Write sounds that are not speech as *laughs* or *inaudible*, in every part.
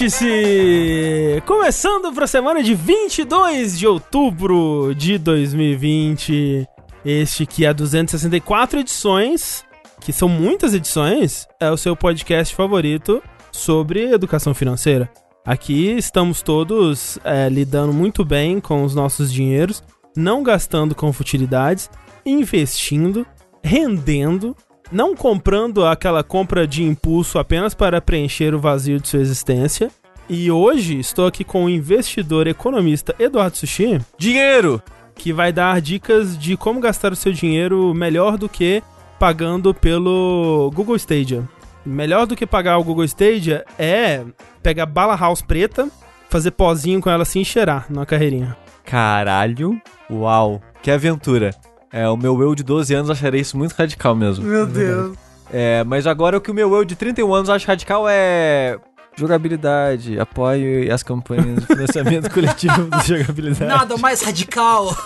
Vértice! Começando para a semana de 22 de outubro de 2020. Este que é 264 edições, que são muitas edições, é o seu podcast favorito sobre educação financeira. Aqui estamos todos é, lidando muito bem com os nossos dinheiros, não gastando com futilidades, investindo, rendendo não comprando aquela compra de impulso apenas para preencher o vazio de sua existência. E hoje estou aqui com o investidor economista Eduardo Sushi. Dinheiro! Que vai dar dicas de como gastar o seu dinheiro melhor do que pagando pelo Google Stadia. Melhor do que pagar o Google Stadia é pegar bala house preta, fazer pozinho com ela assim e cheirar na carreirinha. Caralho, uau, que aventura. É, o meu eu de 12 anos acharia isso muito radical mesmo. Meu Deus. É, mas agora o que o meu eu de 31 anos acha radical é jogabilidade, apoio as campanhas de financiamento *laughs* coletivo de jogabilidade. Nada mais radical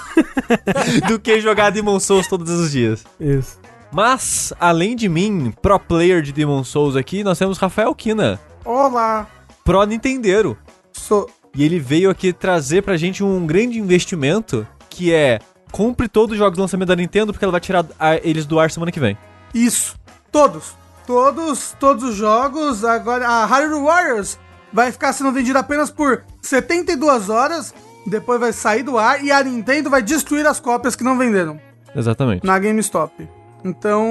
*laughs* do que jogar Demon Souls todos os dias. Isso. Mas, além de mim, pro player de Demon Souls aqui, nós temos Rafael Kina. Olá. Pro Nintendeiro. Sou. E ele veio aqui trazer pra gente um grande investimento que é compre todos os jogos de lançamento da Nintendo, porque ela vai tirar eles do ar semana que vem. Isso. Todos. Todos, todos os jogos. Agora, a Hyrule Warriors vai ficar sendo vendida apenas por 72 horas. Depois vai sair do ar e a Nintendo vai destruir as cópias que não venderam. Exatamente. Na GameStop. Então,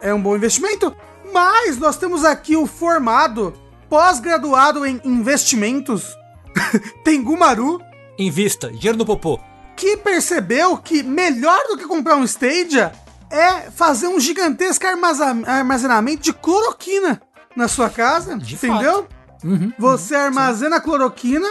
é um bom investimento. Mas nós temos aqui o formado, pós-graduado em investimentos, *laughs* Tengumaru. Invista, dinheiro no popô que percebeu que melhor do que comprar um Stadia é fazer um gigantesco armazenamento de cloroquina na sua casa, de entendeu? Uhum, Você uhum, armazena sim. cloroquina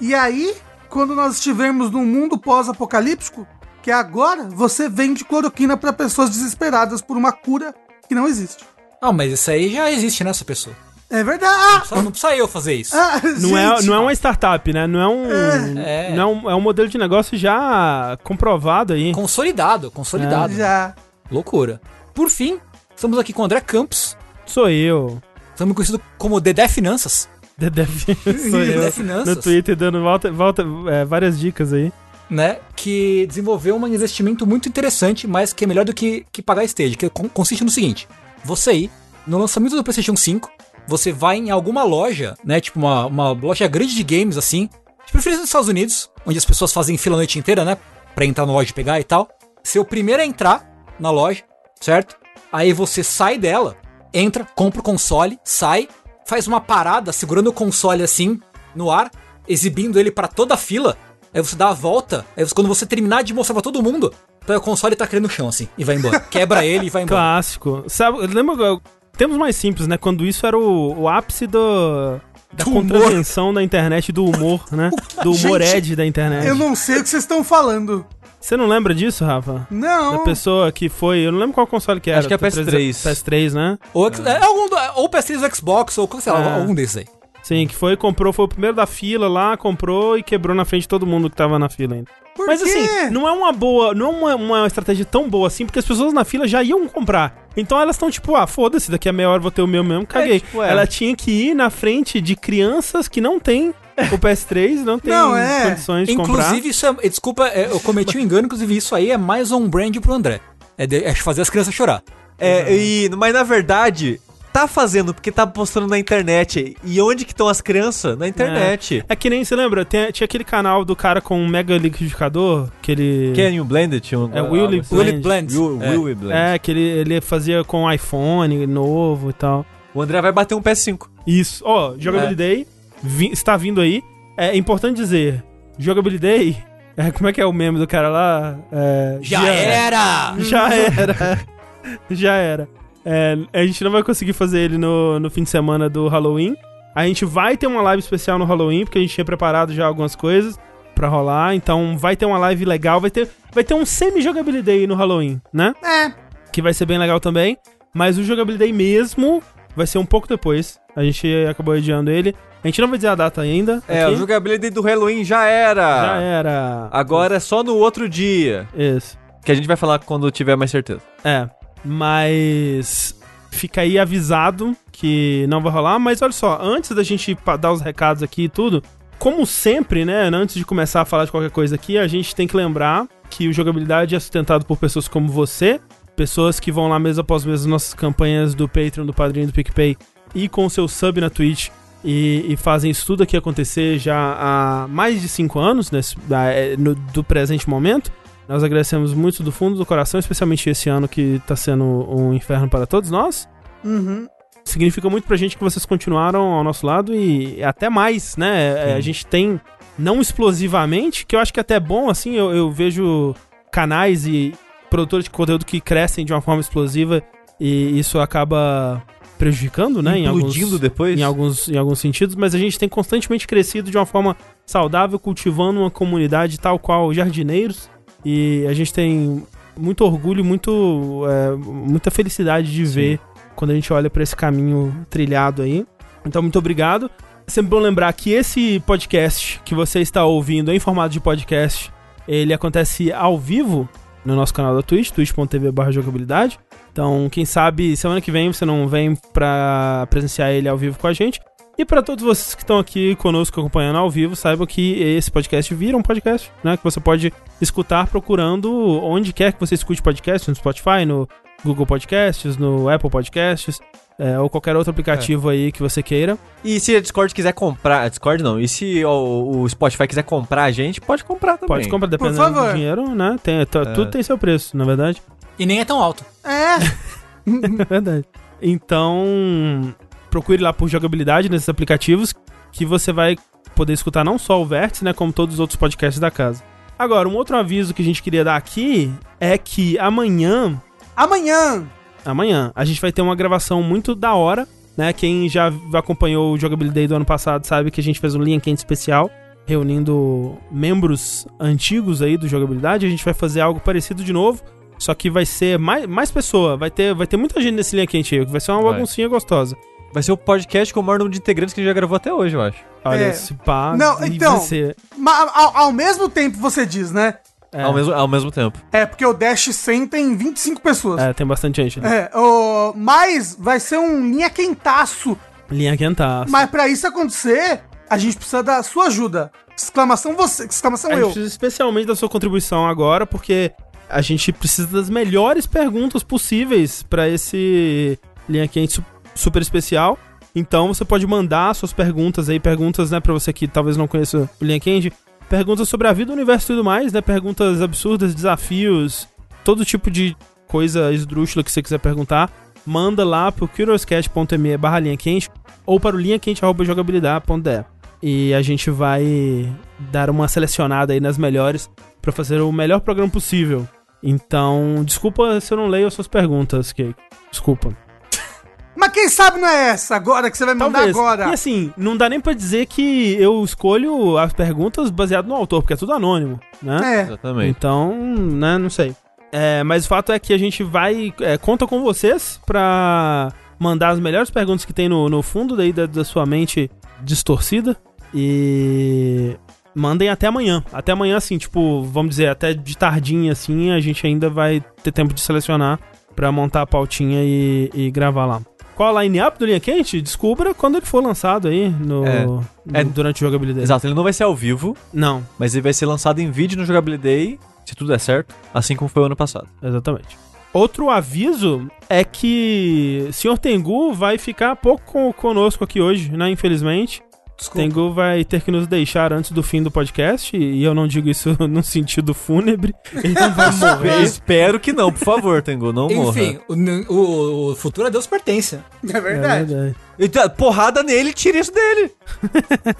e aí, quando nós estivermos num mundo pós-apocalíptico, que é agora, você vende cloroquina para pessoas desesperadas por uma cura que não existe. Ah, mas isso aí já existe nessa pessoa. É verdade. Não precisa, não precisa eu fazer isso. Ah, *laughs* não, é, não é uma startup, né? Não é um. É. Não é um, é um modelo de negócio já comprovado aí. Consolidado, consolidado. É. Já. Loucura. Por fim, estamos aqui com o André Campos. Sou eu. Estamos conhecido como Dedé Finanças. Dedé, Dedé Finanças. No Twitter dando volta, volta é, várias dicas aí. Né, que desenvolveu um investimento muito interessante, mas que é melhor do que, que pagar stage, que consiste no seguinte: você aí, no lançamento do PlayStation 5, você vai em alguma loja, né? Tipo uma, uma loja grande de games, assim. De preferência nos Estados Unidos, onde as pessoas fazem fila a noite inteira, né? Pra entrar na loja e pegar e tal. Ser o primeiro a entrar na loja, certo? Aí você sai dela, entra, compra o console, sai, faz uma parada segurando o console assim, no ar, exibindo ele para toda a fila. Aí você dá a volta, aí você, quando você terminar de mostrar pra todo mundo, pega o console e tá caindo no chão, assim, e vai embora. *laughs* Quebra ele e vai embora. Clássico. Sabe, lembra temos mais simples, né? Quando isso era o, o ápice do, da do contravenção humor. da internet, do humor, né? *laughs* Do humor Gente, edge da internet. Eu não sei o que vocês estão falando. Você não lembra disso, Rafa? Não. Da pessoa que foi. Eu não lembro qual console que era. Acho que é PS3. PS3, né? Ou, é. algum, ou PS3 ou Xbox, ou sei lá, é. algum desses aí. Sim, que foi, comprou, foi o primeiro da fila lá, comprou e quebrou na frente de todo mundo que tava na fila ainda. Por Mas quê? assim, não é uma boa, não é uma, uma estratégia tão boa assim, porque as pessoas na fila já iam comprar. Então elas estão tipo, ah, foda-se, daqui a meia hora vou ter o meu mesmo, caguei. É, tipo, é. Ela tinha que ir na frente de crianças que não têm o PS3, não tem não, é. condições de inclusive, comprar. Inclusive, isso é, desculpa, é, eu cometi um engano, inclusive isso aí é mais um brand pro André. É, de, é fazer as crianças chorar. É, e, mas na verdade, tá fazendo porque tá postando na internet. E onde que estão as crianças? Na internet. É, é que nem, você lembra? Tem, tinha aquele canal do cara com um mega liquidificador, que ele... Kenny Blended tinha um... É, Willy Blend. Blend. Will, é. Blend. É, que ele, ele fazia com iPhone novo e tal. O André vai bater um PS5. Isso. Ó, oh, Jogability é. Vi, está vindo aí. É importante dizer, Jogability... É, como é que é o meme do cara lá? É, já, já era! Já era! *laughs* já era. É, a gente não vai conseguir fazer ele no, no fim de semana do Halloween. A gente vai ter uma live especial no Halloween, porque a gente tinha preparado já algumas coisas para rolar. Então vai ter uma live legal, vai ter, vai ter um semi-jogabilidade no Halloween, né? É. Que vai ser bem legal também. Mas o jogabilidade mesmo vai ser um pouco depois. A gente acabou adiando ele. A gente não vai dizer a data ainda. É, o jogabilidade do Halloween já era. Já era. Agora é só no outro dia. Isso. Que a gente vai falar quando tiver mais certeza. É. Mas fica aí avisado que não vai rolar. Mas olha só, antes da gente dar os recados aqui e tudo, como sempre, né, antes de começar a falar de qualquer coisa aqui, a gente tem que lembrar que o jogabilidade é sustentado por pessoas como você, pessoas que vão lá mês após mês nas nossas campanhas do Patreon, do Padrinho do PicPay e com o seu sub na Twitch e, e, fazem isso tudo aqui acontecer já há mais de cinco anos, nesse, é, no, do presente momento. Nós agradecemos muito do fundo do coração, especialmente esse ano que está sendo um inferno para todos nós. Uhum. Significa muito pra gente que vocês continuaram ao nosso lado e até mais, né? É, a gente tem, não explosivamente, que eu acho que é até bom, assim, eu, eu vejo canais e produtores de conteúdo que crescem de uma forma explosiva e isso acaba prejudicando, né? Implodindo em alguns, depois? Em alguns, em alguns sentidos, mas a gente tem constantemente crescido de uma forma saudável, cultivando uma comunidade tal qual jardineiros. E a gente tem muito orgulho, muito, é, muita felicidade de Sim. ver quando a gente olha para esse caminho trilhado aí. Então, muito obrigado. É sempre bom lembrar que esse podcast que você está ouvindo em formato de podcast, ele acontece ao vivo no nosso canal da Twitch, twitch.tv/jogabilidade. Então, quem sabe semana que vem você não vem pra presenciar ele ao vivo com a gente. E para todos vocês que estão aqui conosco acompanhando ao vivo, saibam que esse podcast vira um podcast, né? Que você pode escutar procurando onde quer que você escute podcast, no Spotify, no Google Podcasts, no Apple Podcasts, é, ou qualquer outro aplicativo é. aí que você queira. E se a Discord quiser comprar. A Discord não. E se o, o, Spotify quiser comprar a gente, pode comprar também. Pode comprar, dependendo do dinheiro, né? Tem, tá, é. Tudo tem seu preço, na verdade. E nem é tão alto. É. *laughs* é verdade. Então, procure lá por jogabilidade nesses aplicativos que você vai poder escutar não só o Vértice, né, como todos os outros podcasts da casa. Agora, um outro aviso que a gente queria dar aqui é que amanhã... Amanhã! Amanhã, a gente vai ter uma gravação muito da hora, né? Quem já acompanhou o Jogabilidade do ano passado sabe que a gente fez um linha quente especial reunindo membros antigos aí do Jogabilidade. A gente vai fazer algo parecido de novo, só que vai ser mais, mais pessoa, vai ter, vai ter muita gente nesse linha quente aí, que vai ser uma vai. baguncinha gostosa. Vai ser o podcast com o maior número de integrantes que a gente já gravou até hoje, eu acho. Olha, é. esse pá. Não, então. Ser... Ao, ao, mesmo tempo você diz, né? É. Ao, mesmo, ao mesmo tempo. É, porque o Dash 100 tem 25 pessoas. É, tem bastante gente. Né? É, o, mas vai ser um linha quentaço. Linha quentaço. Mas pra isso acontecer, a gente precisa da sua ajuda. Exclamação você, exclamação a eu. A gente precisa especialmente da sua contribuição agora, porque a gente precisa das melhores perguntas possíveis para esse linha quente super especial. Então você pode mandar suas perguntas aí, perguntas, né, para você que talvez não conheça o linha quente, perguntas sobre a vida, o universo e tudo mais, né, perguntas absurdas, desafios, todo tipo de coisa esdrúxula que você quiser perguntar, manda lá pro curioscat.me barra linha quente ou para o linha quente jogabilidade.de e a gente vai dar uma selecionada aí nas melhores para fazer o melhor programa possível. Então, desculpa se eu não leio as suas perguntas, Cake. Desculpa. Mas quem sabe não é essa agora que você vai mandar Talvez. agora? E assim, não dá nem pra dizer que eu escolho as perguntas baseado no autor, porque é tudo anônimo, né? É. Exatamente. Então, né, não sei. É, mas o fato é que a gente vai. É, conta com vocês pra mandar as melhores perguntas que tem no, no fundo daí da, da sua mente distorcida. E mandem até amanhã. Até amanhã, assim, tipo, vamos dizer, até de tardinha, assim, a gente ainda vai ter tempo de selecionar para montar a pautinha e, e, gravar lá. Qual a line-up do Linha Quente? Descubra quando ele for lançado aí no, é, no é, durante o Jogabilidade. Exato, ele não vai ser ao vivo. Não. Mas ele vai ser lançado em vídeo no Jogabilidade, se tudo der certo, assim como foi o ano passado. Exatamente. Outro aviso é que o Sr. Tengu vai ficar pouco conosco aqui hoje, né? Infelizmente. Desculpa. Tengu vai ter que nos deixar antes do fim do podcast, e eu não digo isso *laughs* no sentido fúnebre. Ele não vai morrer. Espero que não, por favor, Tengu, não morra. Enfim, o, o, futuro a Deus pertence. É verdade. É verdade. Então, porrada nele, tira isso dele.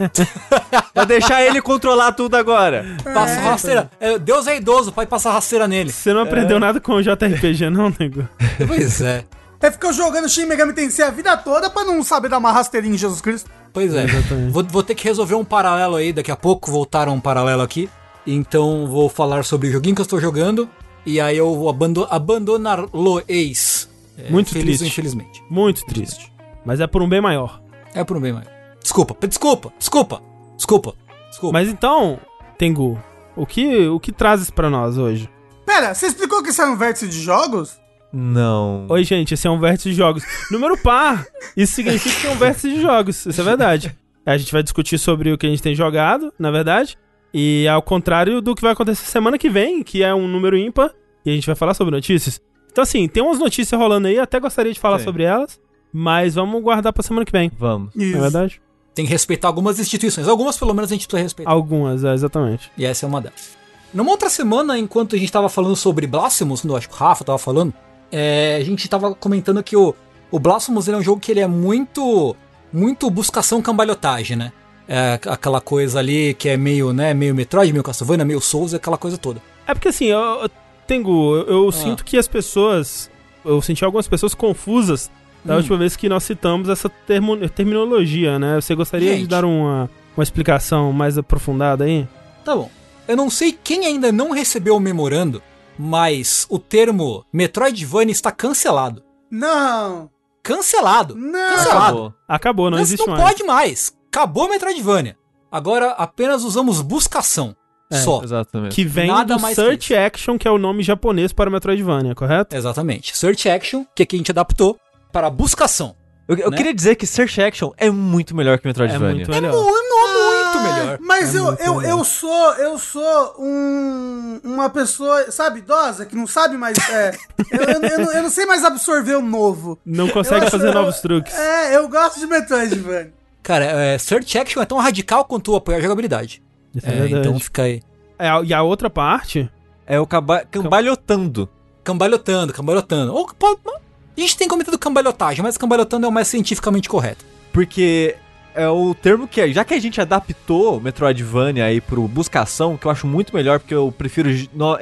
*laughs* Vai deixar ele controlar tudo agora. Passa é, rasteira. É, Deus é idoso, pode passar rasteira nele. Você não aprendeu é. nada com o JRPG, não, nego? Pois é. É ficar jogando Shin Megami Tensei a vida toda pra não saber dar uma rasteirinha em Jesus Cristo. Pois é. Vou, vou, ter que resolver um paralelo aí, daqui a pouco voltar um paralelo aqui. Então vou falar sobre o joguinho que eu estou jogando. E aí eu vou abando abandonar lo ex. É, Muito feliz triste. infelizmente. Muito triste. Mas é por um bem maior. É por um bem maior. Desculpa, desculpa, desculpa, desculpa, desculpa. Mas então, Tengu, o que, o que trazes para nós hoje? Pera, você explicou que isso é um vértice de jogos? Não. Oi, gente, esse é um vértice de jogos. Número par, isso significa que é um vértice de jogos. Isso é verdade. A gente vai discutir sobre o que a gente tem jogado, na verdade. E ao contrário do que vai acontecer semana que vem, que é um número ímpar, e a gente vai falar sobre notícias. Então, assim, tem umas notícias rolando aí, até gostaria de falar Sim. sobre elas, mas vamos guardar pra semana que vem. Vamos. Não é verdade? Tem que respeitar algumas instituições. Algumas, pelo menos, a gente precisa respeitar. Algumas, é, exatamente. E essa é uma delas. Numa outra semana, enquanto a gente tava falando sobre Blasphemous, quando eu acho que o Rafa tava falando, é, a gente tava comentando que o, o Blasphemous é um jogo que ele é muito muito buscação cambalhotagem, né? É aquela coisa ali que é meio, né, meio Metroid, meio Castlevania, meio Souls, aquela coisa toda. É porque assim, eu, eu, Tengu, eu, eu sinto que as pessoas. Eu senti algumas pessoas confusas da Hum. última vez que nós citamos essa termo- terminologia, né? Você gostaria de Gente. dar uma, uma explicação mais aprofundada aí? Tá bom. Eu não sei quem ainda não recebeu o memorando, mas o termo Metroidvania está cancelado. Não! Cancelado. Não! Cancelado. Acabou. Acabou, não Não, existe não mais. pode mais. Acabou Metroidvania. Agora apenas usamos buscação. É, só. Exatamente. Que vem Nada do mais Search isso. Action, que é o nome japonês para Metroidvania, correto? Exatamente. Search Action, que aqui a gente adaptou para buscação. Eu, eu né? queria dizer que Search Action é muito melhor que É Metroidvania. muito melhor. Muito melhor. Mas É eu, muito eu, melhor. eu sou eu sou um, uma pessoa, sabe, idosa, que não sabe mais. É, *laughs* eu, eu, eu não, eu não sei mais absorver o novo. Não consegue Eu fazer acho- novos truques. É, eu gosto de Metroidvania. Cara, é, Search Action é tão radical quanto apoiar a jogabilidade. É, É, então fica aí. É, e a outra parte. É o camba cambalhotando. Cambalhotando, cambalhotando. Ou, a gente tem comentado cambalhotagem, mas cambalhotando é o mais cientificamente correto. Porque é o termo que, já que a gente adaptou Metroidvania aí pro buscação, que eu acho muito melhor, porque eu prefiro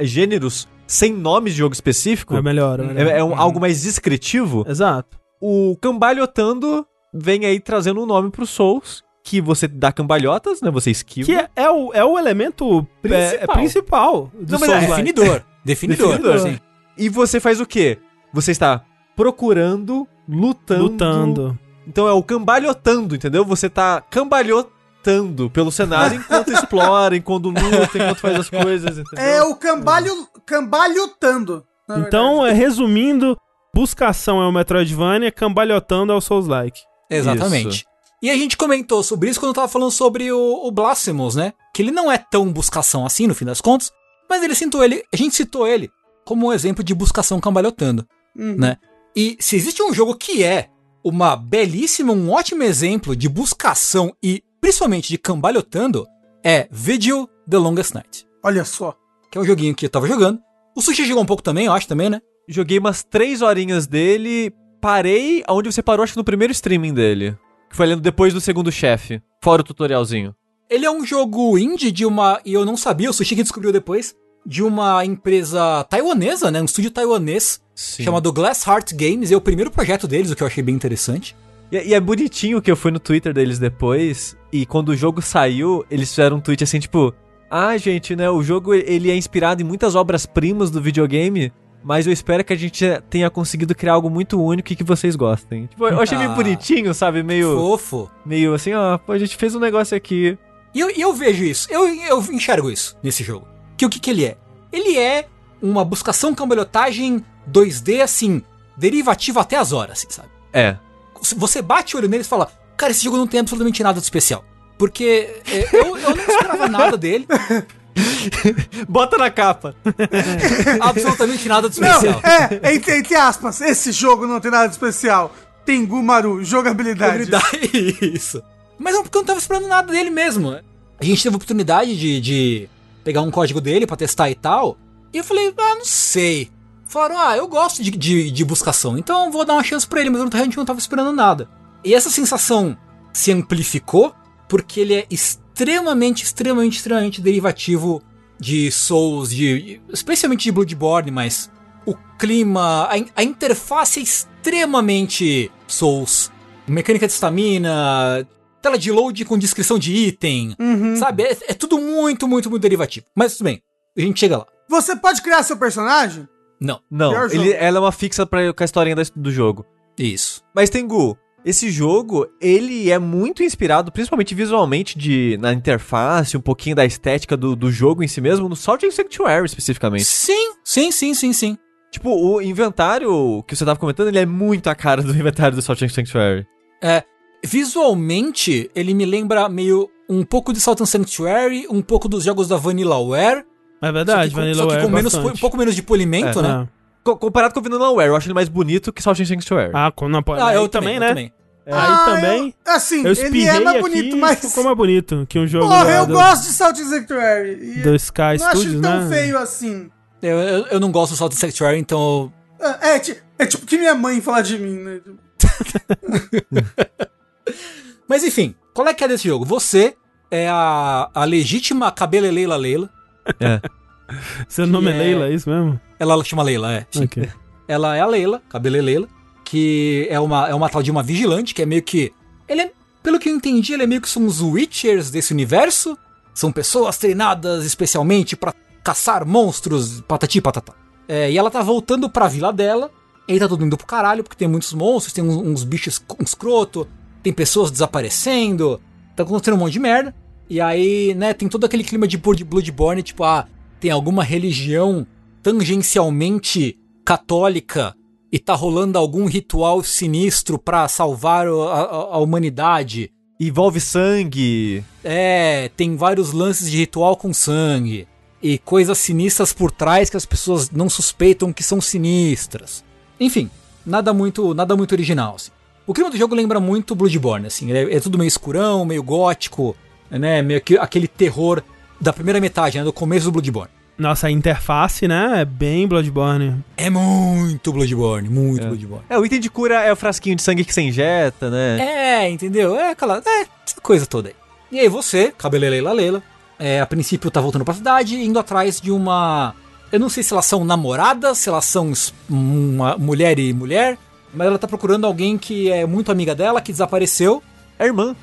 gêneros sem nomes de jogo específico, É melhor, é melhor. é, é um- algo mais descritivo, Exato. o cambalhotando vem aí trazendo um nome pro Souls, que você dá cambalhotas, né? Você esquiva. Que é, é o, é o elemento é- é Principal. principal do Não, mas é Souls-like. Definidor. *laughs* Definidor. Definidor. sim. E você faz o quê? Você está procurando, lutando. Lutando. Então é o cambalhotando, entendeu? Você tá cambalhotando pelo cenário *laughs* enquanto explora, enquanto luta, enquanto faz as coisas, entendeu? É o cambalho, cambalhotando. Então, é, resumindo, buscação é o Metroidvania, cambalhotando é o Souls-like. Exatamente. Isso. E a gente comentou sobre isso quando tava falando sobre o, o Blasphemous, né? Que ele não é tão buscação assim, no fim das contas, mas ele citou ele, a gente citou ele como um exemplo de buscação cambalhotando, Uhum. né? E se existe um jogo que é uma belíssima, um ótimo exemplo de buscação e principalmente de cambalhotando, é Vigil The Longest Night, Olha só. que é um joguinho que eu tava jogando. O Sushi jogou um pouco também, eu acho também, né? Joguei umas três horinhas dele, parei aonde você parou, acho que no primeiro streaming dele. Que foi lendo depois do segundo chefe, fora o tutorialzinho. Ele é um jogo indie de uma. E eu não sabia, o Sushi que descobriu depois. De uma empresa taiwanesa, né? Um estúdio taiwanês Sim. chamado Glass Heart Games. E é o primeiro projeto deles, o que eu achei bem interessante. E, e é bonitinho que eu fui no Twitter deles depois, e quando o jogo saiu, eles fizeram um tweet assim, tipo... Ah, gente, né, o jogo ele é inspirado em muitas obras-primas do videogame, mas eu espero que a gente tenha conseguido criar algo muito único e que vocês gostem. Tipo, eu achei meio *laughs* Ah. bonitinho, sabe? Meio, Fofo. meio assim, ó, pô, a gente fez um negócio aqui. E eu, eu vejo isso, eu, eu enxergo isso nesse jogo. Que o que, que ele é? Ele é uma buscação cambalhotagem 2D, assim, derivativa até as horas, assim, sabe? É. Você bate o olho nele e fala, cara, esse jogo não tem absolutamente nada de especial. Porque é, eu, eu não esperava nada dele, *laughs* Bota na capa. absolutamente nada de Não, especial. é, entre, entre aspas, esse jogo não tem nada de especial. Tengu Maru, jogabilidade. *laughs* Isso. Mas é porque eu não tava esperando nada dele mesmo. A gente teve a oportunidade de, de pegar um código dele pra testar e tal. E eu falei, ah, não sei. Falaram, ah, eu gosto de, de, de buscação, então vou dar uma chance pra ele, mas eu realmente não tava esperando nada. E essa sensação se amplificou porque ele é extremamente, extremamente, extremamente derivativo de Souls, de, especialmente de Bloodborne, mas o clima, a, a interface é extremamente Souls. Mecânica de estamina, tela de load com descrição de item, Uhum. sabe? É, é tudo muito, muito, muito derivativo. Mas tudo bem, a gente chega lá. Você pode criar seu personagem? Não, Não, ele, ela é uma fixa pra, com a historinha do jogo. isso. Mas Tengu, esse jogo, ele é muito inspirado, principalmente visualmente, de, na interface, um pouquinho da estética do, do jogo em si mesmo, no Salt and Sanctuary especificamente. Sim, sim, sim, sim, sim. Tipo, o inventário que você tava comentando, ele é muito a cara do *laughs* inventário do Salt and Sanctuary. É, visualmente, ele me lembra meio um pouco de Salt and Sanctuary, um pouco dos jogos da Vanillaware. É verdade, só que, Vanillaware só que com menos, um pouco menos de polimento, é, né? É. comparado com o Vanillaware, eu acho ele mais bonito que Salt and Sanctuary. Ah, com, não, ah, eu também, né? Eu também. É, ah, aí também. Eu, assim, eu ele é mais bonito, mas. Ficou mais bonito que um jogo. Porra, eu do, gosto de Salt Sanctuary. Do Sky não Studios, né? Não acho tão feio assim. Eu, eu, eu, não gosto do Salt Sanctuary, então. É, é, é tipo que minha mãe fala de mim, né? *laughs* mas enfim, qual é que é desse jogo? Você é a, a legítima cabeleleila Leila. É. *laughs* Seu nome é, é Leila, é isso mesmo? Ela chama Leila, é. Okay. Ela é a Leila, cabeleleila que é uma, é uma tal de uma vigilante, que é meio que. Ele é, pelo que eu entendi, ele é meio que são os Witchers desse universo. São pessoas treinadas especialmente para caçar monstros, patati patatá. É, e ela tá voltando pra vila dela. E aí tá tudo indo pro caralho, porque tem muitos monstros, tem uns, uns bichos escroto, tem pessoas desaparecendo, tá acontecendo um monte de merda. E aí, né, tem todo aquele clima de Bloodborne, tipo, ah, tem alguma religião tangencialmente católica e tá rolando algum ritual sinistro para salvar a, a, a, humanidade. Envolve sangue. É, tem vários lances de ritual com sangue. E coisas sinistras por trás que as pessoas não suspeitam que são sinistras. Enfim, nada muito, nada muito original. Assim. O clima do jogo lembra muito Bloodborne, assim, é, é tudo meio escurão, meio gótico, né? Meio que, aquele terror da primeira metade, né? Do começo do Bloodborne. Nossa, a interface, né? É bem Bloodborne. É muito Bloodborne, muito é. Bloodborne. É, o item de cura é o frasquinho de sangue que você injeta, né? É, entendeu? É aquela. É, essa coisa toda aí. E aí você, cabeleleila Leila, é, a princípio tá voltando pra cidade, indo atrás de uma. Eu não sei se elas são namoradas, se elas são uma mulher e mulher, mas ela tá procurando alguém que é muito amiga dela, que desapareceu. É irmã.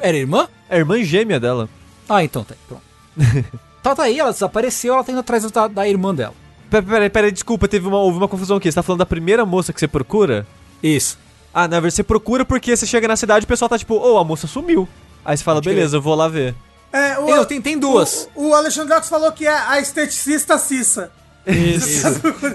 Era irmã? É irmã gêmea dela. Ah, então tá. Pronto. *laughs* Tá, tá aí, ela desapareceu, ela tá indo atrás da, da irmã dela. Peraí, peraí, pera, desculpa, teve uma, houve uma confusão aqui. Você tá falando da primeira moça que você procura? Isso. Ah, na verdade você procura porque você chega na cidade e o pessoal tá tipo, ô, oh, a moça sumiu. Aí você fala, Pode beleza, eu vou lá ver. É, o, tem, tem duas. O, o Alexandre falou que é a esteticista Cissa. Isso.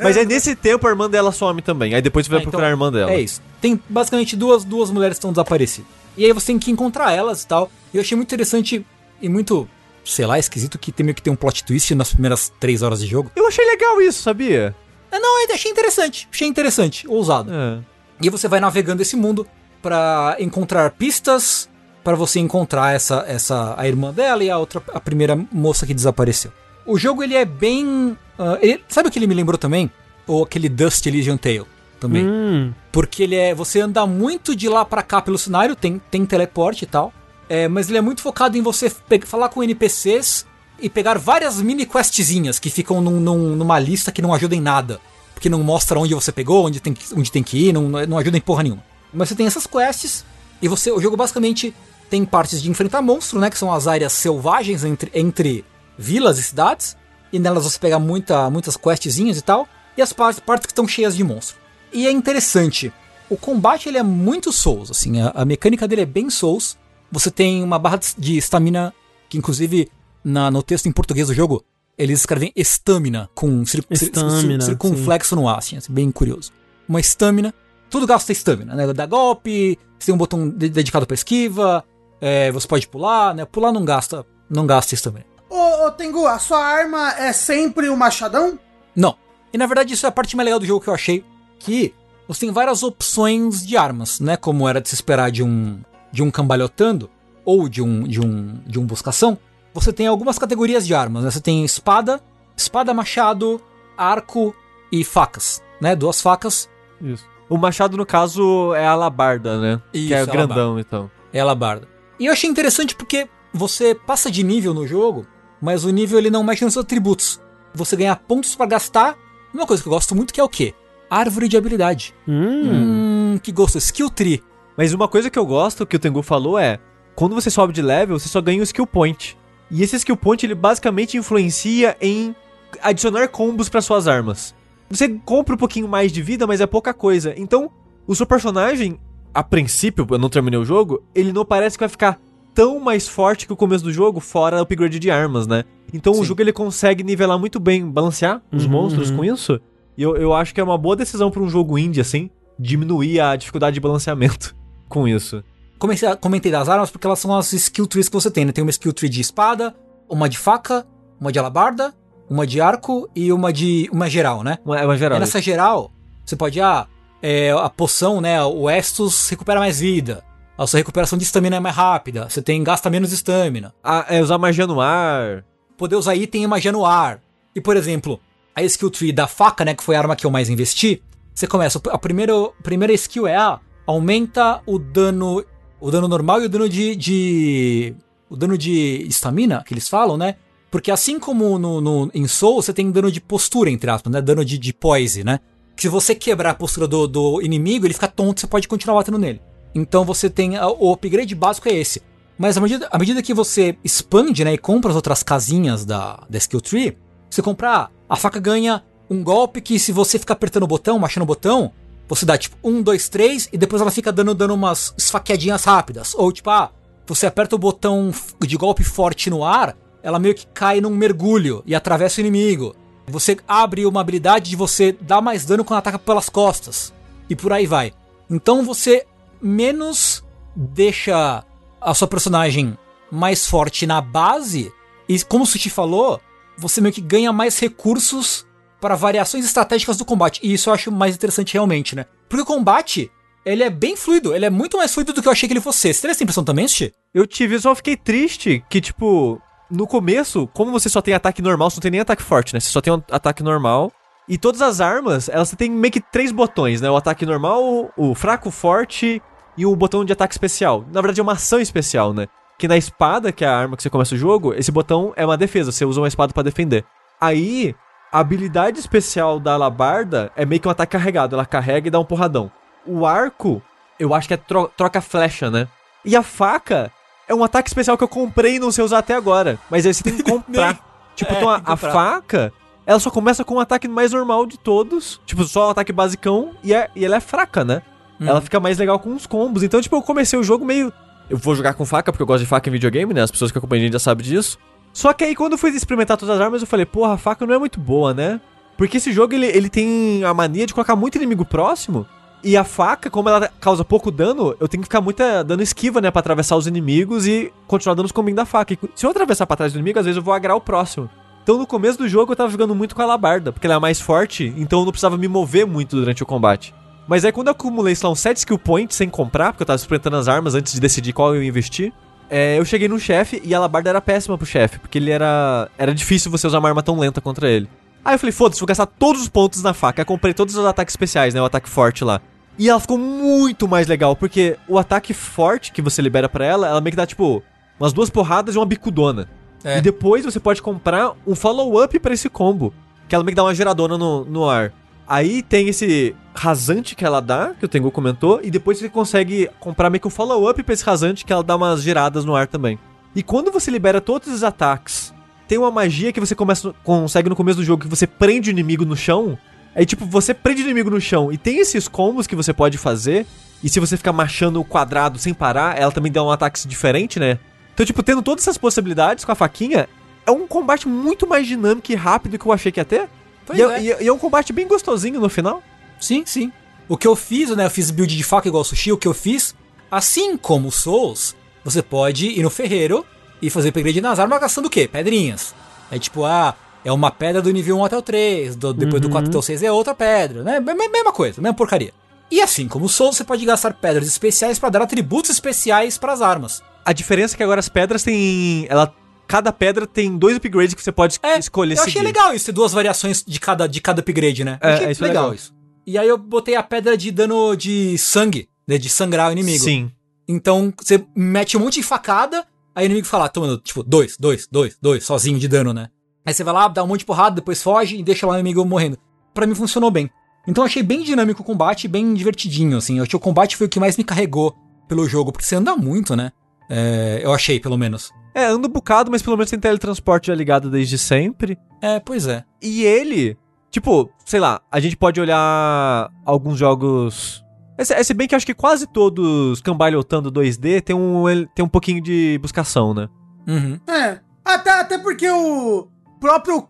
Mas é nesse tempo a irmã dela some também. Aí depois você vai ah, procurar então, a irmã dela. É isso. Tem basicamente duas, duas mulheres que estão desaparecidas. E aí você tem que encontrar elas e tal. E eu achei muito interessante e muito sei lá, esquisito que tem meio que ter um plot twist nas primeiras três horas de jogo. Eu achei legal isso, sabia? É, não, eu achei interessante. Achei interessante, ousado. É. E você vai navegando esse mundo para encontrar pistas para você encontrar essa essa a irmã dela e a outra a primeira moça que desapareceu. O jogo ele é bem, uh, ele, sabe o que ele me lembrou também? Ou aquele Dust Elysian Tale também. Hum. Porque ele é você anda muito de lá para cá pelo cenário, tem tem teleporte e tal. É, mas ele é muito focado em você falar com NPCs e pegar várias mini questzinhas que ficam num, num, numa lista que não ajudam em nada. Porque não mostra onde você pegou, onde tem que, onde tem que ir, não, não ajuda em porra nenhuma. Mas você tem essas quests e você o jogo basicamente tem partes de enfrentar monstro, né? Que são as áreas selvagens entre, entre vilas e cidades. E nelas você pega muita, muitas questzinhas e tal. E as partes, partes que estão cheias de monstro. E é interessante. O combate ele é muito Souls, assim. A, a mecânica dele é bem Souls. Você tem uma barra de estamina, que inclusive na, no texto em português do jogo, eles escrevem estamina com cir estamina, circunflexo no A, assim, assim, bem curioso. Uma estamina, tudo gasta estamina, né? Dá golpe, você tem um botão de dedicado para esquiva, é, você pode pular, né? Pular não gasta, não gasta estamina. Ô, ô Tengu, a sua arma é sempre o machadão? Não. E na verdade isso é a parte mais legal do jogo que eu achei, que você tem várias opções de armas, né? Como era de se esperar de um de um cambalhotando ou de um, de um, de um buscação, você tem algumas categorias de armas. Né? Você tem espada, espada, machado, arco e facas, né? Duas facas. Isso. O machado, no caso, é a alabarda, né? Isso, que é o grandão, então. É a alabarda. E eu achei interessante porque você passa de nível no jogo, mas o nível ele não mexe nos atributos. Você ganha pontos para gastar. Uma coisa que eu gosto muito que é o quê? Árvore de habilidade. Hum, hum que gosto. Skill tree. Mas uma coisa que eu gosto que o Tengu falou é: quando você sobe de level, você só ganha o skill point. E esse skill point ele basicamente influencia em adicionar combos para suas armas. Você compra um pouquinho mais de vida, mas é pouca coisa. Então, o seu personagem, a princípio, eu não terminei o jogo, ele não parece que vai ficar tão mais forte que o começo do jogo, fora o upgrade de armas, né? Então Sim. o jogo ele consegue nivelar muito bem, balancear os uhum, monstros uhum. com isso. E eu, eu acho que é uma boa decisão para um jogo indie, assim, diminuir a dificuldade de balanceamento *laughs* com isso. Comecei, comentei das armas porque elas são as skill trees que você tem, né? Tem uma skill tree de espada, uma de faca, uma de alabarda, uma de arco e uma de. uma geral, né? Uma, é uma geral. E nessa geral, você pode, ah, é, a poção, né? O Estus recupera mais vida. A sua recuperação de estamina é mais rápida. Você tem gasta menos estamina. Ah, é usar magia no ar. Poder usar item e magia no ar. E, por exemplo, a skill tree da faca, né? Que foi a arma que eu mais investi. Você começa. A primeira, a primeira skill é ah, aumenta o dano o dano normal e o dano de. de o dano de estamina, que eles falam, né? Porque assim como no, no, em Soul, você tem dano de postura, entre aspas, né? Dano de, de poise, né? Que se você quebrar a postura do, do inimigo, ele fica tonto, você pode continuar batendo nele. Então você tem. O upgrade básico é esse. Mas à medida, à medida que você expande, né? E compra as outras casinhas da, da skill tree, você comprar. A faca ganha um golpe que se você ficar apertando o botão, machando o botão, você dá tipo um, dois, três e depois ela fica dando, dando umas esfaqueadinhas rápidas. Ou tipo, ah, você aperta o botão de golpe forte no ar, ela meio que cai num mergulho e atravessa o inimigo. Você abre uma habilidade de você dar mais dano quando ataca pelas costas. E por aí vai. Então você menos deixa a sua personagem mais forte na base. E como o Sushi falou, você meio que ganha mais recursos para variações estratégicas do combate. E isso eu acho mais interessante realmente, né? Porque o combate, ele é bem fluido, ele é muito mais fluido do que eu achei que ele fosse. Você teve essa impressão também, Sushi? Eu tive, só fiquei triste que, tipo, no começo, como você só tem ataque normal, você não tem nem ataque forte, né? Você só tem um ataque normal. E todas as armas, elas têm meio que três botões, né? O ataque normal, o fraco, o forte e o botão de ataque especial. Na verdade, é uma ação especial, né? Que na espada, que é a arma que você começa o jogo, esse botão é uma defesa, você usa uma espada para defender. Aí, a habilidade especial da alabarda é meio que um ataque carregado. Ela carrega e dá um porradão. O arco, eu acho que é tro troca flecha, né? E a faca é um ataque especial que eu comprei e não sei usar até agora. Mas aí você tem que *laughs* comprar. tipo, é, então a, a faca, ela só começa com o um ataque mais normal de todos. Tipo, só um ataque basicão. E, é, e ela é fraca, né? Hum. Ela fica mais legal com os combos. Então, tipo, eu comecei o jogo meio. Eu vou jogar com faca, porque eu gosto de faca em videogame, né? As pessoas que acompanham a gente já sabem disso. Só que aí quando eu fui experimentar todas as armas, eu falei, porra, a faca não é muito boa, né? Porque esse jogo ele, ele tem a mania de colocar muito inimigo próximo. E a faca, como ela causa pouco dano, eu tenho que ficar muito dando esquiva, né? Pra atravessar os inimigos e continuar dando os combinhos da faca. E se eu atravessar pra trás do inimigo, às vezes eu vou agrar o próximo. Então no começo do jogo eu tava jogando muito com a alabarda, porque ela é mais forte, então eu não precisava me mover muito durante o combate. Mas aí quando eu acumulei, sei lá, uns 7 skill points sem comprar, porque eu tava experimentando as armas antes de decidir qual eu ia investir, é, eu cheguei no chefe e a alabarda era péssima pro chefe, porque ele era. Era difícil você usar uma arma tão lenta contra ele. Aí eu falei, foda-se, vou gastar todos os pontos na faca. Eu comprei todos os ataques especiais, né? O ataque forte lá. E ela ficou muito mais legal, porque o ataque forte que você libera para ela, ela meio que dá, tipo, umas duas porradas e uma bicudona. É. E depois você pode comprar um follow-up para esse combo. Que ela meio que dá uma geradona no, no ar. Aí tem esse rasante que ela dá, que o Tengu comentou, e depois você consegue comprar meio que um follow-up pra esse rasante que ela dá umas giradas no ar também. E quando você libera todos os ataques, tem uma magia que você começa, consegue no começo do jogo, que você prende o inimigo no chão. Aí, tipo, você prende o inimigo no chão e tem esses combos que você pode fazer. E se você ficar machando o quadrado sem parar, ela também dá um ataque diferente, né? Então, tipo, tendo todas essas possibilidades com a faquinha, é um combate muito mais dinâmico e rápido que eu achei que ia ter. E é, e, e é um combate bem gostosinho no final. Sim, sim. O que eu fiz, né? Eu fiz build de faca igual sushi. O que eu fiz, assim como o Souls, você pode ir no ferreiro e fazer upgrade nas armas gastando o quê? Pedrinhas. É tipo, ah, é uma pedra do nível 1 até o 3, do, depois uhum. do 4 até o 6 é outra pedra, né? Mesma coisa, mesma porcaria. E assim como o Souls, você pode gastar pedras especiais para dar atributos especiais para as armas. A diferença é que agora as pedras têm. Ela cada pedra tem dois upgrades que você pode é, escolher Eu achei seguir. legal isso, ter duas variações de cada, de cada upgrade, né? É, achei é, isso legal, legal isso. E aí eu botei a pedra de dano de sangue, né? De sangrar o inimigo. Sim. Então você mete um monte de facada, aí o inimigo fala, toma, tipo, dois, dois, dois, dois, sozinho de dano, né? Aí você vai lá, dá um monte de porrada, depois foge e deixa lá o inimigo morrendo. Pra mim funcionou bem. Então achei bem dinâmico o combate, bem divertidinho, assim. Eu achei o combate foi o que mais me carregou pelo jogo, porque você anda muito, né? É, eu achei, pelo menos. É, anda um bocado, mas pelo menos tem teletransporte já ligado desde sempre. É, pois é. E ele, tipo, sei lá, a gente pode olhar alguns jogos. É, se bem que acho que quase todos cambalhotando 2D tem um, tem um pouquinho de buscação, né? Uhum. É. Até, até porque o próprio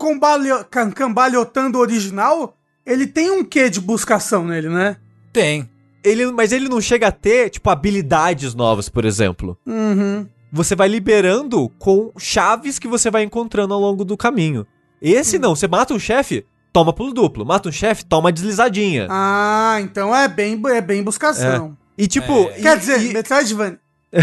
cambalhotando original ele tem um quê de buscação nele, né? Tem. Ele, mas ele não chega a ter, tipo, habilidades novas, por exemplo. Uhum. Você vai liberando com chaves que você vai encontrando ao longo do caminho. Esse não, você mata um chefe, toma pulo duplo. Mata um chefe, toma deslizadinha. Ah, então é bem, é bem buscação. E tipo. É. e- Quer dizer, e- Metroidvania. *laughs*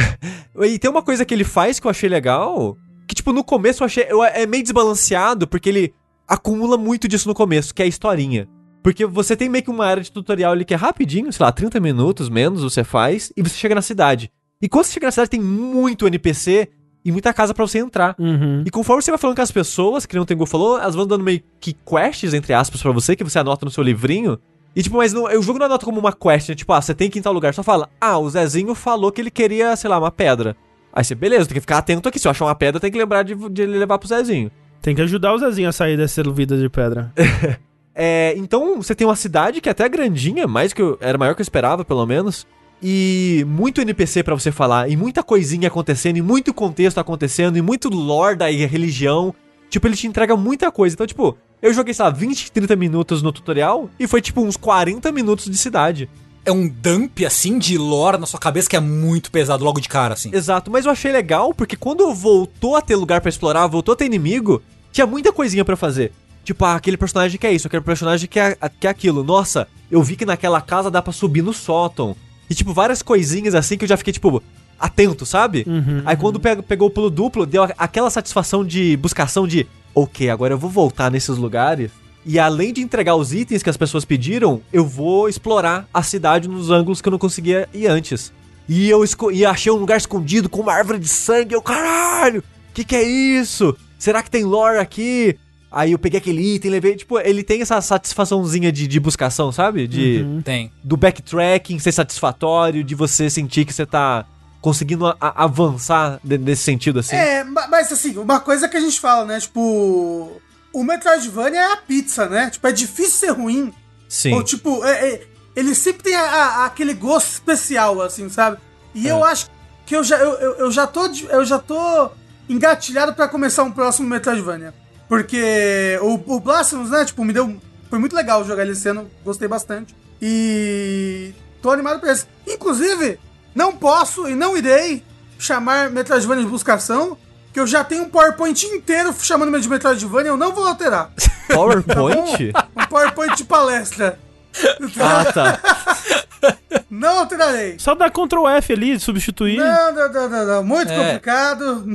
E tem uma coisa que ele faz que eu achei legal, que tipo, no começo eu achei, eu- é meio desbalanceado, porque ele acumula muito disso no começo, que é a historinha. Porque você tem meio que uma área de tutorial ali que é rapidinho, sei lá, 30 minutos menos você faz, e você chega na cidade. E quando você chega na cidade tem muito NPC e muita casa pra você entrar. Uhum. E conforme você vai falando com as pessoas, que nem o Tengu falou, elas vão dando meio que quests, entre aspas, pra você, que você anota no seu livrinho. E tipo, mas não, o jogo não anota como uma quest, né? Tipo, ah, você tem que ir em tal lugar. Só fala, ah, o Zezinho falou que ele queria, sei lá, uma pedra. Aí você, beleza, tem que ficar atento aqui. Se eu achar uma pedra, tem que lembrar de, de levar pro Zezinho. Tem que ajudar o Zezinho a sair dessa vida de pedra. *laughs* É, então você tem uma cidade que é até grandinha, mais que eu, era maior que eu esperava, pelo menos. E muito NPC pra você falar, e muita coisinha acontecendo, e muito contexto acontecendo, e muito lore da religião. Tipo, ele te entrega muita coisa. Então, tipo, eu joguei, sei lá, 20, 30 minutos no tutorial e foi tipo uns 40 minutos de cidade. É um dump, assim, de lore na sua cabeça que é muito pesado logo de cara, assim. Exato, mas eu achei legal porque quando voltou a ter lugar pra explorar, voltou a ter inimigo, tinha muita coisinha pra fazer. Tipo, ah, aquele personagem quer isso, aquele personagem quer, quer aquilo. Nossa, eu vi que naquela casa dá pra subir no sótão. E, tipo, várias coisinhas assim que eu já fiquei, tipo, atento, sabe? Uhum, Aí quando pe- pegou o pulo duplo, deu aquela satisfação de buscação de, ok, agora eu vou voltar nesses lugares. E além de entregar os itens que as pessoas pediram, eu vou explorar a cidade nos ângulos que eu não conseguia ir antes. E eu e achei um lugar escondido com uma árvore de sangue. Eu, caralho, que que é isso? Será que tem lore aqui? Aí eu peguei aquele item, levei. Tipo, ele tem essa satisfaçãozinha de, de buscação, sabe? De, Uhum. Tem. Do backtracking ser satisfatório, de você sentir que você tá conseguindo a- a- avançar de- nesse sentido assim. É, ma- mas assim, uma coisa que a gente fala, né? Tipo, o Metroidvania é a pizza, né? Tipo, é difícil ser ruim. Sim. Ou tipo, é- é- ele sempre tem a- a- aquele gosto especial, assim, sabe? E É. eu acho que eu já, eu, eu, eu já tô, eu já tô engatilhado pra começar um próximo Metroidvania. Porque o, o Blasphemous, né, tipo, me deu... Foi muito legal jogar ele esse ano, gostei bastante. E... tô animado pra esse. Inclusive, não posso e não irei chamar Metroidvania de buscação, que eu já tenho um PowerPoint inteiro chamando de Metroidvania, eu não vou alterar. *laughs* PowerPoint? Um PowerPoint de palestra. *laughs* ah, tá. Não alterarei. Só dar Ctrl F ali, substituir. Não, não, não, não, não. Muito É. complicado.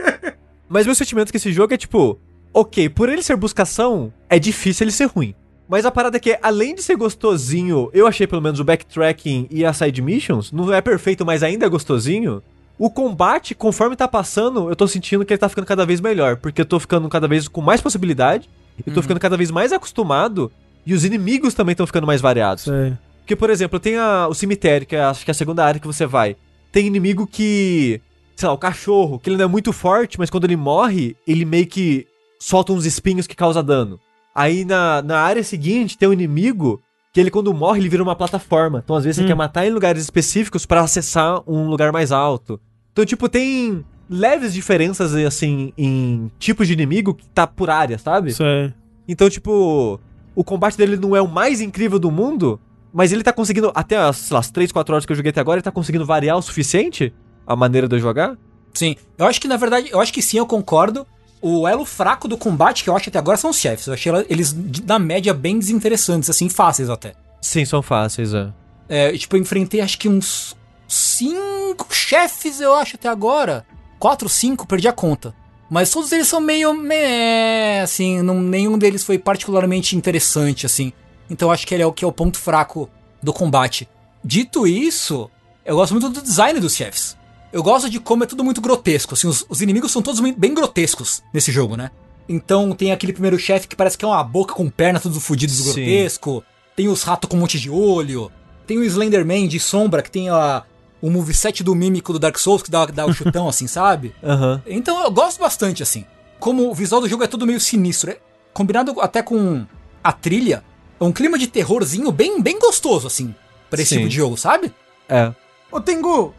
*laughs* Mas meu sentimento com esse jogo é tipo, ok, por ele ser buscação, é difícil ele ser ruim. Mas a parada é que, além de ser gostosinho, eu achei pelo menos o backtracking e as side missions, não é perfeito, mas ainda é gostosinho. O combate, conforme tá passando, eu tô sentindo que ele tá ficando cada vez melhor, porque eu tô ficando cada vez com mais possibilidade, eu tô ficando cada vez mais acostumado, e os inimigos também estão ficando mais variados. Sei. Porque, por exemplo, tem a- o cemitério, que é, acho que é a segunda área que você vai. Tem inimigo que. Sei lá, o cachorro, que ele não é muito forte, mas quando ele morre, ele meio que solta uns espinhos que causa dano. Aí na, na área seguinte tem um inimigo que ele, quando morre, ele vira uma plataforma. Então, às vezes, você Hum. quer matar em lugares específicos pra acessar um lugar mais alto. Então, tipo, tem leves diferenças, assim, em tipos de inimigo que tá por área, sabe? Sei. Então, tipo, o combate dele não é o mais incrível do mundo, mas ele tá conseguindo, até as, sei lá, as 3, 4 horas que eu joguei até agora, ele tá conseguindo variar o suficiente a maneira de eu jogar? Sim. Eu acho que, na verdade, eu acho que sim, eu concordo. O elo fraco do combate que eu acho até agora são os chefes. Eu achei eles, na média, bem desinteressantes, assim, fáceis até. Sim, são fáceis, é. É, tipo, eu enfrentei acho que uns cinco chefes, eu acho, até agora. Quatro, cinco, perdi a conta. Mas todos eles são meio. meh, assim, não, nenhum deles foi particularmente interessante, assim. Então eu acho que ele é o que é o ponto fraco do combate. Dito isso, eu gosto muito do design dos chefes. Eu gosto de como é tudo muito grotesco, assim, os, os inimigos são todos bem grotescos nesse jogo, né? Então tem aquele primeiro chefe que parece que é uma boca com perna, tudo fudido, Sim. grotesco. Tem os ratos com um monte de olho. Tem o Slenderman de sombra, que tem a, o moveset do mímico do Dark Souls, que dá, dá o *laughs* chutão, assim, sabe? Aham. Então eu gosto bastante, assim. Como o visual do jogo é tudo meio sinistro. é- combinado até com a trilha, é um clima de terrorzinho bem, bem gostoso, assim, pra esse Sim. tipo de jogo, sabe? É. Ô, Tengu.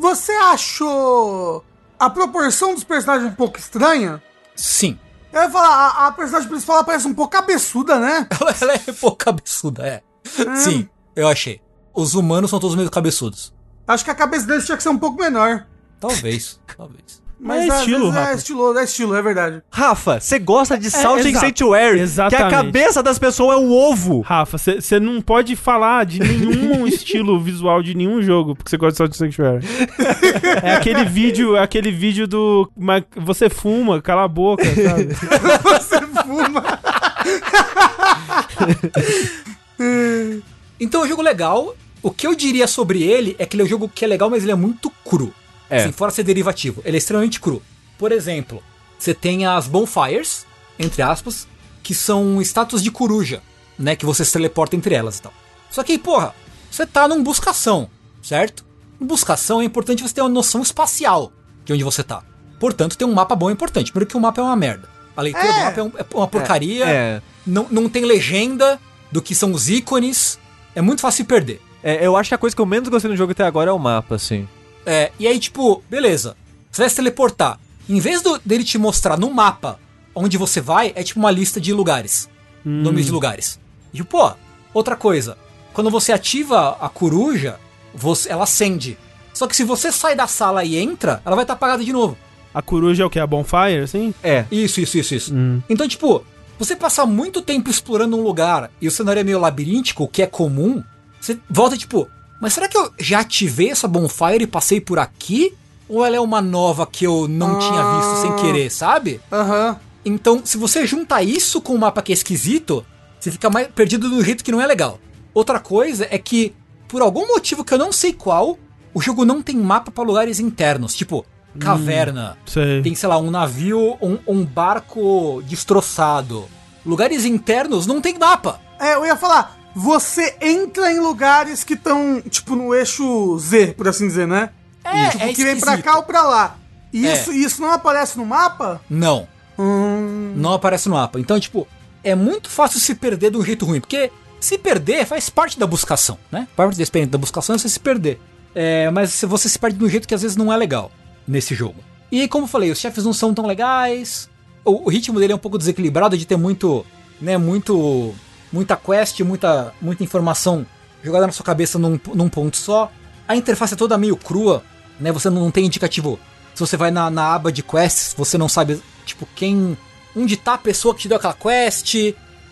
Você achou a proporção dos personagens um pouco estranha? Sim. Eu ia falar, a, a personagem principal ela parece um pouco cabeçuda, né? *laughs* Ela, ela é pouco cabeçuda, é. Sim, eu achei. Os humanos são todos meio cabeçudos. Acho que a cabeça deles tinha que ser um pouco menor. Talvez, *laughs* talvez. Mas, é às estilo, vezes Rafa. É estilo, é estilo, é verdade. Rafa, você gosta de Salt and exato. Sanctuary, que a Exatamente. cabeça das pessoas é um ovo. Rafa, você não pode falar de nenhum *laughs* estilo visual de nenhum jogo, porque você gosta de Salt Sanctuary. *laughs* é aquele vídeo, é aquele vídeo do. mas Você fuma, cala a boca, sabe? *laughs* Você fuma. Então é um jogo legal. O que eu diria sobre ele é que ele é um jogo que é legal, mas ele é muito cru. É. Assim, fora ser derivativo. Ele é extremamente cru. Por exemplo, você tem as bonfires, entre aspas, que são estátuas de coruja, né? Que você se teleporta entre elas e tal. Só que, porra, você tá num buscação, certo? Em buscação é importante você ter uma noção espacial de onde você tá. Portanto, ter um mapa bom é importante. Primeiro que o mapa é uma merda. A leitura É. do mapa é, um- é uma porcaria. É. Não, não tem legenda do que são os ícones. É muito fácil de perder. É, eu acho que a coisa que eu menos gostei no jogo até agora é o mapa, assim. É, e aí, tipo, beleza. Você vai se teleportar. Em vez do, dele te mostrar no mapa onde você vai, é tipo uma lista de lugares. Nomes de lugares. E, tipo, pô, outra coisa. Quando você ativa a coruja, você, ela acende. Só que se você sai da sala e entra, ela vai estar apagada de novo. A coruja é o que? A bonfire, assim? É. Isso, isso, isso, isso. Hum. Então, tipo, você passar muito tempo explorando um lugar e o cenário é meio labiríntico, o que é comum, você volta tipo, mas será que eu já ativei essa bonfire e passei por aqui? Ou ela é uma nova que eu não tinha visto sem querer, sabe? Aham. Então, se você junta isso com um mapa que é esquisito, você fica mais perdido um jeito que não é legal. Outra coisa é que, por algum motivo que eu não sei qual, o jogo não tem mapa pra lugares internos, tipo caverna. Sei. Tem, sei lá, um navio, um, um barco destroçado. Lugares internos não tem mapa. É, eu ia falar, você entra em lugares que estão, tipo, no eixo Z, por assim dizer, né? É, tipo, é que vem pra cá ou pra lá. E É. isso, isso não aparece no mapa? Não, Hum. não aparece no mapa. Então, tipo, é muito fácil se perder de um jeito ruim, porque se perder faz parte da buscação, né? Parte da experiência da buscação é você se perder. É, mas você se perde de um jeito que às vezes não é legal nesse jogo. E como eu falei, os chefes não são tão legais. O, o ritmo dele é um pouco desequilibrado de ter muito, né, muito muita quest, muita muita informação jogada na sua cabeça num, num ponto só. A interface é toda meio crua, né? Você não tem indicativo. Se você vai na, na aba de quests, você não sabe, tipo, quem. Onde tá a pessoa que te deu aquela quest.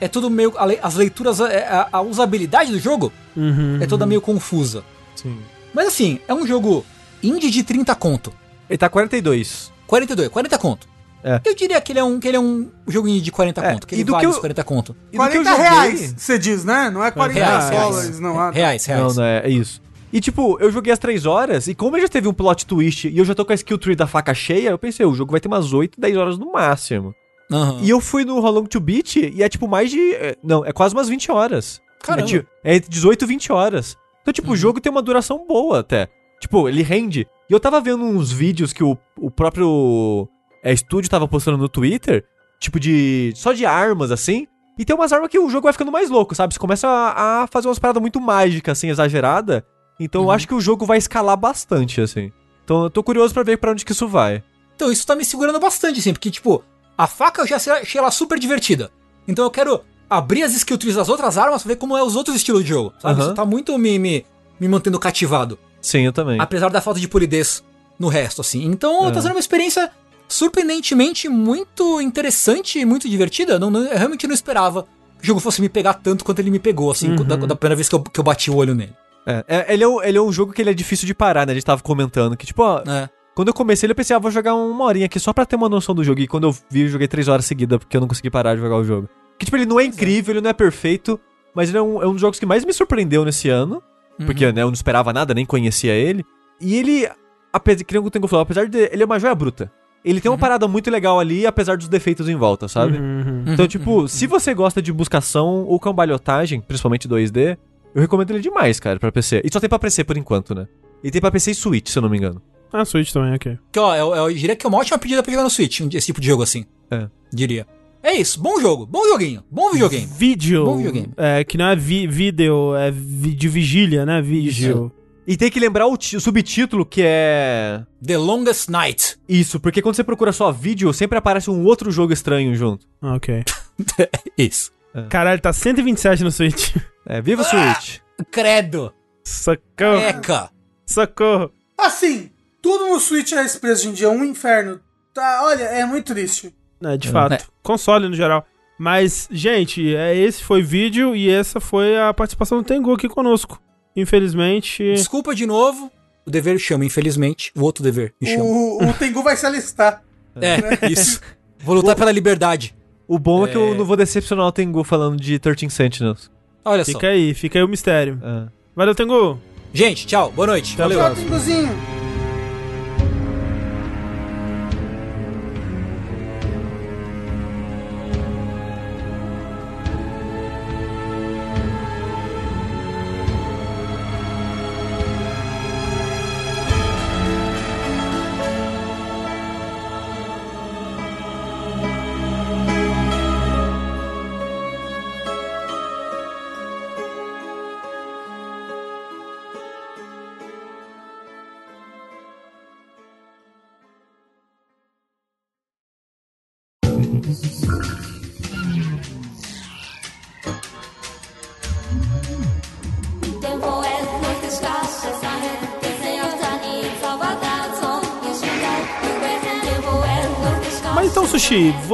É tudo meio. a As leituras, é- a, a usabilidade do jogo Uhum. é toda meio confusa. Sim. Mas assim, é um jogo indie de 30 conto. Ele tá 42. 42, 40 conto. É. Eu diria que ele é um, que ele é um jogo indie de 40 É, conto, que e ele do vale que os eu- 40 conto. E do que eu 40 joguei- reais, você diz, né? Não é 40 Reais, dólares, reais. não. tá. Reais, reais. Não, não é, é isso. E tipo, eu joguei as 3 horas, e como ele já teve um plot twist e eu já tô com a skill tree da faca cheia, eu pensei, o jogo vai ter umas 8, 10 horas no máximo. Aham. E eu fui no How Long to Beat e é tipo mais de. é, Não, é quase umas 20 horas. Caramba. É, tipo, é entre 18 e 20 horas. Então, tipo, o jogo tem uma duração boa até. Tipo, ele rende. E eu tava vendo uns vídeos que o, o próprio é, estúdio tava postando no Twitter, tipo de. só de armas, assim. E tem umas armas que o jogo vai ficando mais louco, sabe? Você começa a, a fazer umas paradas muito mágicas, assim, exagerada. Então eu acho que o jogo vai escalar bastante, assim. Então eu tô curioso pra ver pra onde que isso vai. Então isso tá me segurando bastante, assim, porque, tipo, a faca eu já achei ela super divertida. Então eu quero abrir as skill trees das outras armas pra ver como é os outros estilos de jogo, sabe? Aham. Isso tá muito me, me, me mantendo cativado. Sim, eu também. Apesar da falta de polidez no resto, assim. Então É. tá sendo uma experiência surpreendentemente muito interessante e muito divertida. Não, não- eu realmente não esperava que o jogo fosse me pegar tanto quanto ele me pegou, assim, da, da primeira vez que eu, que eu bati o olho nele. É, é, ele, é um, ele é um jogo que ele é difícil de parar, né? A gente tava comentando que, tipo, ó, É. quando eu comecei ele eu pensei, ah, vou jogar uma horinha aqui só pra ter uma noção do jogo. E quando eu vi, eu joguei três horas seguidas porque eu não consegui parar de jogar o jogo. Que, tipo, ele não é incrível, ele não é perfeito, mas ele é um, é um dos jogos que mais me surpreendeu nesse ano. Porque, né, eu não esperava nada, nem conhecia ele. E ele, apesar, que nem o Tengu falou, apesar de ele é uma joia bruta. Ele tem uma parada muito legal ali, apesar dos defeitos em volta, sabe? Uhum. Então, tipo, se você gosta de buscação ou cambalhotagem, principalmente 2D, eu recomendo ele demais, cara, pra PC. E só tem pra PC por enquanto, né? E tem pra PC e Switch, se eu não me engano. Ah, Switch também, ok. Que, ó, eu, eu diria que é uma ótima pedida pra jogar no Switch, um- esse tipo de jogo assim. É. Diria. É isso, bom jogo, bom joguinho, bom videogame. Vídeo. Bom videogame. É, que não é vi vídeo, é vi de vigília, né? Vídeo. E tem que lembrar o, o, subtítulo que é. The Longest Night. Isso, porque quando você procura só vídeo, sempre aparece um outro jogo estranho junto. Ah, ok. *laughs* Isso. É. Caralho, tá 127 no Switch. É, viva o Switch. Credo. Socorro. Eca. Socorro. Assim, tudo no Switch é esse preço hoje em dia, um inferno. Tá, olha, é muito triste. É, de fato. É. Console no geral. Mas, gente, é, esse foi o vídeo e essa foi a participação do Tengu aqui conosco. Infelizmente. Desculpa de novo. O dever chama, infelizmente. O outro dever me chama. O, o Tengu vai se alistar. *laughs* É, né? isso. Vou lutar pela liberdade. O bom é... é... que eu não vou decepcionar o Tengu falando de 13 Sentinels. Olha fica só. Fica aí, fica aí o mistério. É. Valeu, Tengu. Gente, tchau. Boa noite. Tchau, Valeu. Tchau, Tenguzinho.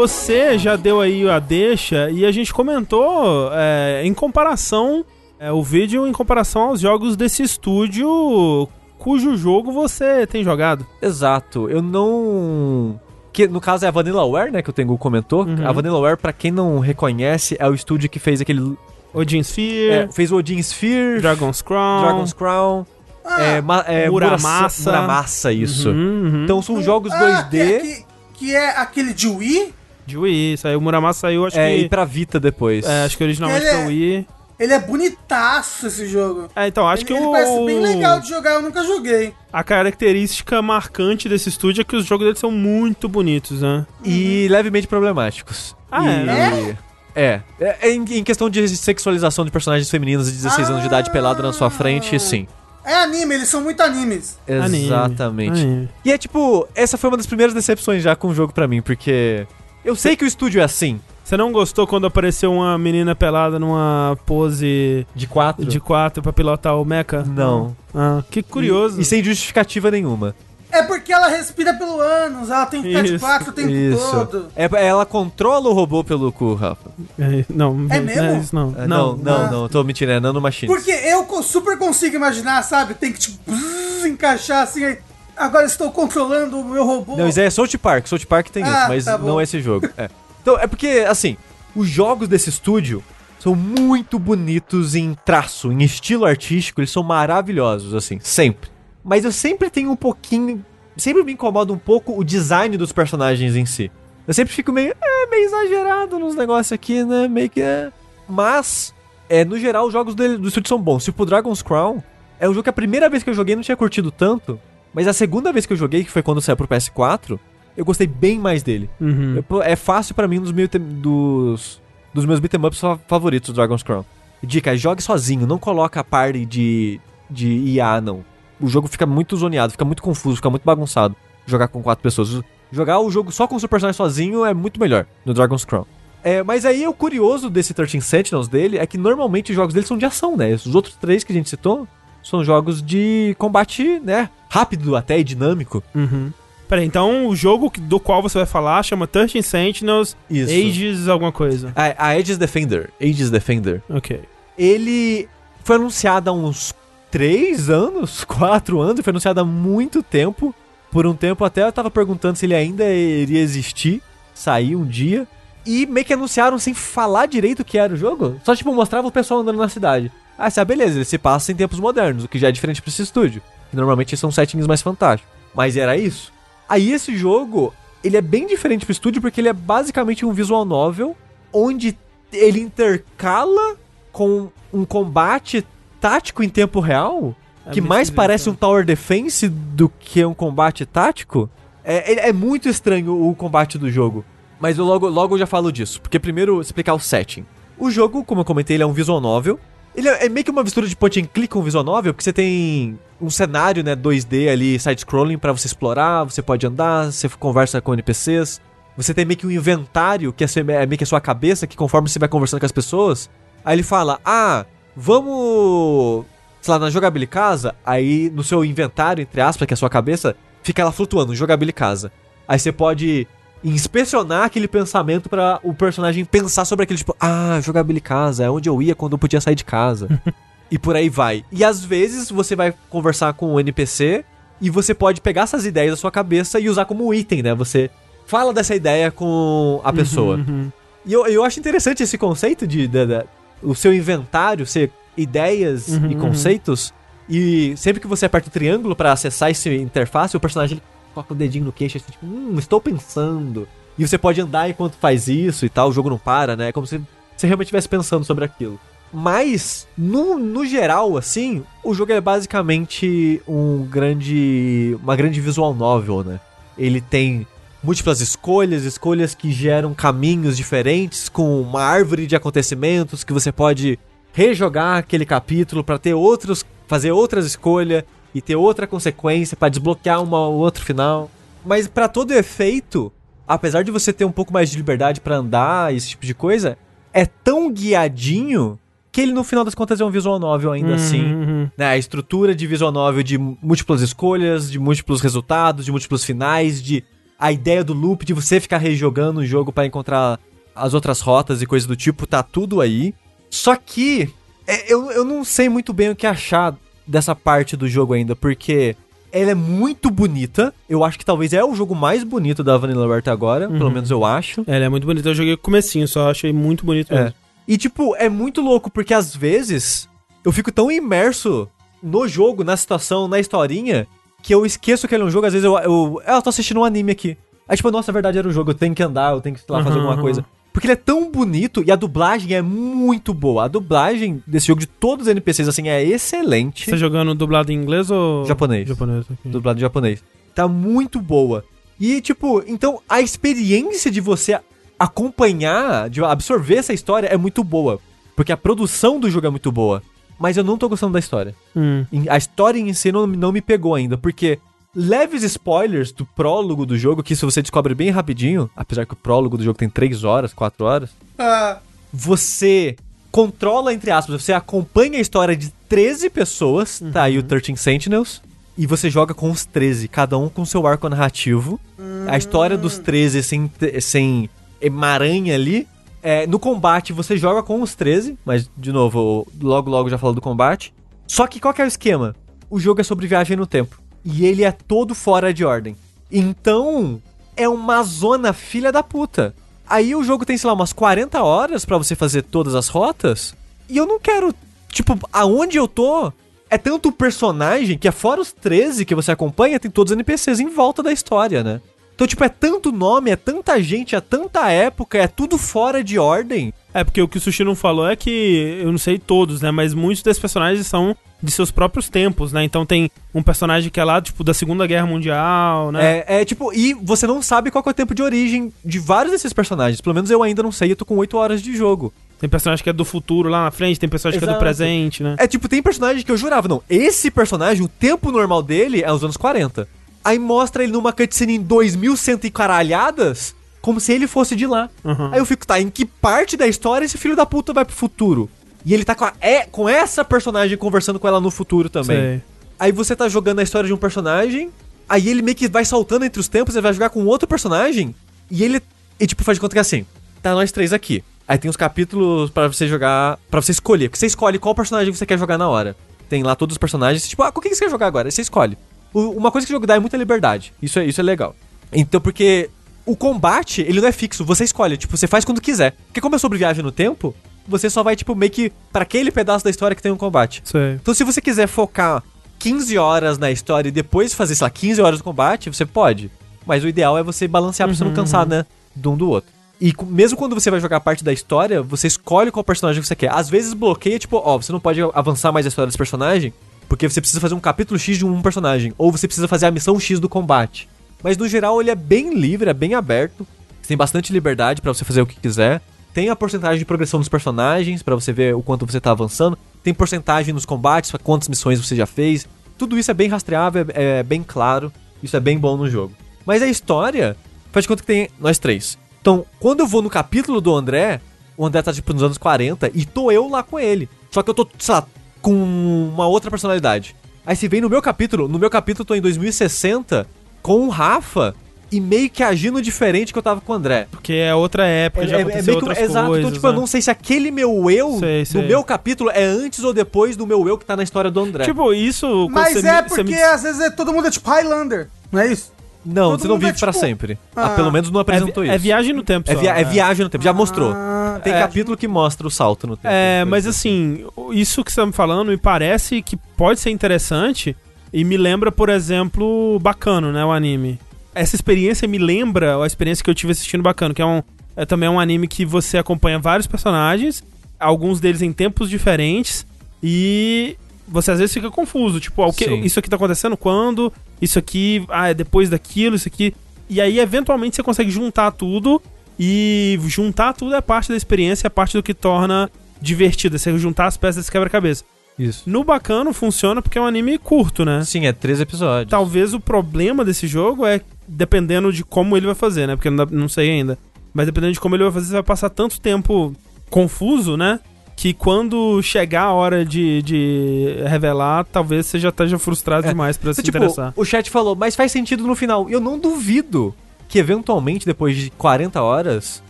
Você já deu aí a deixa e a gente comentou é, em comparação, é, o vídeo em comparação aos jogos desse estúdio cujo jogo você tem jogado. Exato, eu não... Que no caso é a Vanillaware, né, que o Tengu comentou. Uhum. A Vanillaware, pra quem não reconhece, é o estúdio que fez aquele... Odin Sphere. É, fez o Odin Sphere. Dragon's Crown. Dragon's Crown. Ah, é, ma, é, Muramasa. Muramasa, isso. Uhum, uhum. Então são jogos ah, 2D... Que, que é aquele de Wii. De Wii, isso aí. O Muramasa saiu, acho é, que... É, e pra Vita depois. É, acho que originalmente pra é... Wii. Ele é bonitaço esse jogo. É, então, acho ele, que ele o... parece bem legal de jogar, eu nunca joguei. A característica marcante desse estúdio é que os jogos dele são muito bonitos, né? E uhum. levemente problemáticos. Ah, e... é? É. é, é em, em, questão de sexualização de personagens femininos de 16 ah. anos de idade pelada na sua frente, sim. É anime, eles são muito animes. Exatamente. Anime. E é tipo, essa foi uma das primeiras decepções já com o jogo para mim, porque eu sei que o estúdio é assim. Você não gostou quando apareceu uma menina pelada numa pose de quatro? De quatro para pilotar o mecha? Não. Ah, que curioso. E, e sem justificativa nenhuma. É porque ela respira pelo ânus, ela tem que ficar de quatro o tempo isso. todo. É, ela controla o robô pelo cu, Rafa. É, não, é mesmo? É isso, não. É, não, não, não, não, tô mentindo, é nanomachine. Porque eu super consigo imaginar, sabe? Tem que, tipo, bzz, encaixar assim, aí. Agora estou controlando o meu robô. Não, isso é South Park. South Park tem ah, isso, mas tá não é esse jogo. É. Então, é porque, assim, os jogos desse estúdio são muito bonitos em traço, em estilo artístico, eles são maravilhosos, assim, sempre. Mas eu sempre tenho um pouquinho sempre me incomoda um pouco o design dos personagens em si. Eu sempre fico meio, é, meio exagerado nos negócios aqui, né? Meio que é. Mas, é, no geral, os jogos dele, do estúdio são bons. Tipo, Dragon's Crown é um jogo que a primeira vez que eu joguei não tinha curtido tanto. Mas a segunda vez que eu joguei, que foi quando saiu pro PS4, eu gostei bem mais dele. Uhum. Eu, é fácil para mim dos, meus, dos, dos meus beat'em ups favoritos do Dragon's Crown. Dica, jogue sozinho, não coloca a party de, de IA, não o jogo fica muito zoneado, fica muito confuso, fica muito bagunçado jogar com quatro pessoas. Jogar o jogo só com o seu personagem sozinho é muito melhor no Dragon's Crown. É, mas aí o curioso desse 13 Sentinels dele é que normalmente os jogos dele são de ação, né? Os outros três que a gente citou são jogos de combate, né? Rápido até e dinâmico. Uhum. Peraí, então o jogo do qual você vai falar chama 13 Sentinels Isso. Ages alguma coisa. A, a Aegis Defender. Aegis Defender. Ok. Ele foi anunciado há uns três anos, *laughs* quatro anos, foi anunciado há muito tempo. Por um tempo até eu tava perguntando se ele ainda iria existir, sair um dia. E meio que anunciaram sem falar direito o que era o jogo. Só, tipo, mostrava o pessoal andando na cidade. Ah, sabe, beleza, ele se passa em tempos modernos, o que já é diferente pra esse estúdio. Que normalmente são settings mais fantásticos. Mas era isso. Aí esse jogo, ele é bem diferente pro estúdio porque ele é basicamente um visual novel, onde ele intercala com um combate tático em tempo real, é que mais parece um tower defense do que um combate tático, é, é, é, muito estranho o combate do jogo. Mas eu logo, logo eu já falo disso, porque primeiro explicar o setting. O jogo, como eu comentei, ele é um visual novel. Ele é, é meio que uma mistura de point and click com visual novel, porque você tem um cenário, né, 2D ali, side-scrolling para você explorar, você pode andar, você conversa com NPCs. Você tem meio que um inventário, que é, é meio que a sua cabeça, que conforme você vai conversando com as pessoas, aí ele fala, ah, vamos, sei lá, na jogabilidade casa, aí no seu inventário, entre aspas, que é a sua cabeça, fica ela flutuando, jogabilidade casa. Aí você pode inspecionar aquele pensamento para o personagem pensar sobre aquele tipo, ah, jogabilidade casa, é onde eu ia quando eu podia sair de casa. *laughs* e por aí vai. E às vezes você vai conversar com o um NPC e você pode pegar essas ideias da sua cabeça e usar como item, né? Você fala dessa ideia com a pessoa. Uhum, uhum. E eu, eu acho interessante esse conceito de, de, de o seu inventário ser ideias uhum, e uhum. conceitos. E sempre que você aperta o triângulo para acessar esse interface, o personagem coloca o dedinho no queixo, assim, tipo, hum, estou pensando. E você pode andar enquanto faz isso e tal, o jogo não para, né? É como se você realmente estivesse pensando sobre aquilo. Mas, no, no geral, assim, o jogo é basicamente um grande. uma grande visual novel, né? Ele tem múltiplas escolhas, escolhas que geram caminhos diferentes, com uma árvore de acontecimentos que você pode rejogar aquele capítulo para ter outros. fazer outras escolhas e ter outra consequência para desbloquear um outro final. Mas para todo efeito, apesar de você ter um pouco mais de liberdade para andar, esse tipo de coisa, é tão guiadinho que ele no final das contas é um visual novel ainda uhum, assim. Uhum. Né? A estrutura de visual novel de múltiplas escolhas, de múltiplos resultados, de múltiplos finais, de a ideia do loop de você ficar rejogando o jogo para encontrar as outras rotas e coisas do tipo, tá tudo aí. Só que é, eu, eu não sei muito bem o que achar dessa parte do jogo ainda, porque ela é muito bonita. Eu acho que talvez é o jogo mais bonito da Vanilla Ware agora, uhum. pelo menos eu acho. Ela é muito bonita. Eu joguei o comecinho, só achei muito bonito é. mesmo. E, tipo, é muito louco, porque às vezes eu fico tão imerso no jogo, na situação, na historinha, que eu esqueço que ele é um jogo. Às vezes eu, eu, eu tô assistindo um anime aqui. Aí, tipo, nossa, é verdade, era um jogo, eu tenho que andar, eu tenho que, lá, fazer uhum, alguma coisa. Porque ele é tão bonito e a dublagem é muito boa. A dublagem desse jogo de todos os NPCs, assim, é excelente. Você tá jogando dublado em inglês ou. Japonês. Japonês, okay. Dublado em japonês. Tá muito boa. E, tipo, então a experiência de você acompanhar, de absorver essa história é muito boa. Porque a produção do jogo é muito boa. Mas eu não tô gostando da história. Hum. A história em si não, não me pegou ainda. Porque leves spoilers do prólogo do jogo, que isso você descobre bem rapidinho, apesar que o prólogo do jogo tem 3 horas, 4 horas. Ah. Você controla, entre aspas, você acompanha a história de 13 pessoas, uhum. tá aí o 13 uhum. Sentinels, e você joga com os 13, cada um com seu arco narrativo. Uhum. A história dos 13 sem, sem emaranha ali. É, no combate você joga com os 13, mas de novo, logo logo já falo do combate. Só que qual que é o esquema? O jogo é sobre viagem no tempo. E ele é todo fora de ordem. Então, é uma zona filha da puta. Aí o jogo tem, sei lá, umas 40 horas para você fazer todas as rotas. E eu não quero. Tipo, aonde eu tô é tanto personagem que é fora os 13 que você acompanha, tem todos os NPCs em volta da história, né? Então, tipo, é tanto nome, é tanta gente, é tanta época, é tudo fora de ordem. É, porque o que o Sushi não falou é que, eu não sei todos, né? Mas muitos desses personagens são de seus próprios tempos, né? Então tem um personagem que é lá, tipo, da Segunda Guerra Mundial, né? É, é tipo, e você não sabe qual é o tempo de origem de vários desses personagens. Pelo menos eu ainda não sei, eu tô com 8 horas de jogo. Tem personagem que é do futuro lá na frente, tem personagem Exato. que é do presente, né? É tipo, tem personagem que eu jurava, não, esse personagem, o tempo normal dele é os anos 40. Aí mostra ele numa cutscene em 2100 e caralhadas, como se ele fosse de lá. Uhum. Aí eu fico, tá, em que parte da história esse filho da puta vai pro futuro? E ele tá com, a, é, com essa personagem conversando com ela no futuro também. Sei. Aí você tá jogando a história de um personagem, aí ele meio que vai saltando entre os tempos, ele vai jogar com outro personagem, e ele, e tipo, faz de conta que é assim, tá nós três aqui. Aí tem os capítulos para você jogar, para você escolher, porque você escolhe qual personagem você quer jogar na hora. Tem lá todos os personagens, tipo, ah, com quem você quer jogar agora? Aí você escolhe uma coisa que o jogo dá é muita liberdade. Isso é, isso é legal. Então, porque o combate, ele não é fixo, você escolhe, tipo, você faz quando quiser. Porque como é sobre viagem no tempo, você só vai, tipo, meio que para aquele pedaço da história que tem um combate. Sim. Então, se você quiser focar 15 horas na história e depois fazer, sei lá, 15 horas de combate, você pode. Mas o ideal é você balancear pra você não uhum, cansar, uhum. né? De um do outro. E mesmo quando você vai jogar parte da história, você escolhe qual personagem você quer. Às vezes bloqueia, tipo, ó, você não pode avançar mais a história desse personagem, porque você precisa fazer um capítulo X de um personagem, ou você precisa fazer a missão X do combate. Mas no geral ele é bem livre, é bem aberto. Você tem bastante liberdade para você fazer o que quiser. Tem a porcentagem de progressão dos personagens para você ver o quanto você tá avançando. Tem porcentagem nos combates, quantas missões você já fez. tudo isso é bem rastreável, é, é bem claro, isso é bem bom no jogo. Mas a história, faz de conta que tem nós três. Então, quando eu vou no capítulo do André, o André tá tipo nos anos 40 e tô eu lá com ele. Só que eu tô, sei lá, com uma outra personalidade. Aí se vem no meu capítulo, no meu capítulo eu tô em 2060 com o Rafa e meio que agindo diferente que eu tava com o André. Porque é outra época, já É, é aconteceu meio que- outras exato, coisas. então tipo, eu né? não sei se aquele meu eu Sei, do sei. meu capítulo é antes ou depois do meu eu que tá na história do André. Tipo, isso... Mas você é me- você porque me- às vezes é, todo mundo é tipo Highlander, não é isso? não, todo você não é, vive pra tipo- sempre. Ah, Ah. pelo menos não É, apresentou vi- isso. é viagem no tempo É, só, via- é né? viagem no tempo, já mostrou. Ah, Tem É. capítulo que mostra o salto no tempo. É, mas disso. assim, isso que você tá me falando me parece que pode ser interessante e me lembra, por exemplo, Bacano, né, o anime. Essa experiência me lembra a experiência que eu tive assistindo Bacano, que é, um, é também um anime que você acompanha vários personagens, alguns deles em tempos diferentes, e você às vezes fica confuso, tipo, ah, o que, isso aqui tá acontecendo quando? Isso aqui, ah, é depois daquilo, isso aqui. E aí, eventualmente, você consegue juntar tudo, e juntar tudo é parte da experiência, é parte do que torna divertido, é você juntar as peças desse quebra-cabeça. Isso. No Bacano funciona porque é um anime curto, né? Sim, é três episódios. Talvez o problema desse jogo é dependendo de como ele vai fazer, né? Porque não, dá- não sei ainda. Mas dependendo de como ele vai fazer, você vai passar tanto tempo confuso, né? Que quando chegar a hora de, de revelar, talvez você já esteja frustrado É. demais pra se tipo, interessar. o chat falou, mas faz sentido no final. Eu não duvido que eventualmente, depois de 40 horas,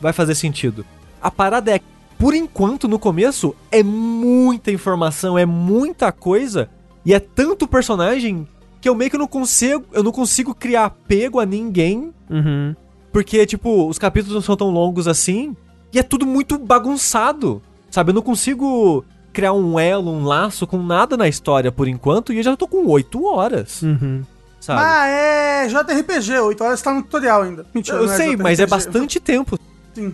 vai fazer sentido. A parada é, por enquanto, no começo, é muita informação, é muita coisa, e é tanto personagem que eu meio que não consigo, eu não consigo criar apego a ninguém, Uhum. porque, tipo, os capítulos não são tão longos assim, e é tudo muito bagunçado. Sabe, eu não consigo criar um elo, um laço com nada na história por enquanto, e eu já tô com 8 horas, Uhum. sabe? Mas é JRPG, 8 horas tá no tutorial ainda. Mentira, eu não sei, JRPG. mas é bastante tempo.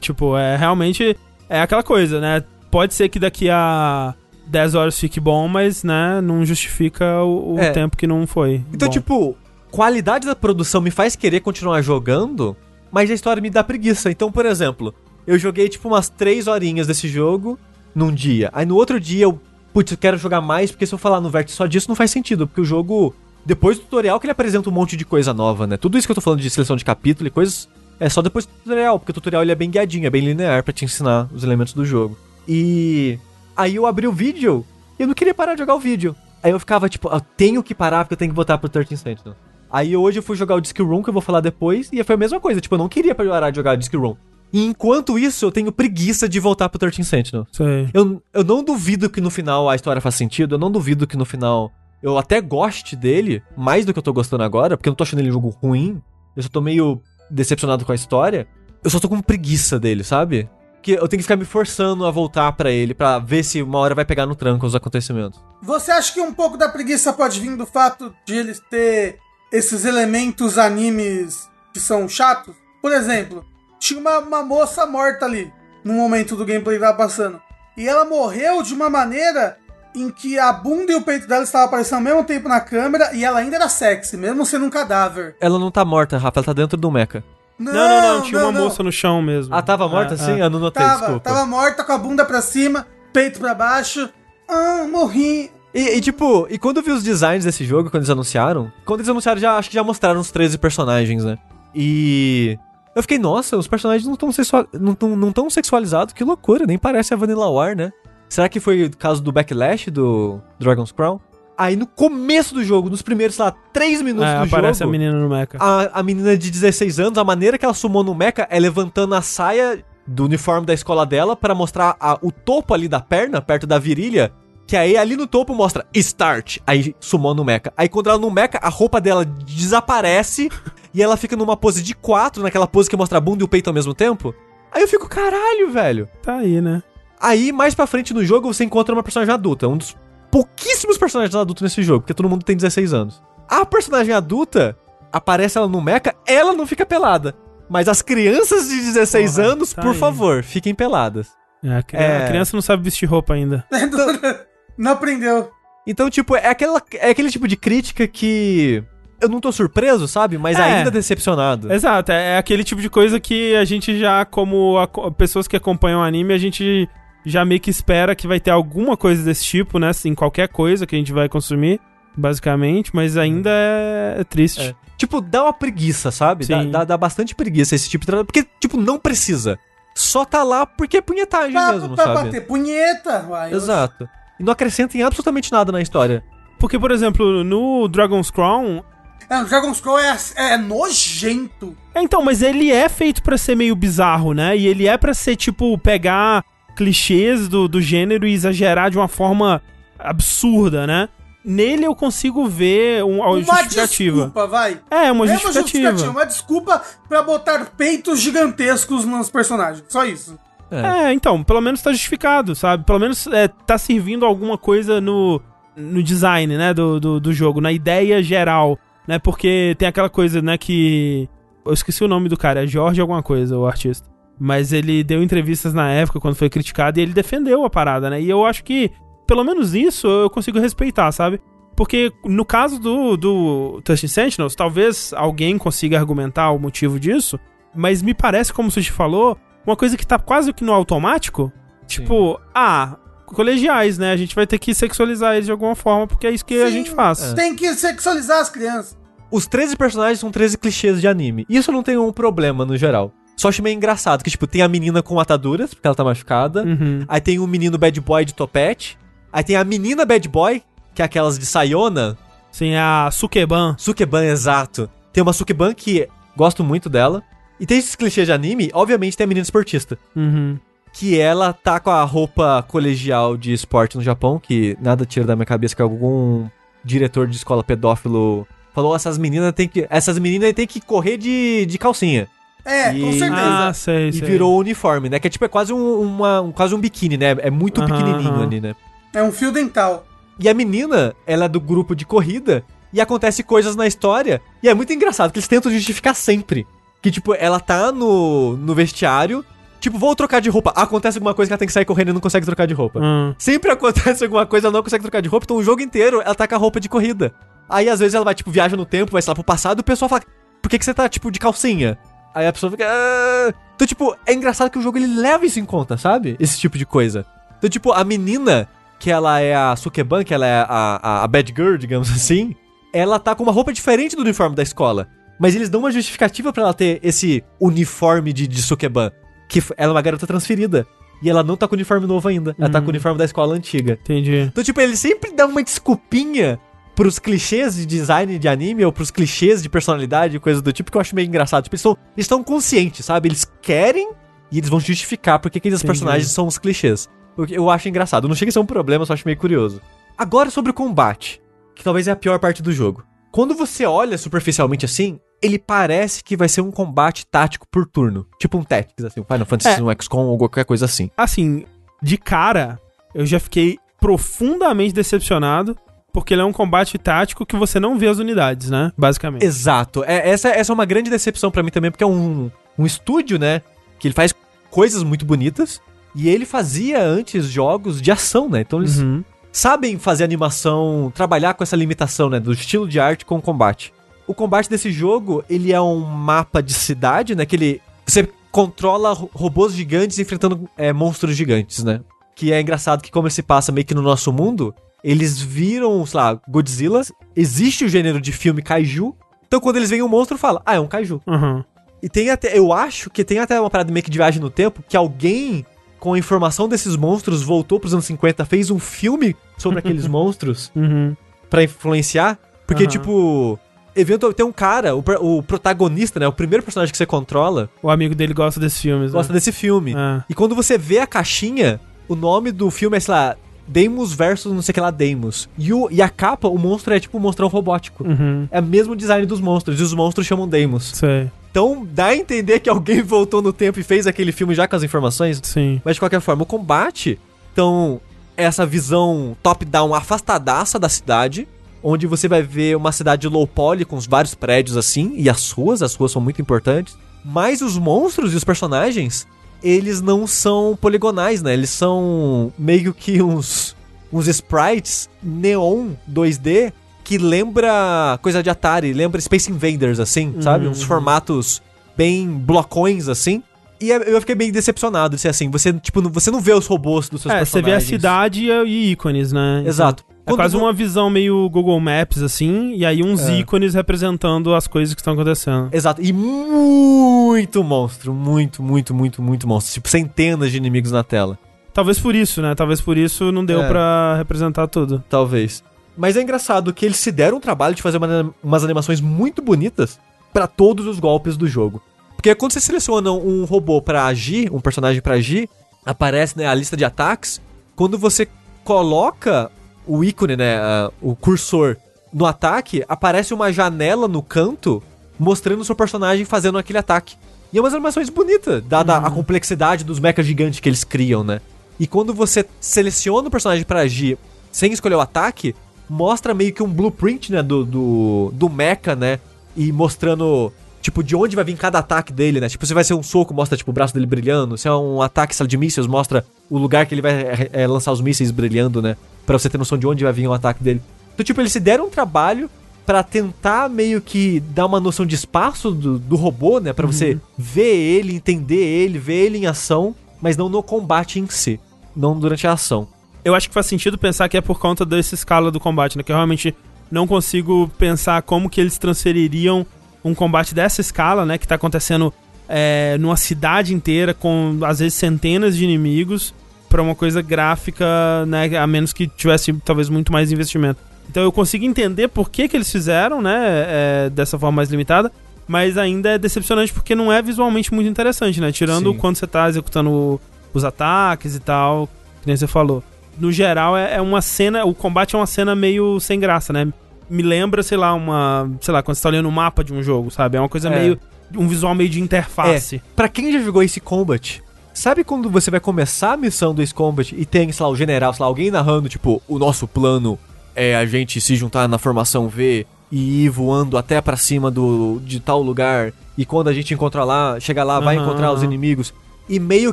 Tipo, é realmente. É aquela coisa, né? Pode ser que daqui a 10 horas fique bom, mas, né, não justifica o, o É. tempo que não foi. Então, bom. tipo, qualidade da produção me faz querer continuar jogando, mas a história me dá preguiça. Então, por exemplo, eu joguei tipo umas 3 horinhas desse jogo num dia. Aí no outro dia eu, putz, eu quero jogar mais, porque se eu falar no vértice só disso não faz sentido, porque o jogo, depois do tutorial que ele apresenta um monte de coisa nova, né? Tudo isso que eu tô falando de seleção de capítulo e coisas, é só depois do tutorial, porque o tutorial ele é bem guiadinho, é bem linear pra te ensinar os elementos do jogo. E aí eu abri o vídeo e eu não queria parar de jogar o vídeo. Aí eu ficava tipo, eu tenho que parar porque eu tenho que botar pro 13 Sentinel. Aí hoje eu fui jogar o Disc Room, que eu vou falar depois, e foi a mesma coisa. Tipo, eu não queria parar de jogar o Disc Room. E enquanto isso, eu tenho preguiça de voltar pro 13 Sentinel. Sei. Eu, eu não duvido que no final a história faz sentido, eu não duvido que no final eu até goste dele, mais do que eu tô gostando agora, porque eu não tô achando ele um jogo ruim, eu só tô meio decepcionado com a história. Eu só tô com preguiça dele, sabe? Que eu tenho que ficar me forçando a voltar pra ele, pra ver se uma hora vai pegar no tranco os acontecimentos. Você acha que um pouco da preguiça pode vir do fato de eles ter esses elementos animes que são chatos? Por exemplo, tinha uma, uma moça morta ali no momento do gameplay que tava passando. E ela morreu de uma maneira em que a bunda e o peito dela estavam aparecendo ao mesmo tempo na câmera e ela ainda era sexy, mesmo sendo um cadáver. Ela não tá morta, Rafa, ela tá dentro do mecha. Não, não, não, tinha uma não. moça no chão mesmo. Ah, tava morta É, assim? é. Eu não notei, Tava, desculpa. tava morta com a bunda pra cima, peito pra baixo. Ah, morri. E, e, tipo, e quando eu vi os designs desse jogo, quando eles anunciaram, quando eles anunciaram, já acho que já mostraram os 13 personagens, né? E. Eu fiquei, nossa, os personagens não estão sexua não tão, não tão sexualizados, que loucura, nem parece a Vanilla War, né? Será que foi o caso do Backlash do Dragon's Crown? Aí no começo do jogo, nos primeiros, sei lá, 3 minutos É, do aparece jogo. a menina no mecha. A, a menina de 16 anos, a maneira que ela sumou no mecha é levantando a saia do uniforme da escola dela pra mostrar a- o topo ali da perna, perto da virilha. Que aí ali no topo mostra Start. Aí sumou no mecha. Aí quando ela no mecha, a roupa dela desaparece e ela fica numa pose de 4, naquela pose que mostra a bunda e o peito ao mesmo tempo. Aí eu fico, caralho, velho. Tá aí, né? Aí, mais pra frente no jogo, você encontra uma personagem adulta. Um dos pouquíssimos personagens adultos nesse jogo, porque todo mundo tem 16 anos. A personagem adulta, aparece ela no mecha, ela não fica pelada. Mas as crianças de 16 Porra, anos, tá por aí. favor, fiquem peladas. É, a, cri- É. a criança não sabe vestir roupa ainda. *laughs* Não aprendeu. Então, tipo, é, aquela, é aquele tipo de crítica que. Eu não tô surpreso, sabe? Mas É. ainda decepcionado. Exato, é é aquele tipo de coisa que a gente já, como aco- pessoas que acompanham o anime, a gente já meio que espera que vai ter alguma coisa desse tipo, né? Em qualquer coisa que a gente vai consumir. basicamente, mas ainda é, é triste. É. Tipo, dá uma preguiça, sabe? Dá, dá, dá, bastante preguiça esse tipo de trabalho. Porque, tipo, não precisa. Só tá lá porque é punhetagem pra, mesmo, pra sabe? Pra bater punheta, uai. Exato. E não acrescenta em absolutamente nada na história. Porque, por exemplo, no Dragon's Crown... É, o Dragon's Crown é, é nojento. É, então, mas ele é feito para ser meio bizarro, né? E ele é para ser, tipo, pegar clichês do, do gênero e exagerar de uma forma absurda, né? Nele eu consigo ver um, uma, uma justificativa. desculpa, vai. É, uma é justificativa. Uma justificativa, uma desculpa pra botar peitos gigantescos nos personagens. Só isso. É. é, então, pelo menos tá justificado, sabe? Pelo menos é, tá servindo alguma coisa no, no design, né, do, do, do jogo, na ideia geral, né? Porque tem aquela coisa, né, que... Eu esqueci o nome do cara, é Jorge alguma coisa, o artista. Mas ele deu entrevistas na época, quando foi criticado, e ele defendeu a parada, né? E eu acho que, pelo menos isso, eu consigo respeitar, sabe? Porque no caso do, do Touching Sentinels, talvez alguém consiga argumentar o motivo disso, mas me parece, como o Sushi falou, uma coisa que tá quase que no automático. Tipo, Sim. ah, colegiais, né? A gente vai ter que sexualizar eles de alguma forma, porque é isso que Sim, a gente faz. É. Tem que sexualizar as crianças. Os 13 personagens são 13 clichês de anime. Isso não tem um problema no geral. Só acho meio engraçado que, tipo, tem a menina com ataduras, porque ela tá machucada. Uhum. Aí tem o menino bad boy de topete. Aí tem a menina bad boy, que é aquelas de Sayona. Sim, a Sukeban. Sukeban, exato. Tem uma Sukeban que gosto muito dela. E tem esses clichês de anime, obviamente tem a menina esportista. Uhum. Que ela tá com a roupa colegial de esporte no Japão, que nada tira da minha cabeça que algum diretor de escola pedófilo falou: essas meninas tem que. Essas meninas têm que correr de, de calcinha. É, e... com certeza. Ah, sei, e sei. virou o uniforme, né? Que é tipo, é quase um, uma, um, quase um biquíni, né? É muito uhum, pequenininho uhum. ali, né? É um fio dental. E a menina, ela é do grupo de corrida, e acontece coisas na história, e é muito engraçado que eles tentam justificar sempre. Que, tipo, ela tá no, no vestiário, tipo, vou trocar de roupa. Acontece alguma coisa que ela tem que sair correndo e não consegue trocar de roupa. Hum. Sempre acontece alguma coisa, ela não consegue trocar de roupa, então o jogo inteiro ela tá com a roupa de corrida. Aí, às vezes, ela vai, tipo, viaja no tempo, vai, sei lá, pro passado, e o pessoal fala, por que, que você tá, tipo, de calcinha? Aí a pessoa fica. Ah! Então, tipo, é engraçado que o jogo ele leva isso em conta, sabe? Esse tipo de coisa. Então, tipo, a menina, que ela é a Sukeban, que ela é a, a, a bad girl, digamos *laughs* assim, ela tá com uma roupa diferente do uniforme da escola. Mas eles dão uma justificativa para ela ter esse uniforme de, de Sukeban. Que ela é uma garota transferida. E ela não tá com o uniforme novo ainda. Ela tá com o uhum. uniforme da escola antiga. Entendi. Então, tipo, ele sempre dá uma desculpinha pros clichês de design de anime ou pros clichês de personalidade e coisas do tipo que eu acho meio engraçado. Tipo, eles estão conscientes, sabe? Eles querem e eles vão justificar porque que aqueles personagens são os clichês. O que eu acho engraçado. Não chega a ser um problema, só acho meio curioso. Agora sobre o combate, que talvez é a pior parte do jogo. Quando você olha superficialmente assim, ele parece que vai ser um combate tático por turno. Tipo um Tactics, assim, um Final Fantasy, é. um XCOM ou qualquer coisa assim. Assim, de cara, eu já fiquei profundamente decepcionado porque ele é um combate tático que você não vê as unidades, né? Basicamente. Exato. É, essa, essa é uma grande decepção para mim também, porque é um, um estúdio, né? Que ele faz coisas muito bonitas. E ele fazia antes jogos de ação, né? Então eles uhum. sabem fazer animação, trabalhar com essa limitação, né? Do estilo de arte com o combate. O combate desse jogo, ele é um mapa de cidade, né? Que ele. Você controla robôs gigantes enfrentando é, monstros gigantes, né? Que é engraçado que, como ele se passa meio que no nosso mundo, eles viram, sei lá, Godzilla. Existe o gênero de filme kaiju. Então quando eles veem um monstro, fala, ah, é um kaiju. Uhum. E tem até, eu acho que tem até uma parada meio que de viagem no tempo, que alguém com a informação desses monstros voltou pros anos 50, fez um filme sobre aqueles *laughs* monstros uhum. para influenciar. Porque, uhum. tipo, evento tem um cara, o, o, protagonista, né? O primeiro personagem que você controla. O amigo dele gosta desse filme. Gosta né? desse filme. É. E quando você vê a caixinha, o nome do filme é, sei lá, Deimos versus não sei o que lá, Deimos. E, o, e a capa, o monstro é tipo um monstrão robótico. Uhum. É o mesmo design dos monstros, e os monstros chamam Deimos. Sei. Então dá a entender que alguém *laughs* voltou no tempo e fez aquele filme já com as informações. Sim. Mas de qualquer forma, o combate, então, essa visão top-down afastadaça da cidade, onde você vai ver uma cidade low poly com os vários prédios assim, e as ruas, as ruas são muito importantes. Mas os monstros e os personagens eles não são poligonais, né? Eles são meio que uns, uns sprites neon 2D que lembra coisa de Atari, lembra Space Invaders, assim, uhum. sabe? Uns formatos bem blocões, assim. E é, eu fiquei bem decepcionado de ser assim. Você, tipo, você não vê os robôs dos seus é, personagens. Você vê a cidade e ícones, né? Exato. É quase uma visão meio Google Maps, assim, e aí uns é. ícones representando as coisas que estão acontecendo. Exato. E muito monstro. Muito, muito, muito, muito monstro. Tipo, centenas de inimigos na tela. Talvez por isso, né? Talvez por isso não deu é. para representar tudo. Talvez. Mas é engraçado que eles se deram o trabalho de fazer uma, umas animações muito bonitas para todos os golpes do jogo. Porque quando você seleciona um robô para agir, um personagem para agir, aparece né, a lista de ataques. Quando você coloca o ícone, né, uh, o cursor no ataque, aparece uma janela no canto mostrando o seu personagem fazendo aquele ataque. E é umas animações bonitas, dada uhum. a complexidade dos mechas gigantes que eles criam, né? E quando você seleciona o personagem para agir sem escolher o ataque, mostra meio que um blueprint, né, do, do, do mecha, né? E mostrando tipo, de onde vai vir cada ataque dele, né? Tipo, se vai ser um soco, mostra, tipo, o braço dele brilhando. Se é um ataque de mísseis, mostra o lugar que ele vai é, é, lançar os mísseis brilhando, né? Pra você ter noção de onde vai vir o ataque dele. Então, tipo, eles se deram um trabalho para tentar meio que dar uma noção de espaço do, do robô, né? Pra uhum. você ver ele, entender ele, ver ele em ação, mas não no combate em si. Não durante a ação. Eu acho que faz sentido pensar que é por conta dessa escala do combate, né? Que eu realmente não consigo pensar como que eles transfeririam um combate dessa escala, né? Que tá acontecendo é, numa cidade inteira com às vezes centenas de inimigos para uma coisa gráfica, né? A menos que tivesse talvez muito mais investimento. Então eu consigo entender por que, que eles fizeram, né? É, dessa forma mais limitada. Mas ainda é decepcionante porque não é visualmente muito interessante, né? Tirando Sim. quando você tá executando os ataques e tal, que nem você falou. No geral, é, é uma cena. O combate é uma cena meio sem graça, né? Me lembra, sei lá, uma. Sei lá, quando você tá olhando o mapa de um jogo, sabe? É uma coisa é. meio. Um visual meio de interface. É. Pra quem já jogou esse Combat, sabe quando você vai começar a missão do Ace Combat e tem, sei lá, o general, sei lá, alguém narrando, tipo, o nosso plano é a gente se juntar na formação V e ir voando até para cima do, de tal lugar. E quando a gente encontrar lá, chegar lá, uhum. vai encontrar os inimigos. E meio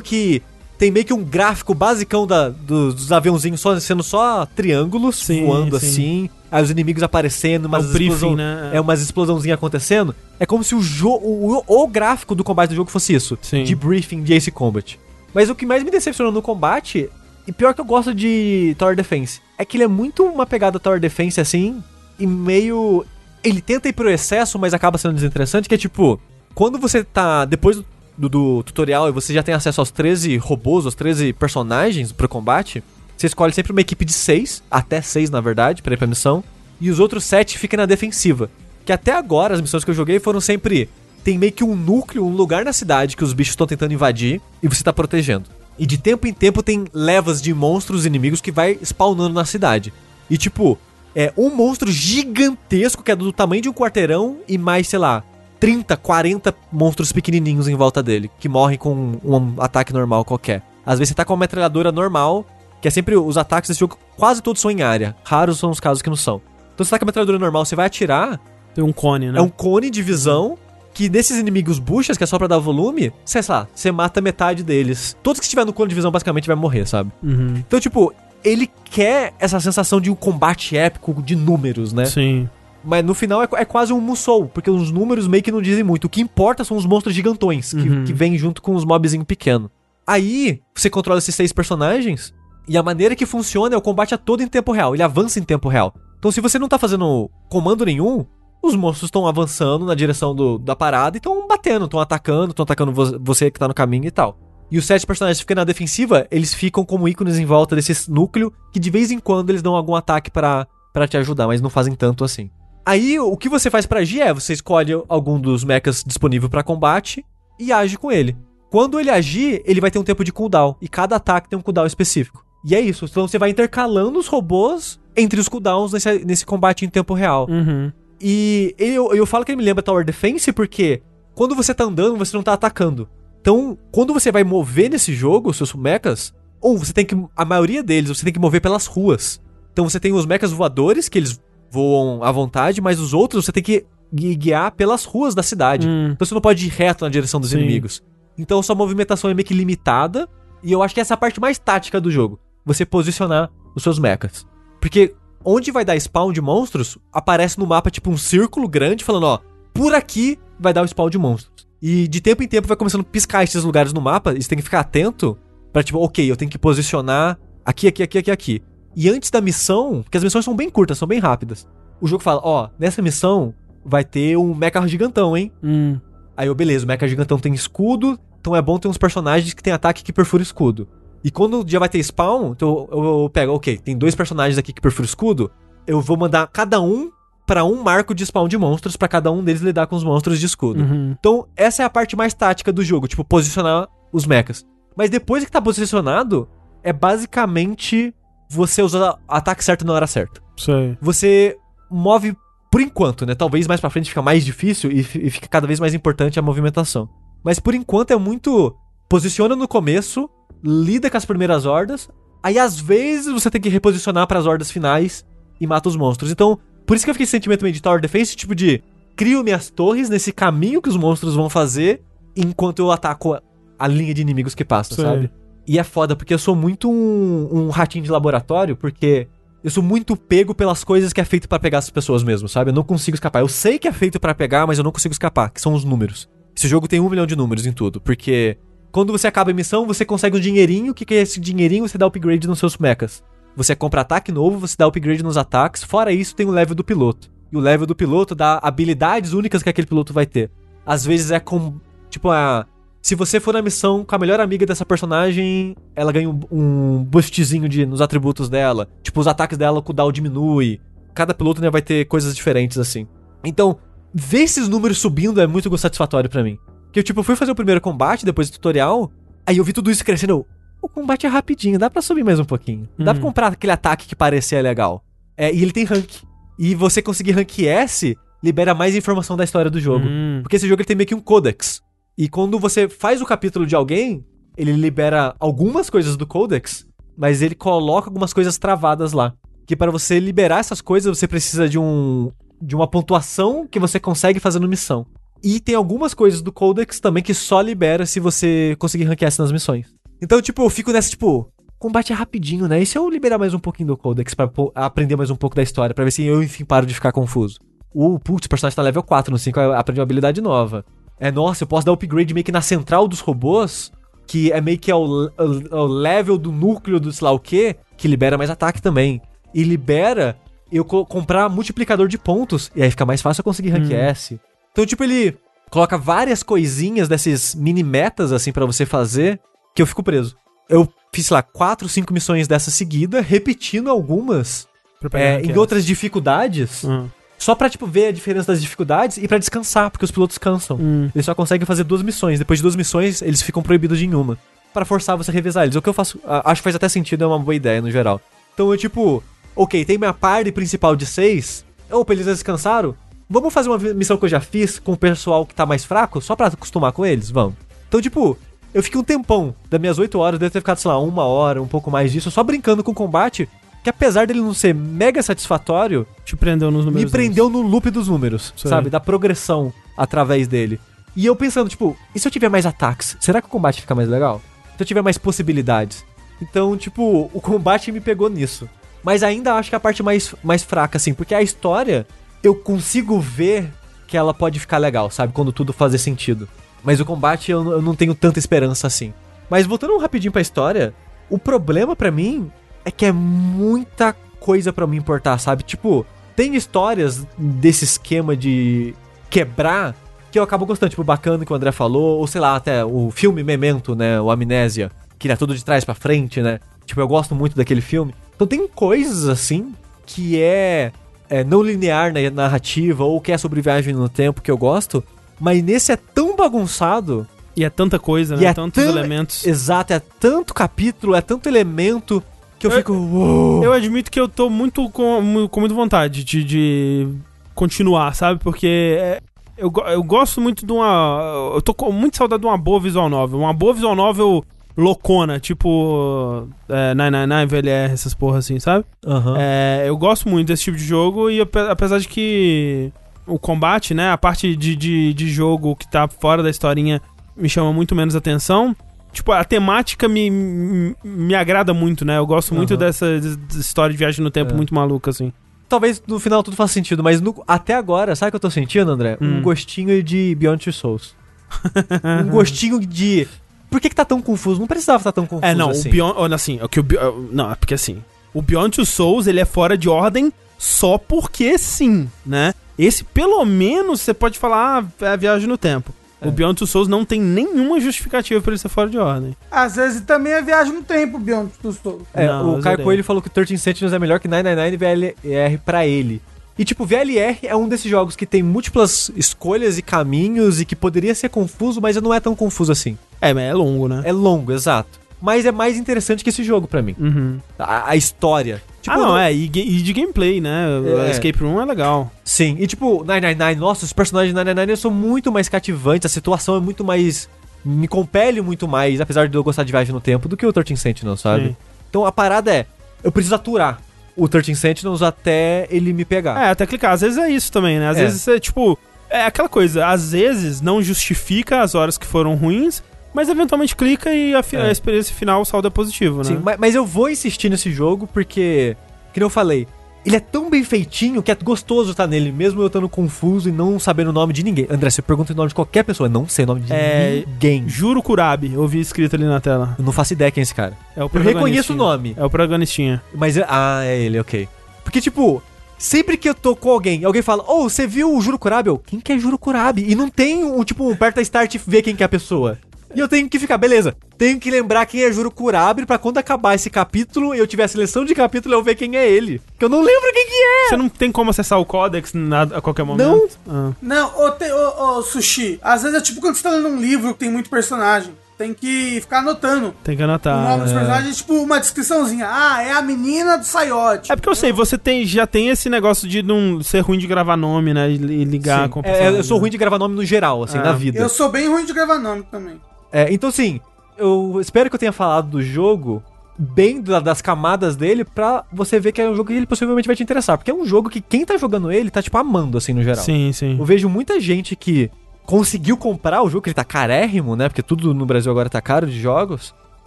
que tem meio que um gráfico basicão da, dos, dos aviãozinhos só, sendo só triângulos sim, voando sim. assim. Aí os inimigos aparecendo, umas, é explosão, né? é umas explosãozinhas acontecendo. É como se o, jogo o, o, gráfico do combate do jogo fosse isso. Sim. De briefing de Ace Combat. Mas o que mais me decepcionou no combate, e pior que eu gosto de Tower Defense, é que ele é muito uma pegada Tower Defense assim, e meio. Ele tenta ir pro excesso, mas acaba sendo desinteressante, que é tipo. Quando você tá. Depois do do, do, tutorial e você já tem acesso aos 13 robôs, aos 13 personagens pro combate, você escolhe sempre uma equipe de 6, até 6 na verdade, pra ir pra missão, e os outros 7 ficam na defensiva. Que até agora as missões que eu joguei foram sempre. Tem meio que um núcleo, um lugar na cidade que os bichos estão tentando invadir e você tá protegendo. E de tempo em tempo tem levas de monstros inimigos que vai spawnando na cidade. E tipo, é um monstro gigantesco que é do tamanho de um quarteirão e mais, sei lá, 30, 40 monstros pequenininhos em volta dele, que morrem com um, ataque normal qualquer. Às vezes você tá com uma metralhadora normal, que é sempre os ataques desse jogo, quase todos são em área. Raros são os casos que não são. Então você tá com a metralhadora normal, você vai atirar. Tem um cone, né? É um cone de visão. Que desses inimigos buchas, que é só pra dar volume, sei lá, você mata metade deles. Todos que estiver no cone de visão basicamente vai morrer, sabe? Uhum. Então, tipo, ele quer essa sensação de um combate épico de números, né? Sim. Mas no final é, é, quase um Musou, porque os números meio que não dizem muito. O que importa são os monstros gigantões, que, uhum. que vêm junto com os mobzinhos pequenos. Aí, você controla esses seis personagens, e a maneira que funciona é o combate a todo em tempo real. Ele avança em tempo real. Então, se você não tá fazendo comando nenhum, os monstros estão avançando na direção do, da parada e estão batendo, estão atacando, estão atacando vo você que tá no caminho e tal. E os sete personagens que ficam na defensiva, eles ficam como ícones em volta desse núcleo, que de vez em quando eles dão algum ataque para te ajudar, mas não fazem tanto assim. Aí o que você faz para agir é você escolhe algum dos mechas disponível para combate e age com ele. Quando ele agir, ele vai ter um tempo de cooldown e cada ataque tem um cooldown específico. E é isso. Então você vai intercalando os robôs entre os cooldowns nesse, nesse combate em tempo real. Uhum. E eu, eu falo que ele me lembra Tower Defense porque quando você tá andando, você não tá atacando. Então, quando você vai mover nesse jogo, seus mechas, ou você tem que. A maioria deles você tem que mover pelas ruas. Então você tem os mechas voadores, que eles voam à vontade, mas os outros você tem que guiar pelas ruas da cidade. Hum. Então você não pode ir reto na direção dos Sim. inimigos. Então sua movimentação é meio que limitada. E eu acho que essa é a parte mais tática do jogo. Você posicionar os seus mechas. Porque onde vai dar spawn de monstros, aparece no mapa tipo um círculo grande falando, ó, por aqui vai dar o spawn de monstros. E de tempo em tempo vai começando a piscar esses lugares no mapa, e você tem que ficar atento para tipo, ok, eu tenho que posicionar aqui, aqui, aqui, aqui, aqui. E antes da missão, porque as missões são bem curtas, são bem rápidas. O jogo fala, ó, nessa missão vai ter um mecha gigantão, hein? Hum. Aí eu, beleza, o mecha gigantão tem escudo, então é bom ter uns personagens que tem ataque que perfura escudo. E quando já vai ter spawn, então eu, eu, eu pego, ok, tem dois personagens aqui que perfura escudo, eu vou mandar cada um para um marco de spawn de monstros para cada um deles lidar com os monstros de escudo. Uhum. Então, essa é a parte mais tática do jogo, tipo, posicionar os mechas. Mas depois que tá posicionado, é basicamente você usar ataque certo na hora certa. Sei. Você move por enquanto, né? Talvez mais pra frente fica mais difícil e, e fica cada vez mais importante a movimentação. Mas por enquanto é muito. Posiciona no começo, lida com as primeiras hordas, aí às vezes você tem que reposicionar para as hordas finais e mata os monstros. Então, por isso que eu fiquei esse sentimento meio de Tower Defense, tipo de crio minhas torres nesse caminho que os monstros vão fazer enquanto eu ataco a, a linha de inimigos que passa, Sei. sabe? E é foda, porque eu sou muito um, um ratinho de laboratório, porque eu sou muito pego pelas coisas que é feito pra pegar as pessoas mesmo, sabe? Eu não consigo escapar. Eu sei que é feito pra pegar, mas eu não consigo escapar, que são os números. Esse jogo tem um milhão de números em tudo, porque quando você acaba a missão, você consegue um dinheirinho, o que, que é esse dinheirinho? Você dá upgrade nos seus mechas. Você compra ataque novo, você dá upgrade nos ataques, fora isso tem o level do piloto. E o level do piloto dá habilidades únicas que aquele piloto vai ter. Às vezes é com, tipo, a... Se você for na missão com a melhor amiga dessa personagem, ela ganha um, um boostzinho de, nos atributos dela. Tipo, os ataques dela, o cooldown diminui. Cada piloto né, vai ter coisas diferentes assim. Então, ver esses números subindo é muito satisfatório pra mim. Que eu, tipo, fui fazer o primeiro combate depois do tutorial, aí eu vi tudo isso crescendo. O combate é rapidinho, dá pra subir mais um pouquinho. Dá Hum. pra comprar aquele ataque que parecia legal. É, e ele tem rank. E você conseguir rank S libera mais informação da história do jogo. Hum. Porque esse jogo ele tem meio que um codex. E quando você faz o capítulo de alguém, ele libera algumas coisas do codex, mas ele coloca algumas coisas travadas lá. Que para você liberar essas coisas, você precisa de um de uma pontuação que você consegue fazendo missão. E tem algumas coisas do codex também que só libera se você conseguir ranquear essas nas missões. Então, tipo, eu fico nessa, tipo, combate é rapidinho, né? E se eu liberar mais um pouquinho do codex pra aprender mais um pouco da história, pra ver se eu, enfim, paro de ficar confuso. O, putz, o personagem tá level 4, no 5 eu aprendi uma habilidade nova. É, nossa, eu posso dar upgrade meio que na central dos robôs, que é meio que ao, ao- ao level do núcleo do sei lá o que, que libera mais ataque também. E libera eu co- comprar multiplicador de pontos, e aí fica mais fácil eu conseguir rank Hum. S. Então, tipo, ele coloca várias coisinhas desses mini metas, assim, pra você fazer, que eu fico preso. Eu fiz, sei lá, quatro, cinco missões dessa seguida, repetindo algumas é, em outras dificuldades, Hum. só pra, tipo, ver a diferença das dificuldades e pra descansar, porque os pilotos cansam. Hum. Eles só conseguem fazer duas missões. Depois de duas missões, eles ficam proibidos de em uma. Pra forçar você a revezar eles. O que eu faço, acho que faz até sentido, é uma boa ideia no geral. Então eu, tipo, ok, tem minha party principal de seis. Opa, eles descansaram? Vamos fazer uma missão que eu já fiz com o pessoal que tá mais fraco, só pra acostumar com eles? Vamos. Então, tipo, eu fiquei um tempão, das minhas oito horas, deve ter ficado, sei lá, uma hora, um pouco mais disso, só brincando com o combate, que apesar dele não ser mega satisfatório, Te prendeu nos números. me prendeu no loop dos números, Sei. sabe? Da progressão através dele. E eu pensando, tipo, e se eu tiver mais ataques? Será que o combate fica mais legal? Se eu tiver mais possibilidades? Então, tipo, o combate me pegou nisso. Mas ainda acho que é a parte mais, mais fraca, assim, porque a história, eu consigo ver que ela pode ficar legal, sabe? Quando tudo fazer sentido. Mas o combate eu, eu não tenho tanta esperança assim. Mas voltando rapidinho pra história, o problema pra mim é que é muita coisa pra me importar, sabe? Tipo, tem histórias desse esquema de quebrar que eu acabo gostando, tipo, bacana que o André falou, ou sei lá, até o filme Memento, né? O Amnésia, que é tudo de trás pra frente, né? Tipo, eu gosto muito daquele filme. Então tem coisas assim que é, é não linear na narrativa ou que é sobre viagem no tempo que eu gosto, mas nesse é tão bagunçado E é tanta coisa, né? é Tantos tão- elementos. Exato, é tanto capítulo, é tanto elemento que eu, Eu- fico. "Uou". Eu admito que eu tô muito com, com muita vontade de, de continuar, sabe? Porque é, eu, eu gosto muito de uma. Eu tô com muito saudade de uma boa visual novel. Uma boa visual novel loucona, tipo. É, 999, VLR, essas porra assim, sabe? Aham. É, eu gosto muito desse tipo de jogo e ape- apesar de que o combate, né, a parte de, de, de jogo que tá fora da historinha me chama muito menos atenção. Tipo, a temática me, me, me agrada muito, né? Eu gosto muito Aham. dessa des- des- história de viagem no tempo É. muito maluca, assim. Talvez no final tudo faça sentido, mas no- até agora, sabe o que eu tô sentindo, André? Um Hum. gostinho de Beyond Two Souls. *laughs* um gostinho de. Por que, que tá tão confuso? Não precisava estar tão confuso É, não, assim. o Beyond. Olha assim, é que o Be- Não, é porque assim. O Beyond Two Souls, ele é fora de ordem só porque sim, né? Esse, pelo menos, você pode falar, ah, é a viagem no tempo. É. O Beyond Two Souls não tem nenhuma justificativa para ele ser fora de ordem. Às vezes também é viagem no tempo, Beyond Two Souls. É, não, o Caio Coelho falou que o 13 Sentinels é melhor que 999 VLR pra ele. E tipo, VLR é um desses jogos que tem múltiplas escolhas e caminhos e que poderia ser confuso, mas não é tão confuso assim. É, mas é longo, né? É longo, exato. Mas é mais interessante que esse jogo para mim. Uhum. A, a, história. Tipo, ah, não, não, é, e, e, de gameplay, né? É. Escape Room é legal. Sim, e tipo, 999, nossa, os personagens de 999 são muito mais cativantes, a situação é muito mais. me compele muito mais, apesar de eu gostar de viagem no tempo, do que o 13 Sentinels, sabe? Sim. Então a parada é, eu preciso aturar o 13 Sentinels até ele me pegar. É, até clicar. Às vezes é isso também, né? Às é. vezes é tipo. É aquela coisa, às vezes não justifica as horas que foram ruins, mas eventualmente clica e a, é. a experiência final, o saldo é positivo, né? Sim, mas, mas eu vou insistir nesse jogo porque, como eu falei, ele é tão bem feitinho que é gostoso estar nele, mesmo eu estando confuso e não sabendo o nome de ninguém. André, você pergunta o nome de qualquer pessoa, não sei o nome de é, ninguém. Juro Kurabi, eu vi escrito ali na tela. Eu não faço ideia quem é esse cara. É o eu reconheço o nome. É o protagonistinha. Mas, ah, é ele, ok. Porque, tipo, sempre que eu tô com alguém, alguém fala, ô, oh, você viu o Juro Kurabi? Eu, quem que é Juro Kurabi? E não tem um, tipo, um aperta start e vê quem que é a pessoa. E eu tenho que ficar, beleza, tenho que lembrar quem é Juro Kurabi pra quando acabar esse capítulo e eu tiver a seleção de capítulo eu ver quem é ele. Que eu não lembro quem que é. Você não tem como acessar o Codex a qualquer momento? Não. Ah. Não, ô, te, ô, ô, Sushi, às vezes é tipo quando você tá lendo um livro que tem muito personagem tem que ficar anotando. Tem que anotar. O nome dos é. personagens, tipo, uma descriçãozinha. Ah, é a menina do Saiote. É porque eu sei, você tem, já tem esse negócio de não ser ruim de gravar nome, né? E ligar Sim. com o é, Eu sou ruim de gravar nome no geral, assim, é. na vida. Eu sou bem ruim de gravar nome também. É, então, assim, eu espero que eu tenha falado do jogo bem das camadas dele pra você ver que é um jogo que ele possivelmente vai te interessar. Porque é um jogo que quem tá jogando ele tá, tipo, amando, assim, no geral. Sim, sim. Eu vejo muita gente que conseguiu comprar o jogo, que ele tá carérrimo, né? Porque tudo no Brasil agora tá caro de jogos.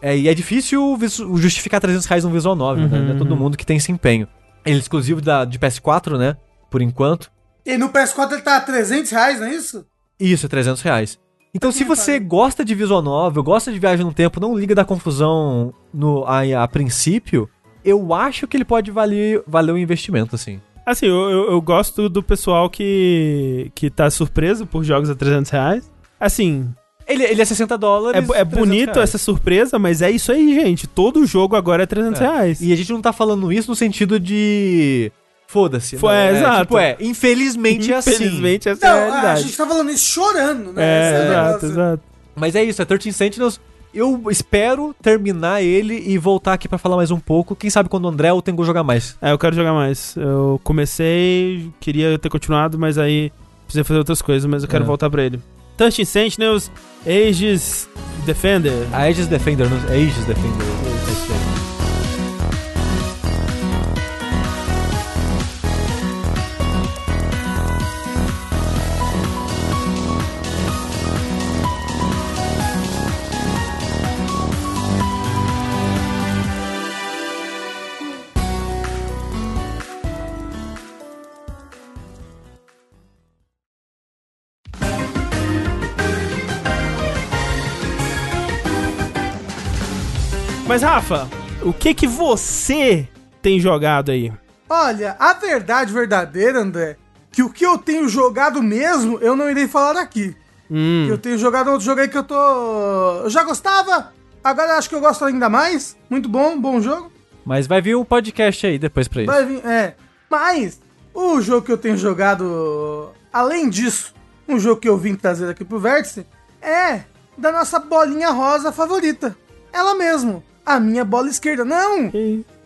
É, e é difícil justificar 300 reais num Visual 9, uhum, né? Não é todo uhum. mundo que tem esse empenho. Ele é exclusivo da, de PS4, né? Por enquanto. E no PS4 ele tá a 300 reais, não é isso? Isso, 300 reais. Então, se você gosta de visual novel, gosta de viagem no tempo, não liga da confusão no, a, a princípio, eu acho que ele pode valer, valer o investimento, assim. Assim, eu, eu, eu, gosto do pessoal que, que tá surpreso por jogos a 300 reais. Assim... Ele, ele é 60 dólares. É, é bonito reais. essa surpresa, mas é isso aí, gente. Todo jogo agora é 300 é. reais. E a gente não tá falando isso no sentido de Foda-se. Foi, né? é, exato. Tipo, é, infelizmente é assim. Infelizmente essa não, é a realidade. A gente tá falando isso chorando, né? É, exato, exato. Mas é isso, é 13 Sentinels. Eu espero terminar ele e voltar aqui para falar mais um pouco. Quem sabe quando o André ou tenho que jogar mais. É, eu quero jogar mais. Eu comecei, queria ter continuado, mas aí precisei fazer outras coisas, mas eu quero é. voltar para ele. 13 Sentinels, Aegis Defender. A Aegis Defender, não, Aegis Defender. Mas, Rafa, o que que você tem jogado aí? Olha, a verdade verdadeira, André, que o que eu tenho jogado mesmo, eu não irei falar aqui. Hum. Eu tenho jogado outro jogo aí que eu tô. Eu já gostava, agora acho que eu gosto ainda mais. Muito bom, bom jogo. Mas vai vir um podcast aí depois pra isso. Vai vir, é. Mas, o jogo que eu tenho jogado, além disso, um jogo que eu vim trazer aqui pro Vértice, é da nossa bolinha rosa favorita. Ela mesmo a minha bola esquerda. Não!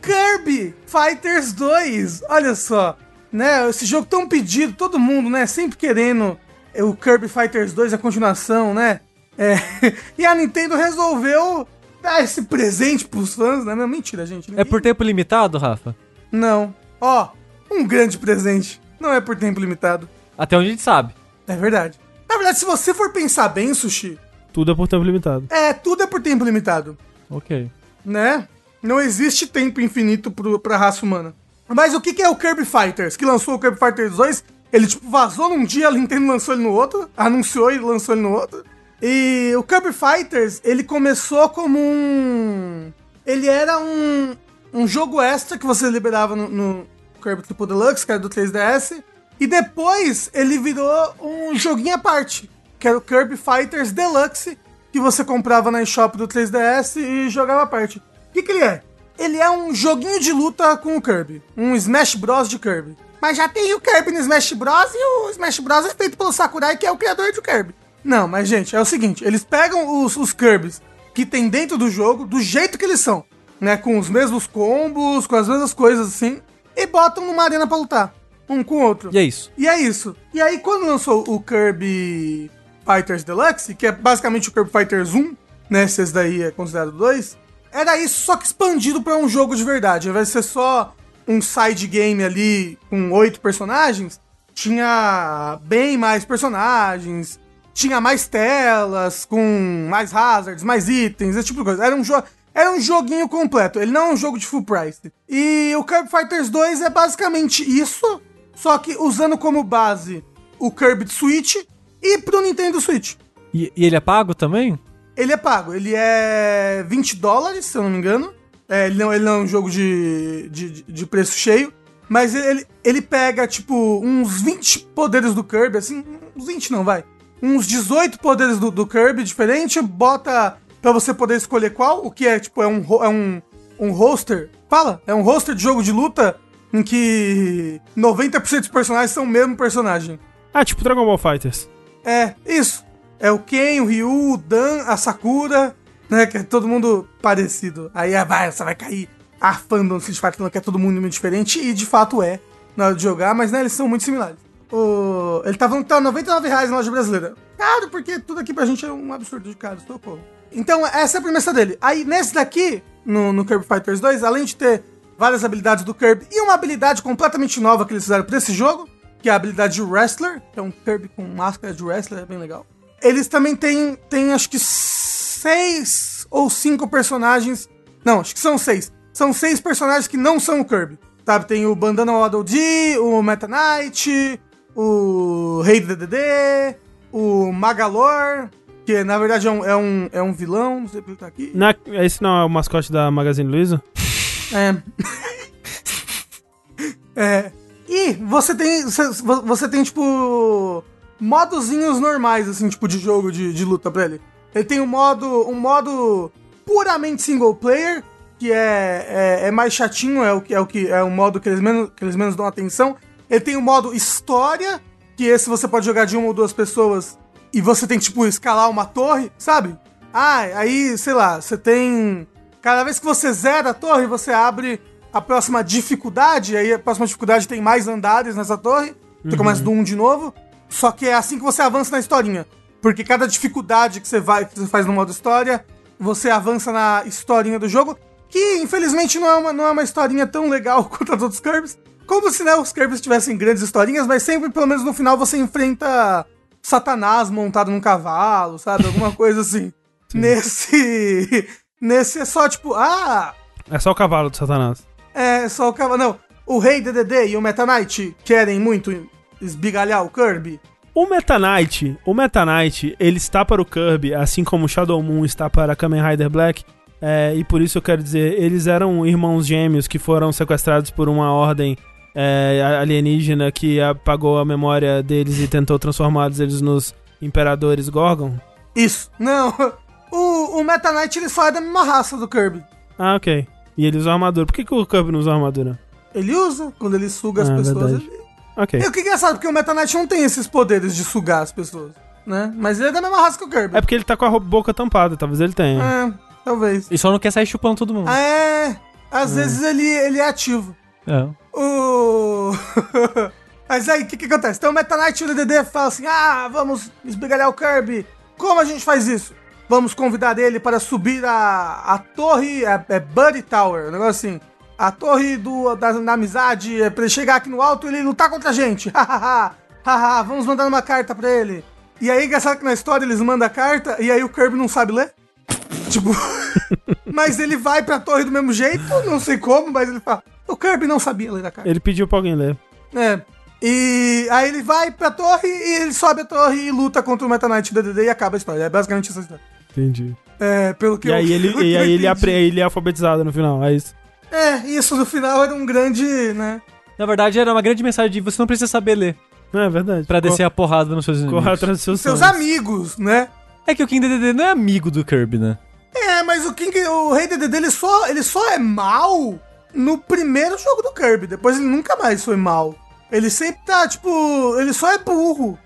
Kirby Fighters 2! Olha só, né? Esse jogo tão pedido, todo mundo, né? Sempre querendo o Kirby Fighters 2, a continuação, né? É, *laughs* e a Nintendo resolveu dar esse presente pros fãs, né? Não, mentira, gente. Ninguém... É por tempo limitado, Rafa? Não. Ó, um grande presente. Não é por tempo limitado. Até onde a gente sabe. É verdade. Na verdade, se você for pensar bem, Sushi... Tudo é por tempo limitado. É, tudo é por tempo limitado. Ok né? Não existe tempo infinito pro, pra raça humana. Mas o que, que é o Kirby Fighters? Que lançou o Kirby Fighters 2? Ele, tipo, vazou num dia, a Nintendo lançou ele no outro, anunciou e lançou ele no outro. E o Kirby Fighters, ele começou como um... Ele era um, um jogo extra que você liberava no, no Kirby Triple Deluxe, que era do 3DS. E depois ele virou um joguinho à parte, que era o Kirby Fighters Deluxe, que você comprava na eShop do 3DS e jogava à parte. O que, que ele é? Ele é um joguinho de luta com o Kirby. Um Smash Bros. de Kirby. Mas já tem o Kirby no Smash Bros. e o Smash Bros. é feito pelo Sakurai, que é o criador do Kirby. Não, mas gente, é o seguinte: eles pegam os, os Kirbys que tem dentro do jogo, do jeito que eles são, né? Com os mesmos combos, com as mesmas coisas assim, e botam numa arena pra lutar. Um com o outro. E é isso. E é isso. E aí, quando lançou o Kirby Fighters Deluxe, que é basicamente o Kirby Fighters 1, né? Se esse daí é considerado 2, era isso, só que expandido para um jogo de verdade. Ao invés de ser só um side game ali com oito personagens, tinha bem mais personagens, tinha mais telas, com mais hazards, mais itens, esse tipo de coisa. Era um jogo. Era um joguinho completo, ele não é um jogo de full price. E o Kirby Fighters 2 é basicamente isso, só que usando como base o de Switch e pro Nintendo Switch. E, e ele é pago também? Ele é pago, ele é 20 dólares, se eu não me engano. É, ele, não, ele não é um jogo de, de, de preço cheio. Mas ele, ele pega, tipo, uns 20 poderes do Kirby, assim, uns 20 não, vai. Uns 18 poderes do, do Kirby diferente, bota pra você poder escolher qual, o que é, tipo, é um, é um, um roster. Fala, é um roster de jogo de luta em que 90% dos personagens são o mesmo personagem. Ah, tipo Dragon Ball Fighters. É, isso. É o Ken, o Ryu, o Dan, a Sakura, né? Que é todo mundo parecido. Aí ah, vai, você vai cair a fandom do Street Fighter que é todo mundo muito diferente, e de fato é na hora de jogar, mas né, eles são muito similares. O... Ele tava tá 99 reais na loja brasileira. Caro, porque tudo aqui pra gente é um absurdo de caro, socorro. Então, essa é a premissa dele. Aí, nesse daqui, no, no Kirby Fighters 2, além de ter várias habilidades do Kirby e uma habilidade completamente nova que eles fizeram pra esse jogo, que é a habilidade de Wrestler, que é um Kirby com máscara de Wrestler, é bem legal. Eles também têm, têm acho que seis ou cinco personagens. Não, acho que são seis. São seis personagens que não são o Kirby. Sabe? Tem o Bandana Waddle Dee, o Meta Knight, o Rei do DDD, o Magalor, que na verdade é um, é um, é um vilão, não sei por que tá aqui. Não é- esse não é o mascote da Magazine Luiza? É. *laughs* é. E você tem. Você, tem, tipo. Modozinhos normais, assim, tipo, de jogo de, de luta pra ele. Ele tem um modo. um modo puramente single player, que é, é, é mais chatinho, é o que é o que é um modo que eles menos, que eles menos dão atenção. Ele tem o modo história, que esse você pode jogar de uma ou duas pessoas e você tem que, tipo, escalar uma torre, sabe? Ah, aí, sei lá, você tem. Cada vez que você zera a torre, você abre a próxima dificuldade, aí a próxima dificuldade tem mais andares nessa torre. Você começa do 1 de novo. Só que é assim que você avança na historinha. Porque cada dificuldade que você vai, que você faz no modo história, você avança na historinha do jogo. Que infelizmente não é uma, não é uma historinha tão legal *laughs* quanto as outros Kirby's. Como se né, os Kirby's tivessem grandes historinhas, mas sempre, pelo menos no final, você enfrenta Satanás montado num cavalo, sabe? Alguma coisa assim. *laughs* Nesse. Nesse é só tipo, ah, É só o cavalo do Satanás. É só o cavalo. Não, o Rei DDD e o Meta Knight querem muito esbigalhar o Kirby. O Meta Knight, o Meta Knight, ele está para o Kirby, assim como o Shadow Moon está para Kamen Rider Black. é, e por isso eu quero dizer, eles eram irmãos gêmeos que foram sequestrados por uma ordem é, alienígena que apagou a memória deles e tentou transformá-los eles nos imperadores Gorgon. Isso. Não, *laughs* o, o Meta Knight ele só é da mesma raça do Kirby. Ah, ok. E ele usa armadura. Por que, que o Kirby não usa armadura? Ele usa, quando ele suga as Ah, pessoas. verdade. Ele... Ok. E o que é engraçado, porque o Meta Knight não tem esses poderes de sugar as pessoas, né? Mas ele é da mesma raça que o Kirby. É porque ele tá com a boca tampada, talvez ele tenha. É, talvez. E só não quer sair chupando todo mundo. É, às vezes ele, ele é ativo. É. O... *laughs* Mas aí, o que que acontece? Então o Meta Knight e o DDD falam assim, ah, vamos esbigalhar o Kirby. Como a gente faz isso? Vamos convidar ele para subir a, a torre, é, é Buddy Tower, um negócio assim. A torre do, da, da amizade, é pra ele chegar aqui no alto e ele lutar contra a gente. *laughs* Hahaha, haha, vamos mandar uma carta pra ele. E aí, engraçado que na história eles mandam a carta e aí o Kirby não sabe ler. Tipo, *laughs* mas ele vai pra torre do mesmo jeito, não sei como, mas ele fala. O Kirby não sabia ler a carta. Ele pediu pra alguém ler. É. E aí ele vai pra torre e ele sobe a torre e luta contra o Meta Knight DDD e acaba a história. É basicamente essa história. Entendi. É, pelo que E eu aí ele, *laughs* e aí ele, apre- ele é alfabetizado no final, é isso. É, isso no final era um grande, né? Na verdade, era uma grande mensagem de você não precisa saber ler. É verdade. Pra descer a porrada nos seus inimigos. Corra atrás dos seus, Seus sonhos. amigos, né? É que o King DDD não é amigo do Kirby, né? É, mas o King, o Rei DDD, ele só, ele só é mal no primeiro jogo do Kirby. Depois ele nunca mais foi mal. Ele sempre tá, tipo, ele só é burro.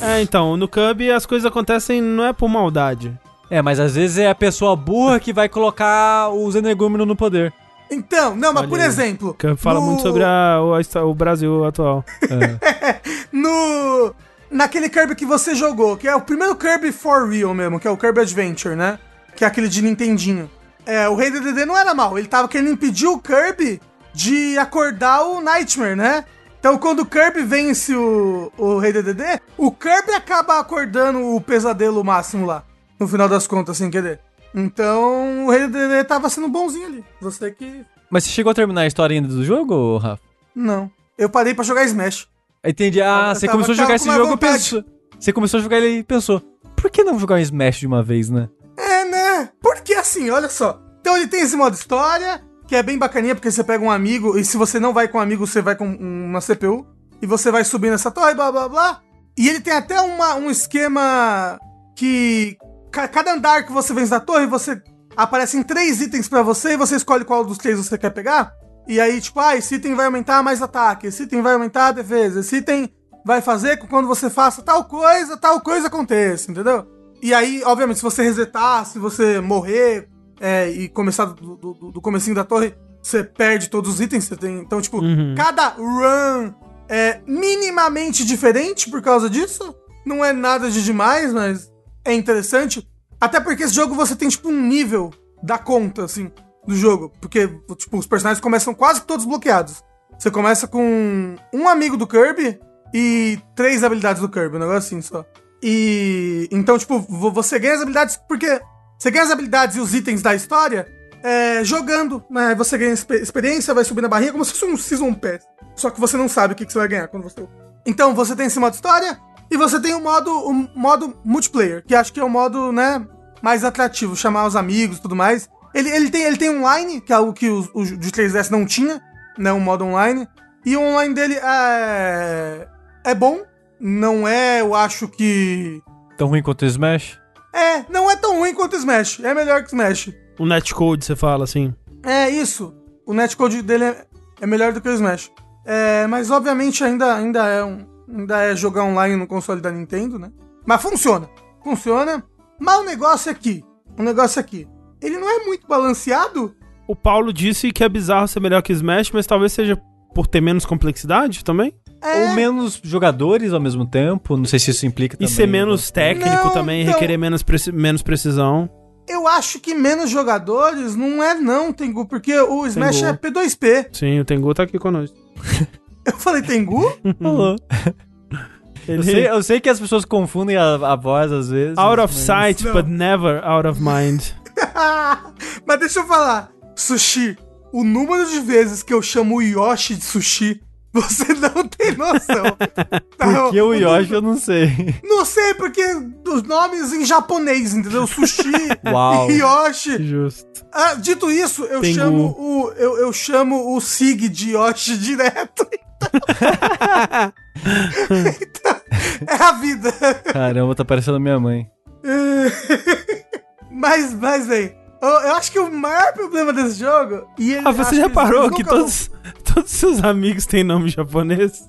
É, então, no Cub as coisas acontecem não é por maldade. É, mas às vezes é a pessoa burra que vai colocar os energúmenos no poder. Então, não, mas Olha por aí. exemplo. Que fala no- muito sobre a- o, o Brasil atual. *laughs* no naquele Kirby que você jogou, que é o primeiro Kirby for real mesmo, que é o Kirby Adventure, né? Que é aquele de Nintendinho. É, o Rei DDD não era mal, ele tava querendo impedir o Kirby de acordar o Nightmare, né? Então quando o Kirby vence o, o Rei DDD, o Kirby acaba acordando o pesadelo máximo lá, no final das contas, sem querer. Então o Rei DDD tava sendo bonzinho ali. Você que. Mas você chegou a terminar a história ainda do jogo, Rafa? Não. Eu parei pra jogar Smash. Entendi. Ah, Eu você tava- começou a jogar esse jogo e pensou. Você começou a jogar ele e pensou, por que não jogar um Smash de uma vez, né? É, né? Porque assim, olha só. Então ele tem esse modo história, que é bem bacaninha, porque você pega um amigo, e se você não vai com um amigo, você vai com uma CPU, e você vai subir nessa torre, blá blá blá. E ele tem até uma, um esquema que. Ca- Cada andar que você vence da torre, você. Aparecem três itens pra você e você escolhe qual dos três você quer pegar. E aí, tipo, ah, esse item vai aumentar mais ataque, esse item vai aumentar a defesa, esse item vai fazer com que quando você faça tal coisa, tal coisa aconteça, entendeu? E aí, obviamente, se você resetar, se você morrer é, e começar do, do, do comecinho da torre, você perde todos os itens. Você tem, então, tipo, Uhum. cada run é minimamente diferente por causa disso. Não é nada de demais, mas é interessante. Até porque esse jogo você tem, tipo, um nível da conta, assim, do jogo. Porque, tipo, os personagens começam quase todos bloqueados. Você começa com um amigo do Kirby e três habilidades do Kirby, um negócio assim só. E então, tipo, vo- você ganha as habilidades porque você ganha as habilidades e os itens da história é, jogando, né? Você ganha expe- experiência, vai subir na barrinha como se fosse um Season Pass. Só que você não sabe o que, que você vai ganhar quando você. Então, você tem esse modo história e você tem o modo, o modo multiplayer, que acho que é o modo, né, mais atrativo, chamar os amigos e tudo mais. Ele, ele, tem, ele tem online, que é algo que o, o de 3DS não tinha, né? Um modo online. E o online dele é. É bom. Não é, eu acho que. Tão ruim quanto o Smash? É, não é tão ruim quanto o Smash. É melhor que o Smash. O netcode, você fala assim. É isso. O netcode dele é, é melhor do que o Smash. É, mas obviamente ainda, ainda, é um, ainda é jogar online no console da Nintendo, né? Mas funciona. Funciona. Mas o negócio é aqui. O negócio é aqui. Ele não é muito balanceado. O Paulo disse que é bizarro ser melhor que Smash, mas talvez seja por ter menos complexidade também. É, Ou menos jogadores ao mesmo tempo, não sei se isso implica E também. ser menos técnico Não, também, então- requerer menos, preci- menos precisão. eu acho que menos jogadores não é não, Tengu, porque o Smash Tengu. é P2P. Sim, o Tengu tá aqui conosco. *laughs* Eu falei Tengu? *laughs* Falou. Eu, sei, eu sei que as pessoas confundem a, a voz às vezes. Out of mas- sight, Não. but never out of mind. *laughs* Mas deixa eu falar, Sushi, o número de vezes que eu chamo o Yoshi de Sushi, *laughs* você não tem noção. Tá, Porque o Yoshi eu não sei. Não sei, porque dos nomes em japonês, entendeu? Sushi, Uau. Yoshi. Justo. Ah, dito isso, eu Tengu. chamo o eu, eu chamo o Sig de Yoshi direto. Então, *laughs* é a vida. Caramba, tá parecendo a minha mãe. *laughs* Mas, mas, bem, eu, acho que o maior problema desse jogo. E ele, Ah, você já eles que vão- todos, todos os seus amigos têm nome japonês?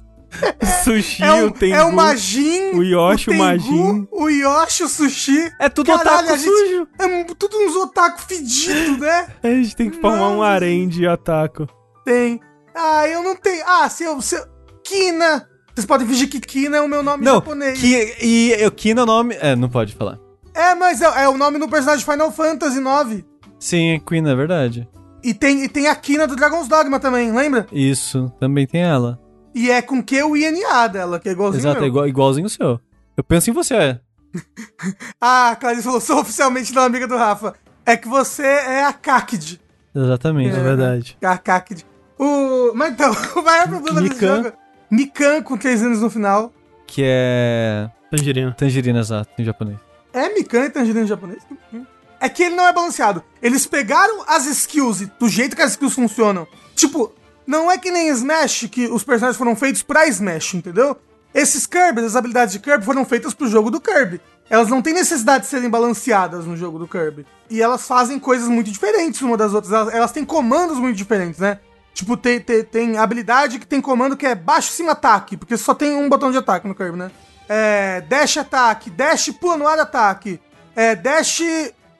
Sushi, É o o, Tengu. é o Majin, o Yoshi, o Tengu, Majin. o Yoshi, o Sushi. É tudo Caralho, otaku sujo. É tudo uns otaku fedidos, né? A gente tem que formar um harém de ataco. Tem. Ah, eu não tenho. Ah, se eu. Se eu... Kina. Vocês podem fingir que Kina é o meu nome Não, japonês. que, e eu Kina é o nome. É, não pode falar. É, mas é, é o nome do personagem de Final Fantasy IX. Sim, Queen, é verdade. E tem, e tem a Kina do Dragon's Dogma também, lembra? Isso, também tem ela. E é com Q e NA dela, que é igualzinho Exato, meu. é igual, igualzinho o seu. Eu penso em você, é. *laughs* Ah, Clarice falou, sou oficialmente não amiga do Rafa. É que você é a Kakid. Exatamente. É verdade. A Kakid. O... Mas então, *laughs* o maior problema desse Mikan. jogo... Mikan com três anos no final. Que é. Tangerina. Tangerina, exato, em japonês. É Mikan e Tangerina em japonês? é que ele não é balanceado. Eles pegaram as skills e do jeito que as skills funcionam. Tipo, não é que nem Smash, que os personagens foram feitos pra Smash, entendeu? Esses Kirby, as habilidades de Kirby foram feitas pro jogo do Kirby. Elas não têm necessidade de serem balanceadas no jogo do Kirby. E elas fazem coisas muito diferentes uma das outras. Elas, elas têm comandos muito diferentes, né? Tipo, tem, tem, tem habilidade que tem comando que é baixo, cima, ataque. Porque só tem um botão de ataque no Kirby, né? É, dash ataque, dash pula no ar ataque. É, dash,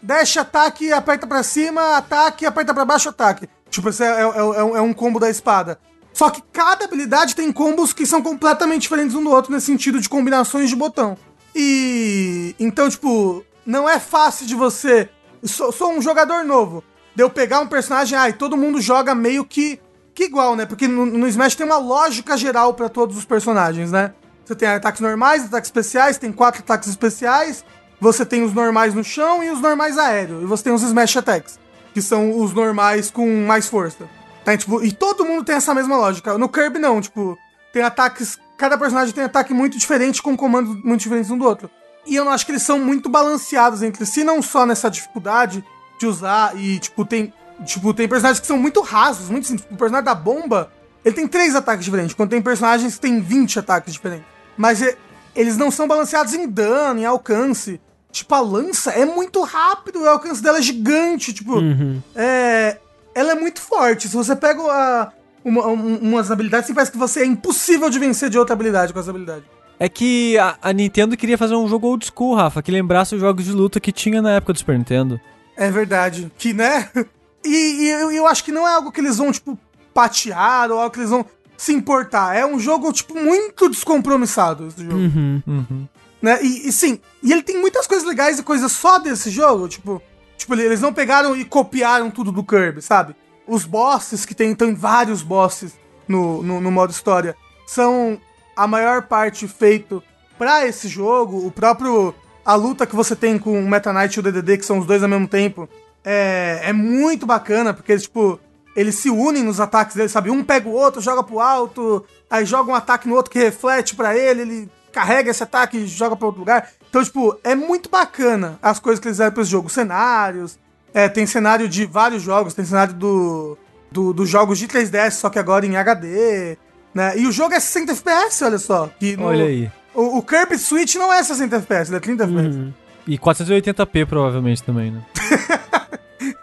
dash ataque, aperta pra cima, ataque, aperta pra baixo, ataque. Tipo, esse é, é, é, é um combo da espada. Só que cada habilidade tem combos que são completamente diferentes um do outro nesse sentido de combinações de botão. E então, tipo, não é fácil de você. Sou, sou um jogador novo. De eu pegar um personagem, ai, ah, todo mundo joga meio que, que igual, né? Porque no, no Smash tem uma lógica geral para todos os personagens, né? Você tem ataques normais, ataques especiais, tem quatro ataques especiais, você tem os normais no chão e os normais aéreos. E você tem os Smash Attacks, que são os normais com mais força. Tá, tipo, e todo mundo tem essa mesma lógica. No Kirby, não, tipo, tem ataques. Cada personagem tem ataque muito diferente, com comandos muito diferentes um do outro. E eu acho que eles são muito balanceados entre si, não só nessa dificuldade de usar. E, tipo, tem. Tipo, tem personagens que são muito rasos, muito simples. O personagem da bomba, ele tem três ataques diferentes, quando tem personagens que tem 20 ataques diferentes. Mas é, eles não são balanceados em dano, em alcance. Tipo, a lança é muito rápido, o alcance dela é gigante. Tipo, uhum. é, ela é muito forte. Se você pega a, uma, um, umas habilidades, você parece que você é impossível de vencer de outra habilidade com essa habilidade. É que a, a, Nintendo queria fazer um jogo old school, Rafa, que lembrasse os jogos de luta que tinha na época do Super Nintendo. É verdade. Que, né? *laughs* E, e eu, eu, acho que não é algo que eles vão, tipo, patear ou algo que eles vão se importar. É um jogo, tipo, muito descompromissado, esse jogo. Uhum, uhum. Né? E, e, sim, e ele tem muitas coisas legais e coisas só desse jogo, tipo... Tipo, eles não pegaram e copiaram tudo do Kirby, sabe? Os bosses, que tem, tem vários bosses no, no, no modo história, são a maior parte feito para esse jogo. O próprio. A luta que você tem com o Meta Knight e o DDD, que são os dois ao mesmo tempo, é, é muito bacana, porque, tipo, eles se unem nos ataques deles, sabe? Um pega o outro, joga pro alto, aí joga um ataque no outro que reflete para ele, ele carrega esse ataque e joga pra outro lugar. Então, tipo, é muito bacana as coisas que eles fizeram pra esse jogo. Cenários, é, tem cenário de vários jogos, tem cenário do, do, dos jogos de 3DS, só que agora em HD, né? E o jogo é 60 FPS, olha só. Que no, olha aí. O, o Kirby Switch não é 60 FPS, ele é 30 FPS. Uhum. E 480p provavelmente também, né? *laughs*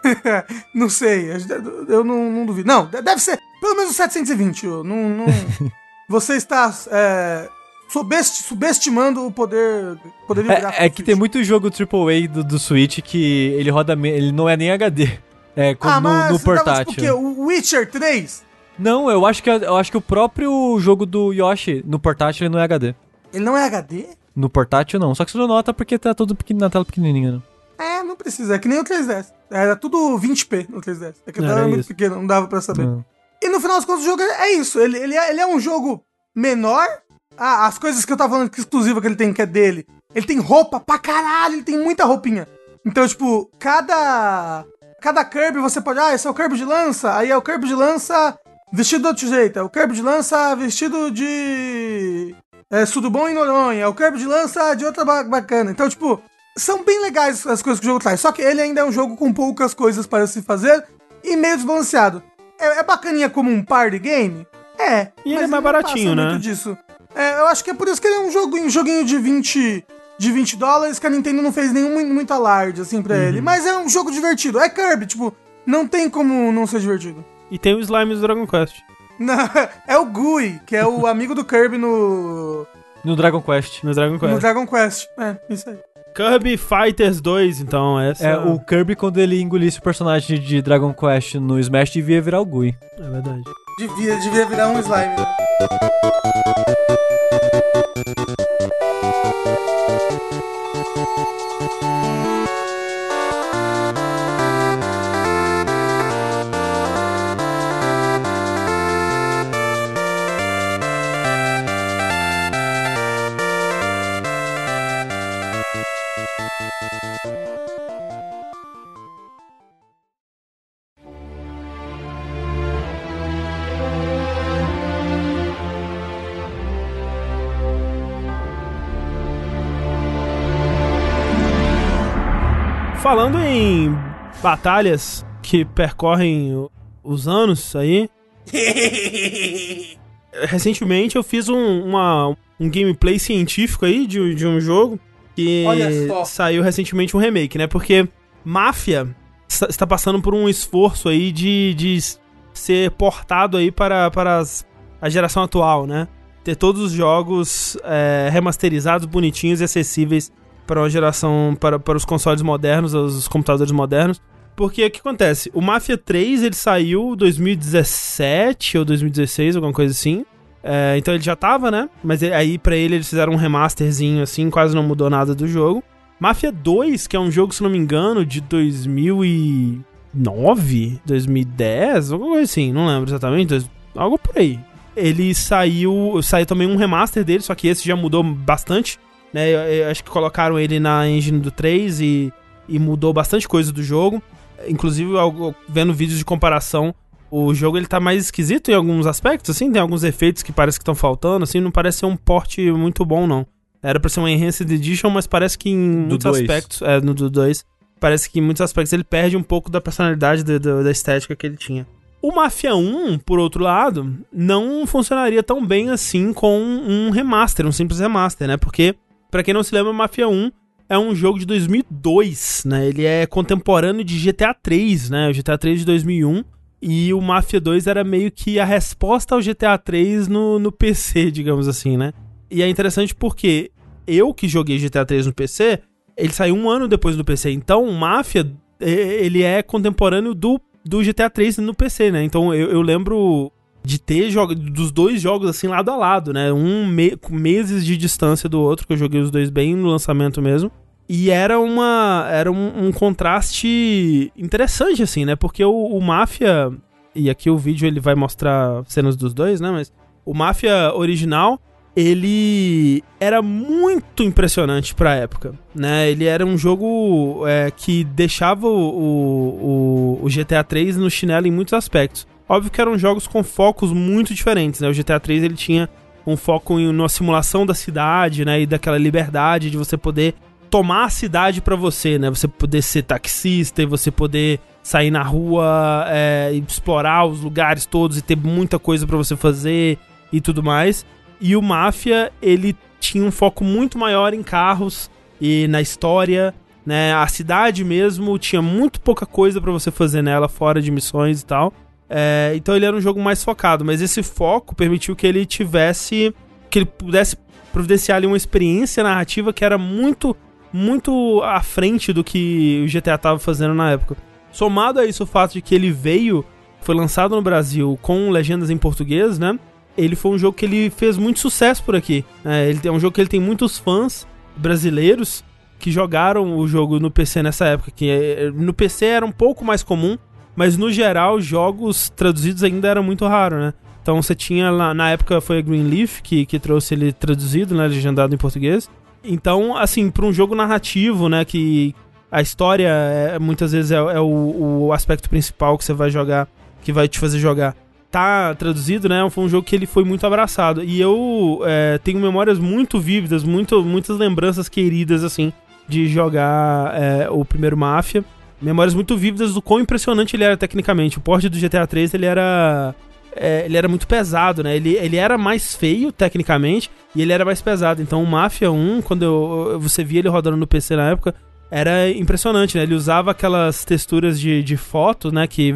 *laughs* não sei, eu não, não, duvido. Não, deve ser pelo menos 720. Não, não... *laughs* Você está é, subest, subestimando o poder, poder é, é que tem muito jogo AAA do, do Switch que ele roda, ele não é nem HD. É, ah, no, mas no portátil. Tava, tipo, o Witcher 3? Não, eu acho que eu acho que o próprio jogo do Yoshi no portátil ele não é HD. Ele não é HD? No portátil não, só que você não nota porque tá tudo pequeno, na tela pequenininha, né? É, não precisa, é que nem o 3DS. Era tudo 20p no 3DS. É que era muito pequeno, não dava pra saber. Não. E no final das contas o jogo é isso, ele, ele, é, ele é um jogo menor, ah, as coisas que eu tava falando que exclusiva que ele tem, que é dele. Ele tem roupa pra caralho, ele tem muita roupinha. Então, tipo, cada. Cada Kirby você pode. Ah, esse é o Kirby de lança. Aí é o Kirby de lança vestido de outro jeito. É o Kirby de lança vestido de. É, Sudubon e Noronha. É o Kirby de lança de outra bacana. Então, tipo, são bem legais as coisas que o jogo traz. Só que ele ainda é um jogo com poucas coisas para se fazer e meio desbalanceado. É, é bacaninha como um party game? É. E ele é mais baratinho, né? disso. É, eu acho que é por isso que ele é um joguinho, um joguinho de 20, de 20 dólares que a Nintendo não fez nenhum muito alarde, assim, pra uhum. ele. Mas é um jogo divertido. É Kirby, tipo, não tem como não ser divertido. E tem o slime do Dragon Quest. *laughs* Não, é o Gui, que é o amigo do Kirby no... No Dragon Quest. No Dragon Quest. No Dragon Quest, é, isso aí. Kirby Fighters 2, então, essa... É, o Kirby, quando ele engolisse o personagem de Dragon Quest no Smash, devia virar o Gui. É verdade. Devia, devia virar um slime, batalhas que percorrem os anos aí. *laughs* Recentemente eu fiz um, uma, um gameplay científico aí de, de um jogo que saiu recentemente um remake, né? Porque Máfia está passando por um esforço aí de, de ser portado aí para, para as, a geração atual, né? Ter todos os jogos é, remasterizados, bonitinhos e acessíveis para uma geração, para, para os consoles modernos, os computadores modernos. Porque o que acontece? O Mafia 3 ele saiu 2017 ou 2016, alguma coisa assim. É, então ele já tava, né? Mas aí para ele eles fizeram um remasterzinho assim, quase não mudou nada do jogo. Mafia 2, que é um jogo, se não me engano, de 2009, 2010, alguma coisa assim, não lembro exatamente, algo por aí. Ele saiu, saiu também um remaster dele, só que esse já mudou bastante, né? Eu, eu acho que colocaram ele na engine do 3 e, e mudou bastante coisa do jogo. Inclusive, vendo vídeos de comparação, o jogo ele tá mais esquisito em alguns aspectos, assim, tem alguns efeitos que parece que estão faltando, assim, não parece ser um porte muito bom, não. Era pra ser uma Enhanced Edition, mas parece que em do muitos dois. aspectos, é, no do 2, parece que em muitos aspectos ele perde um pouco da personalidade, da, da estética que ele tinha. O Mafia 1, por outro lado, não funcionaria tão bem assim com um remaster, um simples remaster, né? Porque, para quem não se lembra, Mafia 1 é um jogo de 2002, né? Ele é contemporâneo de GTA 3, né? O GTA 3 de 2001. E o Mafia 2 era meio que a resposta ao GTA 3 no, no PC, digamos assim, né? E é interessante porque eu que joguei GTA 3 no PC, ele saiu um ano depois do PC. Então, o Mafia, ele é contemporâneo do, do GTA 3 no PC, né? Então, eu, eu lembro de ter jogo, dos dois jogos assim lado a lado, né? Um me, meses de distância do outro, que eu joguei os dois bem no lançamento mesmo. E era uma era um, um contraste interessante assim, né? Porque o, o Máfia e aqui o vídeo ele vai mostrar cenas dos dois, né? Mas o Máfia original ele era muito impressionante pra época, né? Ele era um jogo é, que deixava o, o, o, GTA 3 no chinelo em muitos aspectos. Óbvio que eram jogos com focos muito diferentes, né? O GTA 3 ele tinha um foco em, na simulação da cidade, né? E daquela liberdade de você poder tomar a cidade para você, né? Você poder ser taxista e você poder sair na rua, é, explorar os lugares todos e ter muita coisa para você fazer e tudo mais. E o Máfia, ele tinha um foco muito maior em carros e na história, né? A cidade mesmo tinha muito pouca coisa para você fazer nela fora de missões e tal. É, então ele era um jogo mais focado, mas esse foco permitiu que ele tivesse, que ele pudesse providenciar ali uma experiência narrativa que era muito muito à frente do que o GTA tava fazendo na época. Somado a isso o fato de que ele veio, foi lançado no Brasil com legendas em português, né? Ele foi um jogo que ele fez muito sucesso por aqui. É, ele é um jogo que ele tem muitos fãs brasileiros que jogaram o jogo no PC nessa época. Que é, no PC era um pouco mais comum, mas no geral jogos traduzidos ainda era muito raro, né? Então você tinha lá, na época foi a Greenleaf que, que trouxe ele traduzido, né, legendado em português. Então, assim, para um jogo narrativo, né, que a história é, muitas vezes é, é o, o, aspecto principal que você vai jogar, que vai te fazer jogar. Tá traduzido, né? Foi um jogo que ele foi muito abraçado. E eu é, tenho memórias muito vívidas, muito, muitas lembranças queridas, assim, de jogar é, o primeiro Mafia. Memórias muito vívidas do quão impressionante ele era tecnicamente. O porte do GTA 3 ele era é, ele era muito pesado, né? Ele, ele era mais feio, tecnicamente, e ele era mais pesado. Então, o Mafia 1, quando eu, você via ele rodando no PC na época, era impressionante, né? Ele usava aquelas texturas de, de foto, né? Que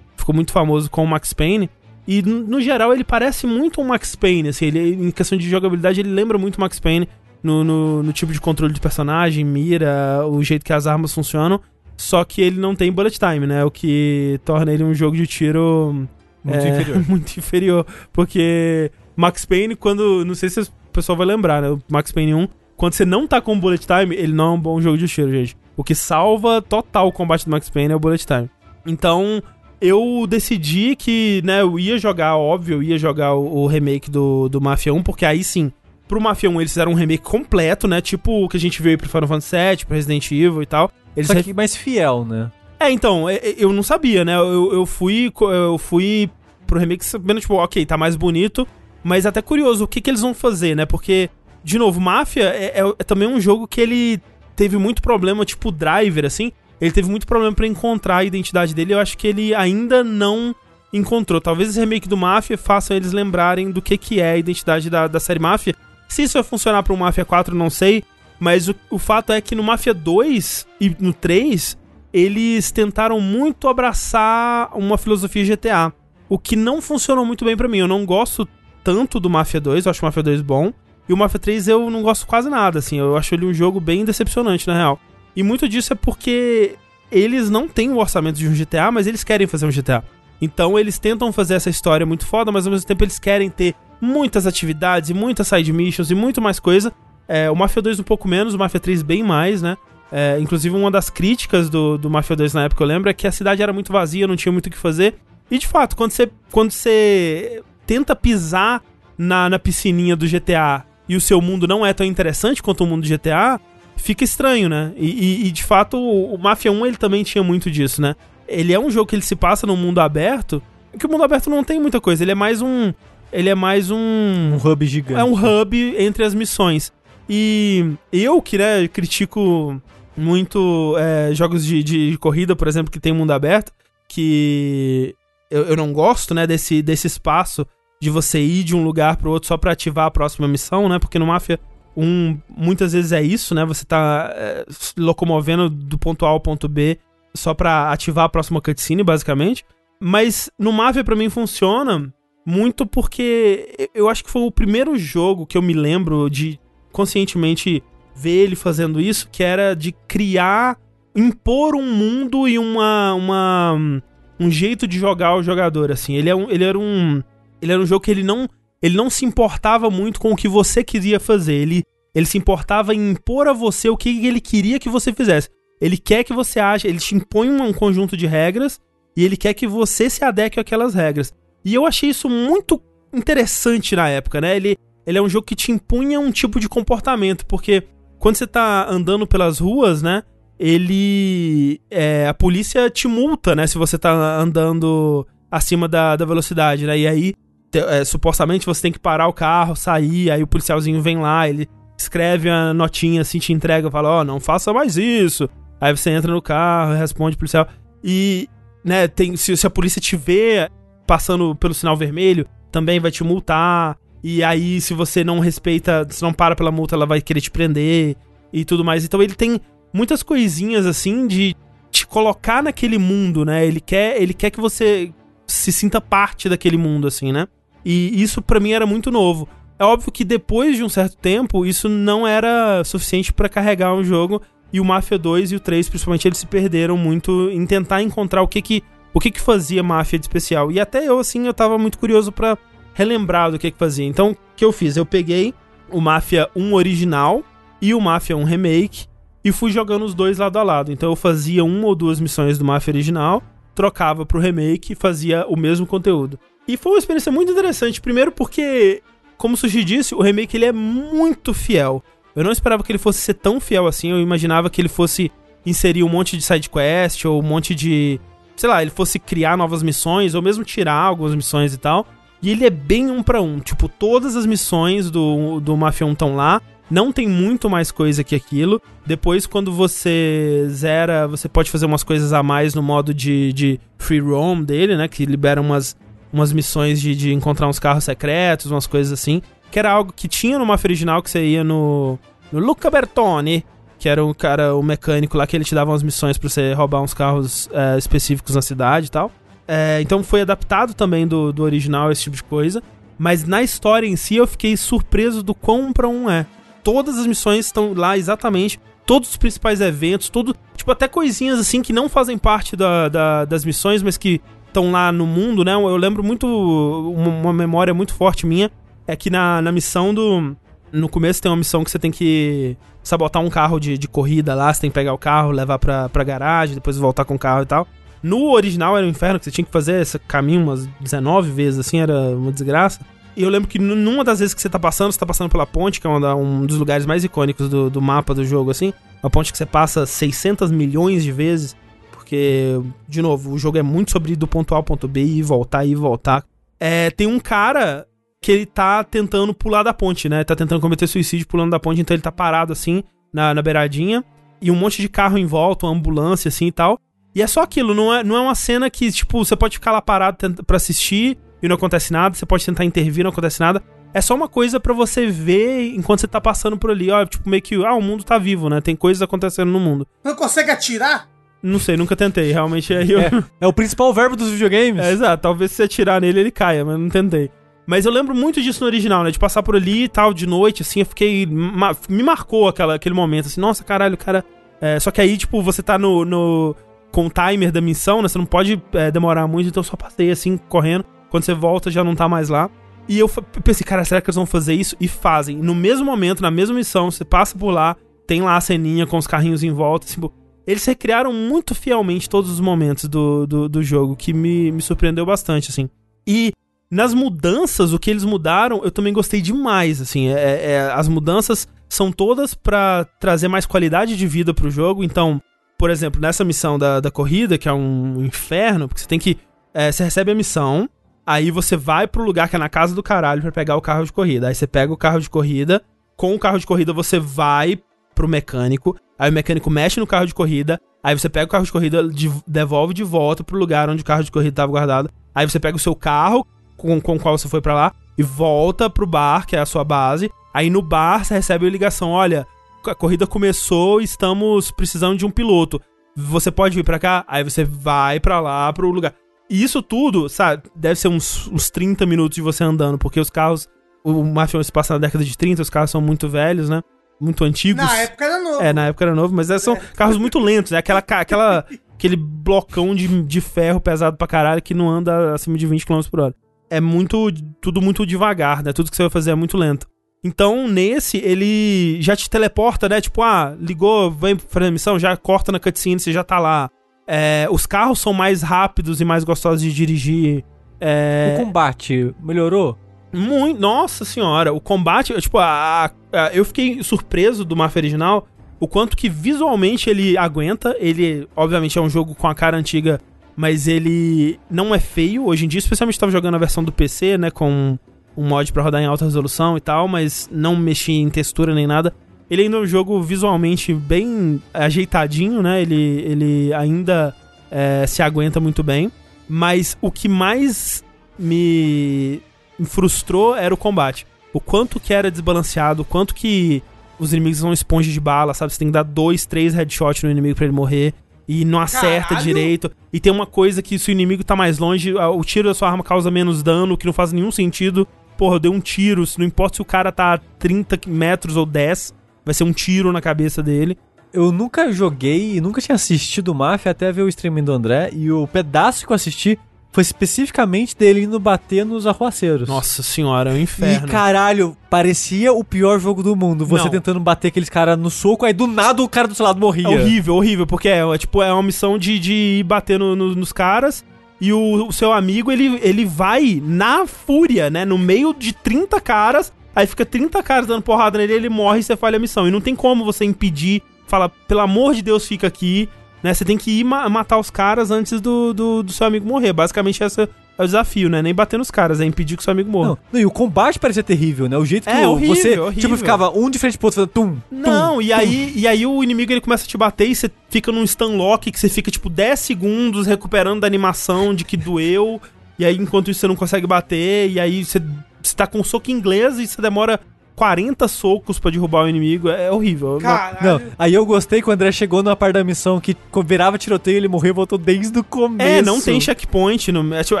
ficou muito famoso com o Max Payne. E, no geral, ele parece muito um Max Payne, assim. Ele, em questão de jogabilidade, ele lembra muito o Max Payne no, no, no tipo de controle de personagem, mira, o jeito que as armas funcionam. Só que ele não tem bullet time, né? O que torna ele um jogo de tiro muito é, inferior. *laughs* Muito inferior. Porque Max Payne, quando. Não sei se o pessoal vai lembrar, né? O Max Payne 1, quando você não tá com bullet time, ele não é um bom jogo de tiro, gente. O que salva total o combate do Max Payne é o bullet time. Então, eu decidi que, né, eu ia jogar, óbvio, eu ia jogar o, o, remake do, do Mafia 1, porque aí sim, pro Mafia 1 eles fizeram um remake completo, né, tipo o que a gente viu aí pro Final Fantasy VII, pro Resident Evil e tal. Eles Só que mais fiel, né? É, então, é, é, eu não sabia, né? Eu, eu fui eu fui pro remake sabendo, tipo, ok, tá mais bonito, mas até curioso o que, que eles vão fazer, né? Porque, de novo, Máfia é, é, é também um jogo que ele teve muito problema, tipo, driver, assim, ele teve muito problema para encontrar a identidade dele. Eu acho que ele ainda não encontrou. Talvez esse remake do Mafia façam eles lembrarem do que, que é a identidade da, da série Mafia. Se isso vai funcionar para o Mafia 4, não sei. Mas o, o fato é que no Mafia 2 e no 3, eles tentaram muito abraçar uma filosofia GTA. O que não funcionou muito bem para mim. Eu não gosto tanto do Mafia 2, eu acho o Mafia 2 bom. E o Mafia 3 eu não gosto quase nada, assim. Eu acho ele um jogo bem decepcionante, na real. E muito disso é porque eles não têm o orçamento de um GTA, mas eles querem fazer um GTA. Então eles tentam fazer essa história muito foda, mas ao mesmo tempo eles querem ter muitas atividades muitas side missions e muito mais coisa. É, o Mafia 2 um pouco menos, o Mafia 3 bem mais, né? É, inclusive, uma das críticas do, do Mafia 2 na época, eu lembro, é que a cidade era muito vazia, não tinha muito o que fazer. E de fato, quando você, quando você tenta pisar na, na piscininha do GTA e o seu mundo não é tão interessante quanto o mundo do GTA, fica estranho, né? E, e, e, de fato, o, o Mafia 1 ele também tinha muito disso, né? Ele é um jogo que ele se passa num mundo aberto, que o mundo aberto não tem muita coisa, ele é mais um. Ele é mais um. Um hub gigante. É um hub entre as missões. E eu que né, critico muito é, jogos de, de corrida, por exemplo, que tem mundo aberto, que eu, eu não gosto, né, desse, desse espaço de você ir de um lugar para outro só para ativar a próxima missão, né? Porque no Mafia 1 muitas vezes é isso, né? Você tá é, locomovendo do ponto A ao ponto B só para ativar a próxima cutscene, basicamente. Mas no Mafia para mim funciona muito porque eu acho que foi o primeiro jogo que eu me lembro de conscientemente ver ele fazendo isso, que era de criar, impor um mundo e uma, uma um jeito de jogar o jogador, assim. Ele, é um, ele era um ele era um jogo que ele não ele não se importava muito com o que você queria fazer. Ele ele se importava em impor a você o que ele queria que você fizesse. Ele quer que você age, ele te impõe um conjunto de regras e ele quer que você se adeque àquelas regras. E eu achei isso muito interessante na época, né? Ele ele é um jogo que te impunha um tipo de comportamento, porque quando você tá andando pelas ruas, né? Ele. É, a polícia te multa, né? Se você tá andando acima da, da velocidade, né? E aí, te, é, supostamente, você tem que parar o carro, sair, aí o policialzinho vem lá, ele escreve a notinha assim, te entrega, fala: Ó, oh, não faça mais isso. Aí você entra no carro, responde o policial. E, né, tem, se, se a polícia te vê passando pelo sinal vermelho, também vai te multar. E aí, se você não respeita, se não para pela multa, ela vai querer te prender e tudo mais. Então ele tem muitas coisinhas assim de te colocar naquele mundo, né? Ele quer, ele quer que você se sinta parte daquele mundo assim, né? E isso para mim era muito novo. É óbvio que depois de um certo tempo, isso não era suficiente para carregar um jogo e o Mafia 2 e o 3, principalmente, eles se perderam muito em tentar encontrar o que que o que que fazia Mafia de especial. E até eu assim, eu tava muito curioso para relembrar do que que fazia. Então, o que eu fiz? Eu peguei o Mafia 1 original e o Mafia 1 Remake e fui jogando os dois lado a lado. Então eu fazia uma ou duas missões do Mafia original, trocava pro remake e fazia o mesmo conteúdo. E foi uma experiência muito interessante, primeiro porque, como o Sushi disse, o remake ele é muito fiel. Eu não esperava que ele fosse ser tão fiel assim, eu imaginava que ele fosse inserir um monte de side quest ou um monte de, sei lá, ele fosse criar novas missões ou mesmo tirar algumas missões e tal. E ele é bem um para um. Tipo, todas as missões do, do Mafia 1 estão lá. Não tem muito mais coisa que aquilo. Depois, quando você zera, você pode fazer umas coisas a mais no modo de, de free roam dele, né? Que libera umas, umas missões de, de encontrar uns carros secretos, umas coisas assim. Que era algo que tinha no Mafia original, que você ia no, no Luca Bertoni, que era o cara, o mecânico lá, que ele te dava umas missões pra você roubar uns carros é, específicos na cidade e tal. É, então foi adaptado também do, do original, esse tipo de coisa. Mas na história em si eu fiquei surpreso do quão pra um é. Todas as missões estão lá exatamente. Todos os principais eventos, tudo. Tipo, até coisinhas assim que não fazem parte da, da das missões, mas que estão lá no mundo, né? Eu lembro muito. Uma, uma, memória muito forte minha. É que na, na missão do. No começo tem uma missão que você tem que sabotar um carro de, de corrida lá. Você tem que pegar o carro, levar pra, pra garagem, depois voltar com o carro e tal. No original era um inferno, que você tinha que fazer esse caminho umas 19 vezes, assim, era uma desgraça. E eu lembro que numa das vezes que você tá passando, você tá passando pela ponte, que é um dos lugares mais icônicos do, do mapa do jogo, assim. Uma ponte que você passa 600 milhões de vezes. Porque, de novo, o jogo é muito sobre ir do ponto A ao ponto B e voltar e voltar. É, tem um cara que ele tá tentando pular da ponte, né? Tá tentando cometer suicídio pulando da ponte, então ele tá parado assim, na, na beiradinha. e um monte de carro em volta, uma ambulância assim e tal. E é só aquilo, não é, não é uma cena que, tipo, você pode ficar lá parado pra assistir e não acontece nada, você pode tentar intervir, não acontece nada. É só uma coisa para você ver enquanto você tá passando por ali, ó, tipo, meio que, ah, o mundo tá vivo, né? Tem coisas acontecendo no mundo. Não consegue atirar? Não sei, nunca tentei, realmente aí eu... é, é o principal verbo dos videogames. *laughs* É, exato, talvez se você atirar nele ele caia, mas não tentei. Mas eu lembro muito disso no original, né? De passar por ali e tal, de noite, assim, eu fiquei. me marcou aquela, aquele momento, assim, nossa, caralho, cara. É, só que aí, tipo, você tá no, no. Com o timer da missão, né? Você não pode é, demorar muito, então eu só passei assim, correndo. Quando você volta, já não tá mais lá. E eu pensei, cara, será que eles vão fazer isso? E fazem. No mesmo momento, na mesma missão, você passa por lá, tem lá a ceninha com os carrinhos em volta, assim, eles recriaram muito fielmente todos os momentos do, do, do jogo, que me, me surpreendeu bastante, assim. E nas mudanças, o que eles mudaram, eu também gostei demais, assim. É, é, as mudanças são todas para trazer mais qualidade de vida pro jogo. Então, por exemplo, nessa missão da, da corrida, que é um inferno, porque você tem que. É, você recebe a missão, aí você vai pro lugar que é na casa do caralho para pegar o carro de corrida. Aí você pega o carro de corrida, com o carro de corrida você vai pro mecânico, aí o mecânico mexe no carro de corrida, aí você pega o carro de corrida, de, devolve de volta pro lugar onde o carro de corrida estava guardado. Aí você pega o seu carro, com, com o qual você foi para lá e volta pro bar, que é a sua base. Aí no bar você recebe a ligação: olha, a corrida começou, estamos precisando de um piloto. Você pode vir para cá? Aí você vai para lá, pro lugar. E isso tudo, sabe, deve ser uns, uns 30 minutos de você andando, porque os carros. O Mafia se passa na década de 30, os carros são muito velhos, né? Muito antigos. Na época era novo. É, na época era novo, mas são é. carros muito lentos, né? Aquela, *laughs* aquela, aquele blocão de, de ferro pesado pra caralho que não anda acima de 20 km por hora é muito. Tudo muito devagar, né? Tudo que você vai fazer é muito lento. Então, nesse, ele já te teleporta, né? Tipo, ah, ligou, vem fazer a missão, já corta na cutscene, você já tá lá. É, os carros são mais rápidos e mais gostosos de dirigir. É... O combate melhorou? Muito, nossa senhora, o combate, tipo, a, a, eu fiquei surpreso do Mafia original, o quanto que visualmente ele aguenta. Ele, obviamente, é um jogo com a cara antiga mas ele não é feio hoje em dia, especialmente estava jogando a versão do PC, né, com um mod para rodar em alta resolução e tal, mas não mexi em textura nem nada. Ele ainda é um jogo visualmente bem ajeitadinho, né? Ele, ele ainda é, se aguenta muito bem. Mas o que mais me frustrou era o combate. O quanto que era desbalanceado, o quanto que os inimigos são esponja de bala, sabe? Você tem que dar dois, três headshots no inimigo para ele morrer e não acerta Caralho. direito. E tem uma coisa que se o inimigo tá mais longe, o tiro da sua arma causa menos dano, que não faz nenhum sentido. Porra, eu dei um tiro, não importa se o cara tá a 30 metros ou 10, vai ser um tiro na cabeça dele. Eu nunca joguei e nunca tinha assistido o Mafia até ver o streaming do André, e o pedaço que eu assisti foi especificamente dele indo bater nos arruaceiros. Nossa senhora, é um inferno. E caralho, parecia o pior jogo do mundo. Você Não. tentando bater aqueles caras no soco, aí do nada o cara do seu lado morria. É horrível, horrível, porque é, é tipo, é uma missão de, de ir bater no, no, nos caras. E o, o, seu amigo, ele, ele vai na fúria, né? No meio de 30 caras. Aí fica 30 caras dando porrada nele, ele morre e você falha a missão. E não tem como você impedir. Fala, pelo amor de Deus, fica aqui né? Você tem que ir ma matar os caras antes do, do, do, seu amigo morrer. Basicamente, esse é o desafio, né? Nem bater nos caras, é impedir que o seu amigo morra. Não, não, e o combate parecia terrível, né? O jeito que é, horrível, você, horrível. tipo, ficava um de frente pro outro, tum, Não, tum, e, tum. Aí, e aí o inimigo ele começa a te bater e você fica num stun lock que você fica, tipo, 10 segundos recuperando da animação de que doeu. e aí, enquanto isso, você não consegue bater. E aí, você, você tá com um soco inglês e você demora 40 socos para derrubar o inimigo. É horrível. Caralho. Não, aí eu gostei que o André chegou numa parte da missão que virava tiroteio ele morreu e voltou desde o começo. É, não tem checkpoint. No, é, tipo,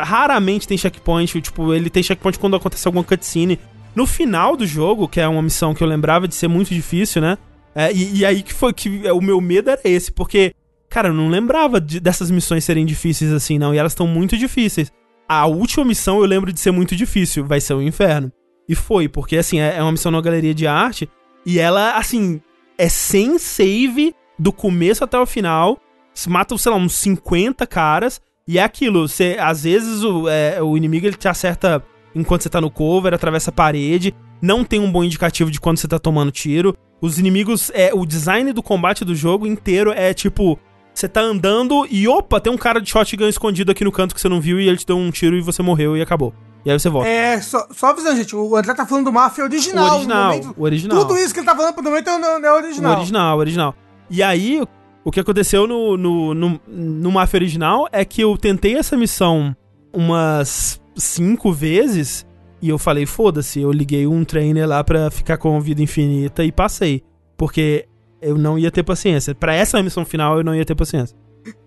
raramente tem checkpoint. Tipo, ele tem checkpoint quando acontece alguma cutscene. No final do jogo, que é uma missão que eu lembrava de ser muito difícil, né? É, e, e, aí que foi que é, o meu medo era esse, porque, cara, eu não lembrava de, dessas missões serem difíceis assim, não. E elas estão muito difíceis. A última missão eu lembro de ser muito difícil, vai ser o inferno. E foi, porque assim, é, é uma missão na galeria de arte. E ela, assim, é sem save do começo até o final. Mata, sei lá, uns 50 caras. E é aquilo, você, às vezes o, é, o inimigo ele te acerta enquanto você tá no cover, atravessa a parede. Não tem um bom indicativo de quando você tá tomando tiro. Os inimigos, é o design do combate do jogo inteiro é tipo. Você tá andando e opa, tem um cara de shotgun escondido aqui no canto que você não viu e ele te deu um tiro e você morreu e acabou. E aí você volta. É, só, só avisando, gente, o André tá falando do Mafia original. O original, momento, o original. Tudo isso que ele tá falando pro momento é o original. O original, o original. E aí, o que aconteceu no, no, no, no Mafia original é que eu tentei essa missão umas cinco vezes e eu falei, foda-se, eu liguei um trainer lá pra ficar com vida infinita e passei. Porque eu não ia ter paciência. Para essa missão final, eu não ia ter paciência.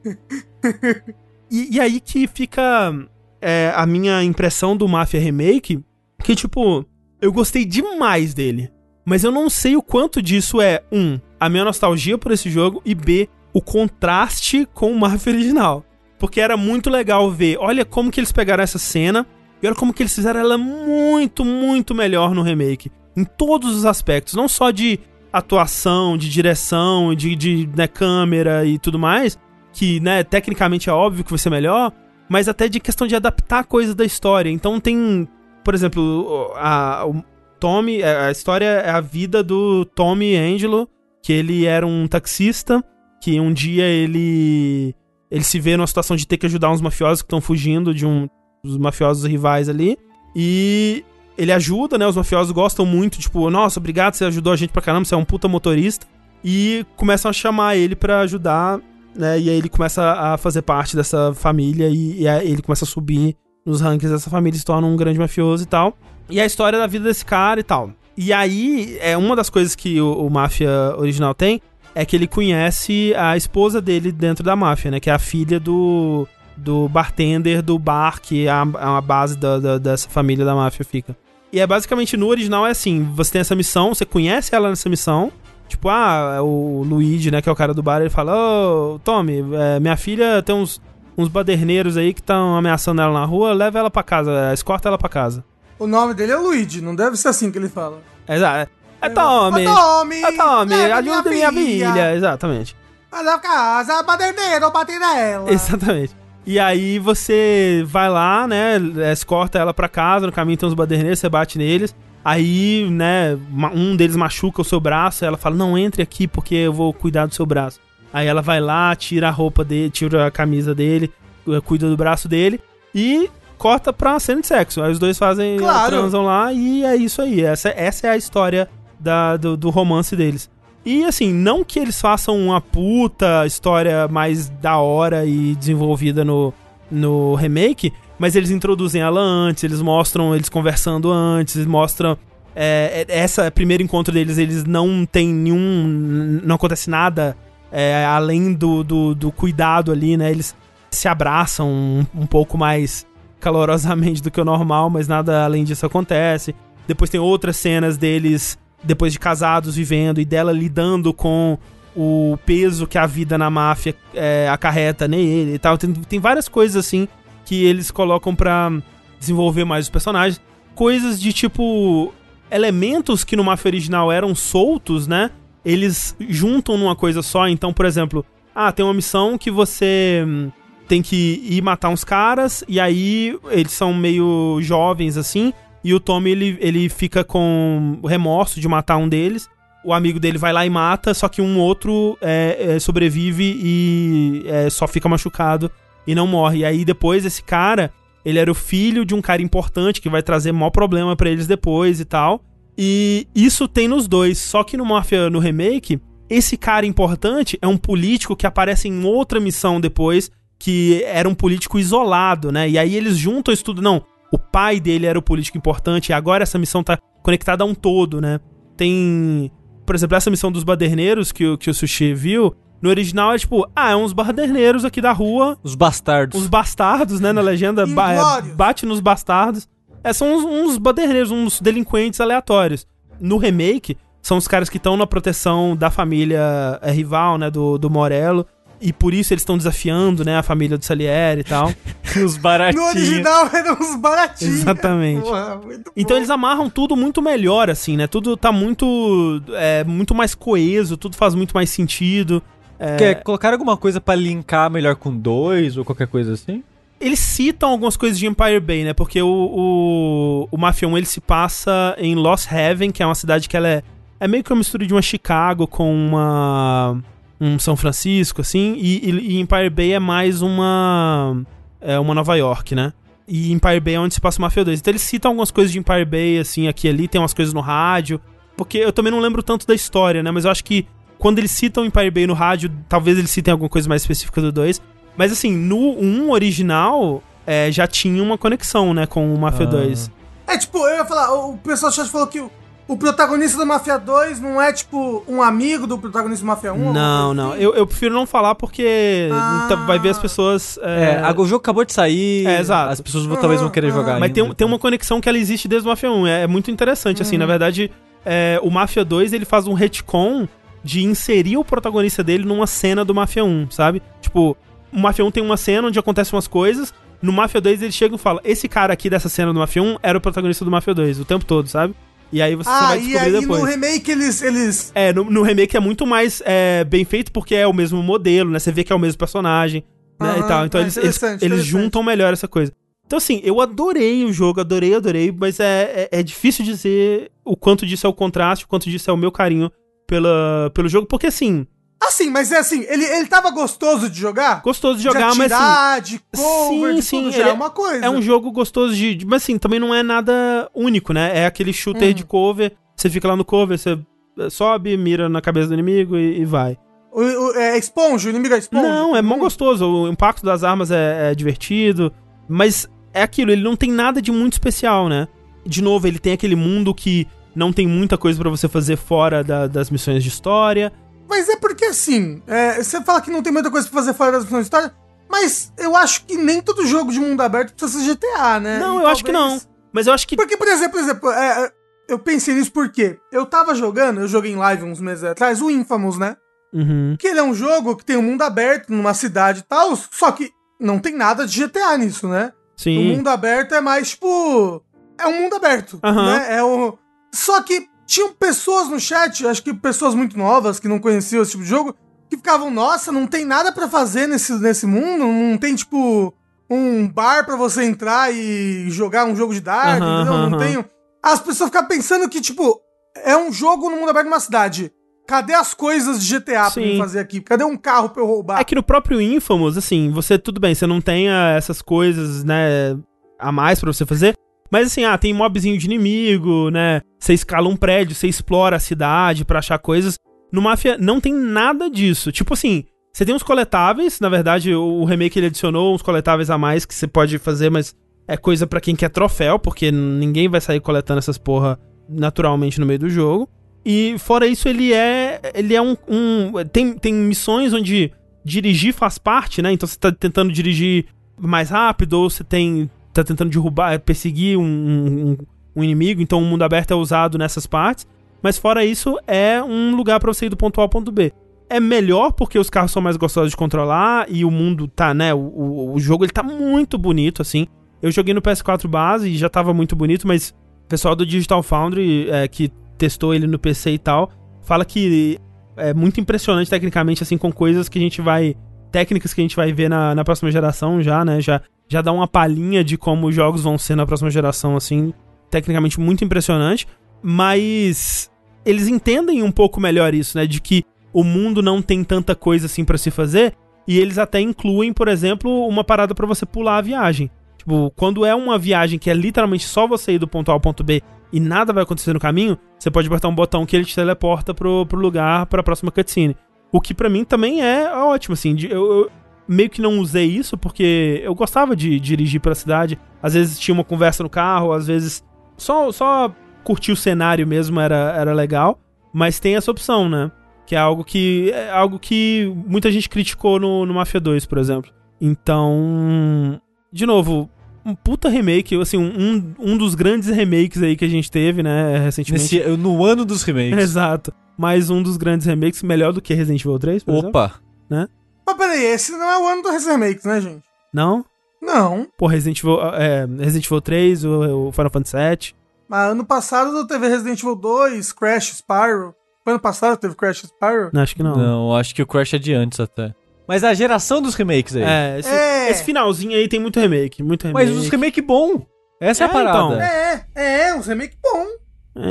*laughs* e, e, aí que fica é, a minha impressão do Mafia Remake, que, tipo, eu gostei demais dele. Mas eu não sei o quanto disso é, um, a minha nostalgia por esse jogo, e B, o contraste com o Mafia original. Porque era muito legal ver, olha como que eles pegaram essa cena, e olha como que eles fizeram ela muito, muito melhor no remake. Em todos os aspectos, não só de atuação, de direção, de, de né, câmera e tudo mais, que, né, tecnicamente é óbvio que vai ser melhor, mas até de questão de adaptar coisas da história. Então tem, por exemplo, a, o Tommy, é, a história é a vida do Tommy Angelo, que ele era um taxista, que um dia ele ele se vê numa situação de ter que ajudar uns mafiosos que estão fugindo de um dos mafiosos rivais ali. E ele ajuda, né? Os mafiosos gostam muito, tipo, nossa, obrigado, você ajudou a gente pra caramba, você é um puta motorista. E começam a chamar ele para ajudar, né? E aí ele começa a fazer parte dessa família e, e ele começa a subir nos rankings dessa família, se torna um grande mafioso e tal. E a história da vida desse cara e tal. E aí, é uma das coisas que o, o Máfia original tem é que ele conhece a esposa dele dentro da máfia, né? Que é a filha do, do bartender do bar, que é a, a base da, da, dessa família da máfia fica. E é basicamente no original é assim: você tem essa missão, você conhece ela nessa missão. Tipo, ah, é o Luigi, né, que é o cara do bar, ele fala: Ô, oh, Tommy, é, minha filha tem uns, uns baderneiros aí que estão ameaçando ela na rua, leva ela pra casa, escorta ela pra casa. O nome dele é Luigi, não deve ser assim que ele fala. Exato. É, é Tommy. Ô, Tommy! É Tommy, ajuda minha, minha filha. Exatamente. Vai pra casa, baderneiro, bater nela. Exatamente. E aí você vai lá, né, escorta ela pra casa, no caminho tem uns baderneiros, você bate neles. Aí, né, um deles machuca o seu braço, ela fala, não, entre aqui porque eu vou cuidar do seu braço. Aí ela vai lá, tira a roupa dele, tira a camisa dele, eh, cuida do braço dele e corta pra cena de sexo. Aí os dois fazem, claro. transam lá e é isso aí. Essa, essa é a história da, do, do romance deles. E assim, não que eles façam uma puta história mais da hora e desenvolvida no, no remake, mas eles introduzem ela antes, eles mostram eles conversando antes, eles mostram. É, é essa primeiro encontro deles, eles não tem nenhum. Não acontece nada é, além do, do, do, cuidado ali, né? Eles se abraçam um, um pouco mais calorosamente do que o normal, mas nada além disso acontece. Depois tem outras cenas deles depois de casados vivendo e dela lidando com o peso que a vida na máfia é, acarreta nele e tal. Tem, tem várias coisas assim que eles colocam pra desenvolver mais os personagens. Coisas de tipo. Elementos que no Mafia original eram soltos, né? Eles juntam numa coisa só. Então, por exemplo, ah, tem uma missão que você hum, tem que ir matar uns caras, e aí eles são meio jovens assim. E o Tommy, ele, ele fica com remorso de matar um deles. O amigo dele vai lá e mata, só que um outro é, é, sobrevive e é, só fica machucado e não morre. E aí depois esse cara, ele era o filho de um cara importante que vai trazer maior problema para eles depois e tal. E isso tem nos dois. Só que no Mafia, no remake, esse cara importante é um político que aparece em outra missão depois, que era um político isolado, né? E aí eles juntam isso tudo. Não, o pai dele era o político importante e agora essa missão tá conectada a um todo, né? Tem, por exemplo, essa missão dos baderneiros que, que o Sushi viu, no original é tipo, ah, é uns baderneiros aqui da rua. Os bastardos. Os bastardos, né? Na legenda, ba é, bate nos bastardos. É, são uns, uns baderneiros, uns delinquentes aleatórios. No remake, são os caras que estão na proteção da família é, rival, né? Do, do Morello e por isso eles estão desafiando, né, a família do Salieri e tal. *laughs* os baratinhos. No original eram os baratinhos. Exatamente. Porra, então eles amarram tudo muito melhor, assim, né? Tudo tá muito, é, muito mais coeso, tudo faz muito mais sentido. É... Quer colocar alguma coisa para linkar melhor com dois ou qualquer coisa assim? Eles citam algumas coisas de Empire Bay, né? Porque o, o, o Mafia 1 ele se passa em Lost Heaven, que é uma cidade que ela é, é meio que uma mistura de uma Chicago com uma um São Francisco, assim, e, e, e Empire Bay é mais uma. É uma Nova York, né? E Empire Bay é onde se passa o Mafia 2. Então eles citam algumas coisas de Empire Bay, assim, aqui e ali, tem umas coisas no rádio. Porque eu também não lembro tanto da história, né? Mas eu acho que quando eles citam Empire Bay no rádio, talvez eles citem alguma coisa mais específica do 2. Mas assim, no 1 original, é, já tinha uma conexão, né, com o Mafia Ah. 2. É tipo, eu ia falar, o pessoal do chat falou que o, o protagonista do Mafia 2 não é tipo um amigo do protagonista do Mafia 1? alguma Não, não. assim? Eu, eu prefiro não falar porque Ah. tá- vai ver as pessoas. É, É, a- o jogo acabou de sair, É, exato. as pessoas vão- talvez vão querer Aham, jogar aham. mas ainda, tem, um- tem então. uma conexão que ela existe desde o Mafia 1. É, é muito interessante, assim. Uhum. Na verdade, é, o Mafia 2 ele faz um retcon de inserir o protagonista dele numa cena do Mafia 1, sabe? Tipo, o Mafia 1 tem uma cena onde acontecem umas coisas. No Mafia 2 eles chegam e falam: Esse cara aqui dessa cena do Mafia 1 era o protagonista do Mafia 2 o tempo todo, sabe? E aí você só Ah, vai e descobrir aí depois. no remake eles. eles... É, no, no remake é muito mais é, bem feito porque é o mesmo modelo, né? Você vê que é o mesmo personagem, né? Aham, e tal. Então é eles, eles, eles juntam melhor essa coisa. Então, assim, eu adorei o jogo, adorei, adorei, mas é, é, é difícil dizer o quanto disso é o contraste, o quanto disso é o meu carinho pela, pelo jogo, porque, assim, Assim, mas é assim, ele, ele tava gostoso de jogar? gostoso de jogar, de mas assim, atirar, de cover, sim, de sim, tudo, já ele é uma coisa. é um jogo gostoso de, de- Mas assim, também não é nada único, né? É aquele shooter Uhum. de cover, você fica lá no cover, você eh, sobe, mira na cabeça do inimigo e, e vai. O, o- é esponja, o inimigo é esponja? Não, é mó Hum. gostoso. O impacto das armas é, é divertido. Mas é aquilo, ele não tem nada de muito especial, né? De novo, ele tem aquele mundo que não tem muita coisa pra você fazer fora da- das missões de história. Mas é porque assim, é, você fala que não tem muita coisa pra fazer fora das missões de história, mas eu acho que nem todo jogo de mundo aberto precisa ser GTA, né? Não, E eu acho que não. Mas eu acho que. Porque, por exemplo, por exemplo é, é, eu pensei nisso porque eu tava jogando, eu joguei em live uns meses atrás, o Infamous, né? Uhum. Que ele é um jogo que tem um mundo aberto numa cidade e tal, só que não tem nada de GTA nisso, né? O Sim. mundo aberto é mais tipo. É um mundo aberto. Aham. Né? É o... Só que tinham pessoas no chat, acho que pessoas muito novas que não conheciam esse tipo de jogo, que ficavam, nossa, não tem nada pra fazer nesse, nesse mundo, não tem tipo um bar pra você entrar e jogar um jogo de dardo, Aham, entendeu? Não aham. tem. As pessoas ficam pensando que, tipo, é um jogo no mundo aberto numa cidade. Cadê as coisas de GTA pra Sim. mim fazer aqui? Cadê um carro pra eu roubar? É que no próprio Infamous, assim, você, tudo bem, você não tem ah, essas coisas, né, a mais pra você fazer. Mas assim, ah, tem mobzinho de inimigo, né? Você escala um prédio, você explora a cidade pra achar coisas. No Mafia não tem nada disso. Tipo assim, você tem uns coletáveis, na verdade, o remake ele adicionou uns coletáveis a mais que você pode fazer, mas é coisa pra quem quer troféu, porque ninguém vai sair coletando essas porra naturalmente no meio do jogo. E fora isso, ele é. Ele é um. um- tem, tem missões onde dirigir faz parte, né? Então você tá tentando dirigir mais rápido, ou você tem. Tá tentando derrubar, perseguir um, um, um inimigo, então o mundo aberto é usado nessas partes. Mas fora isso, é um lugar pra você ir do ponto A ao ponto B. É melhor porque os carros são mais gostosos de controlar e o mundo tá, né? O, o, o jogo ele tá muito bonito, assim. Eu joguei no PS4 base e já tava muito bonito, mas o pessoal do Digital Foundry, é, que testou ele no PC e tal, fala que é muito impressionante tecnicamente, assim, com coisas que a gente vai. Técnicas que a gente vai ver na, na próxima geração já, né? Já, já dá uma palhinha de como os jogos vão ser na próxima geração, assim, tecnicamente muito impressionante. Mas eles entendem um pouco melhor isso, né? De que o mundo não tem tanta coisa assim pra se fazer. E eles até incluem, por exemplo, uma parada pra você pular a viagem. Tipo, quando é uma viagem que é literalmente só você ir do ponto A ao ponto B e nada vai acontecer no caminho, você pode apertar um botão que ele te teleporta pro, pro lugar, pra próxima cutscene. O que pra mim também é ótimo, assim. de- Eu, eu meio que não usei isso porque eu gostava de dirigir pela cidade. Às vezes tinha uma conversa no carro, às vezes só, só curtir o cenário mesmo era, era legal. Mas tem essa opção, né? Que é algo que. É algo que muita gente criticou no, no Mafia 2, por exemplo. Então. De novo, um puta remake, assim, um, um dos grandes remakes aí que a gente teve, né, recentemente. Nesse, no ano dos remakes. *laughs* Exato. Mais um dos grandes remakes, melhor do que Resident Evil 3, por exemplo. Opa. Mas peraí, esse não é o ano dos remakes, né, gente? Não? Não. Pô, Resident Evil, é, Resident Evil 3, o, o Final Fantasy VII. Mas ano passado teve Resident Evil 2, Crash Spyro. Foi ano passado que teve Crash Spyro? Não, acho que não. Não, acho que o Crash é de antes até. Mas a geração dos remakes aí. É, esse, É. esse finalzinho aí tem muito remake, muito remake. Mas os remake bom. Essa é, É, a parada. então. É, é, é, uns remakes bom.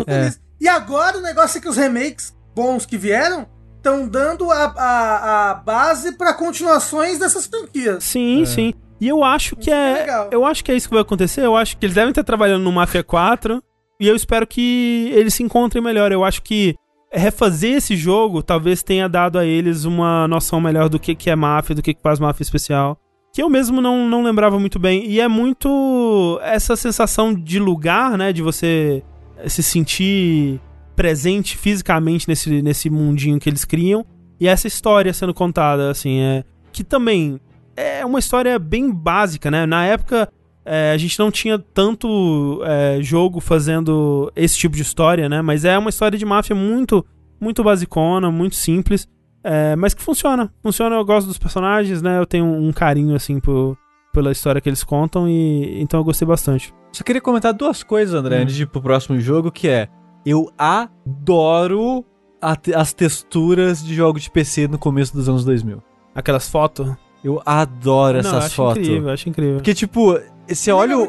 Tô É. E agora o negócio é que os remakes bons que vieram estão dando a, a, a base pra continuações dessas franquias. Sim, É. sim. E eu acho que Isso é é. legal. eu acho que é isso que vai acontecer. Eu acho que eles devem estar trabalhando no Mafia 4. E eu espero que eles se encontrem melhor. Eu acho que refazer esse jogo talvez tenha dado a eles uma noção melhor do que, que é máfia, do que, que faz máfia especial. Que eu mesmo não, não lembrava muito bem. E é muito essa sensação de lugar, né? De você se sentir presente fisicamente nesse, nesse mundinho que eles criam. E essa história sendo contada, assim, é. Que também é uma história bem básica, né? Na época é, a gente não tinha tanto é, jogo fazendo esse tipo de história, né? Mas é uma história de máfia muito, muito basicona, muito simples, é, mas que funciona. Funciona, eu gosto dos personagens, né? Eu tenho um carinho, assim, por, pela história que eles contam e então eu gostei bastante. Só queria comentar duas coisas, André, hum. antes de ir pro próximo jogo, que é eu adoro as texturas de jogos de PC no começo dos anos 2000. Aquelas fotos? Eu adoro essas Não, acho fotos. Incrível, acho incrível. Porque, tipo, você olha o.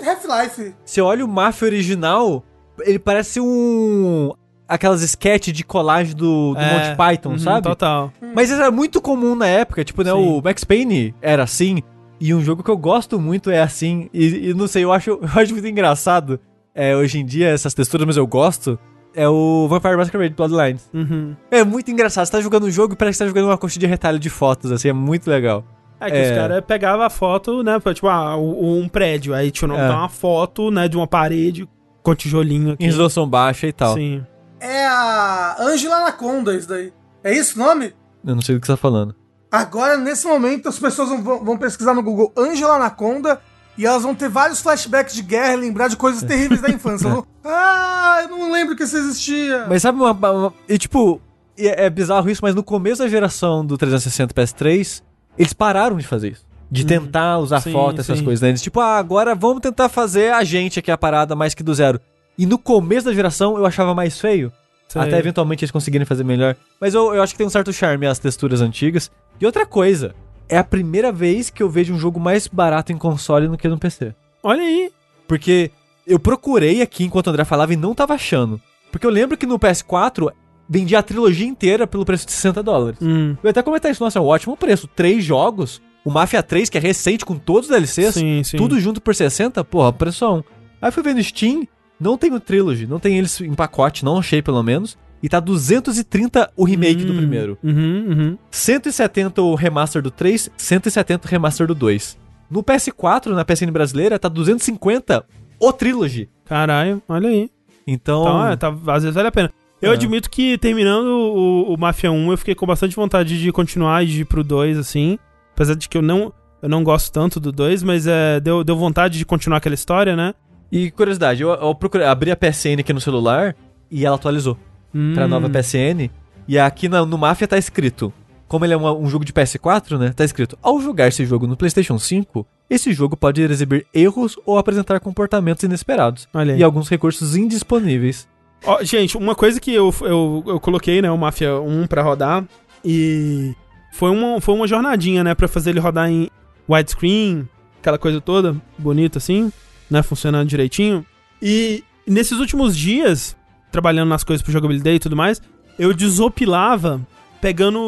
Você olha o Mafia original, ele parece um. Aquelas sketches de colagem do, do é, Monty Python, uhum, sabe? Total. Mas isso era muito comum na época. Tipo, né? Sim. O Max Payne era assim. E um jogo que eu gosto muito é assim. E, e não sei, eu acho, *laughs* eu acho muito engraçado. É, hoje em dia, essas texturas, mas eu gosto. É o Vampire Masquerade Bloodlines. Uhum. É muito engraçado. Você tá jogando um jogo e parece que você tá jogando uma coxa de retalho de fotos, assim, é muito legal. É que é. os caras pegavam a foto, né? Tipo, ah, um prédio. Aí tinha é. uma foto, né, de uma parede com tijolinho aqui. Em resolução baixa e tal. Sim. É a Angela Anaconda, isso daí. É isso o nome? Eu não sei do que você tá falando. Agora, nesse momento, as pessoas vão, vão pesquisar no Google Angela Anaconda e elas vão ter vários flashbacks de guerra, lembrar de coisas terríveis da infância. *laughs* Vão, ah, eu não lembro que isso existia. Mas sabe uma. uma e tipo, é, é bizarro isso, mas no começo da geração do 360 PS3, eles pararam de fazer isso. De hum. tentar usar sim, foto, essas sim. coisas, né? Eles, tipo, ah, agora vamos tentar fazer a gente aqui a parada mais que do zero. E no começo da geração eu achava mais feio. Sei. Até eventualmente eles conseguirem fazer melhor. Mas eu, eu acho que tem um certo charme as texturas antigas. E outra coisa, é a primeira vez que eu vejo um jogo mais barato em console do que no PC. Olha aí. Porque eu procurei aqui enquanto o André falava e não tava achando. Porque eu lembro que no PS4 vendia a trilogia inteira pelo preço de 60 dólares. Hum. Eu até comentar isso, nossa, é um ótimo preço. Três jogos, o Mafia 3, que é recente, com todos os DLCs, sim, sim. tudo junto por 60, porra, pressão. Aí fui vendo Steam, não tem o Trilogy, não tem eles em pacote, não achei pelo menos. E tá 230 o remake do hum. primeiro. Uhum, uhum. 170 o remaster do 3, 170 o remaster do 2. No PS4, na PSN brasileira, tá 250 o Trilogy. Caralho, olha aí. Então. Então, é, tá, às vezes vale a pena. Eu é. admito que terminando o, o Mafia 1, eu fiquei com bastante vontade de continuar e de ir pro 2, assim. Apesar de que eu não, eu não gosto tanto do 2, mas é, deu, deu vontade de continuar aquela história, né? E curiosidade, eu, eu procurei, abri a PSN aqui no celular e ela atualizou hum. pra nova PSN. E aqui no, no Mafia tá escrito, como ele é um, um, jogo de PS4, né? Tá escrito: ao jogar esse jogo no PlayStation 5, esse jogo pode exibir erros ou apresentar comportamentos inesperados e alguns recursos indisponíveis. Ó, gente, uma coisa que eu, eu, eu coloquei, né, o Mafia 1 pra rodar, e foi uma, foi uma jornadinha, né, pra fazer ele rodar em widescreen, aquela coisa toda, bonita assim, né, funcionando direitinho. E nesses últimos dias, trabalhando nas coisas pro jogabilidade e tudo mais, eu desopilava pegando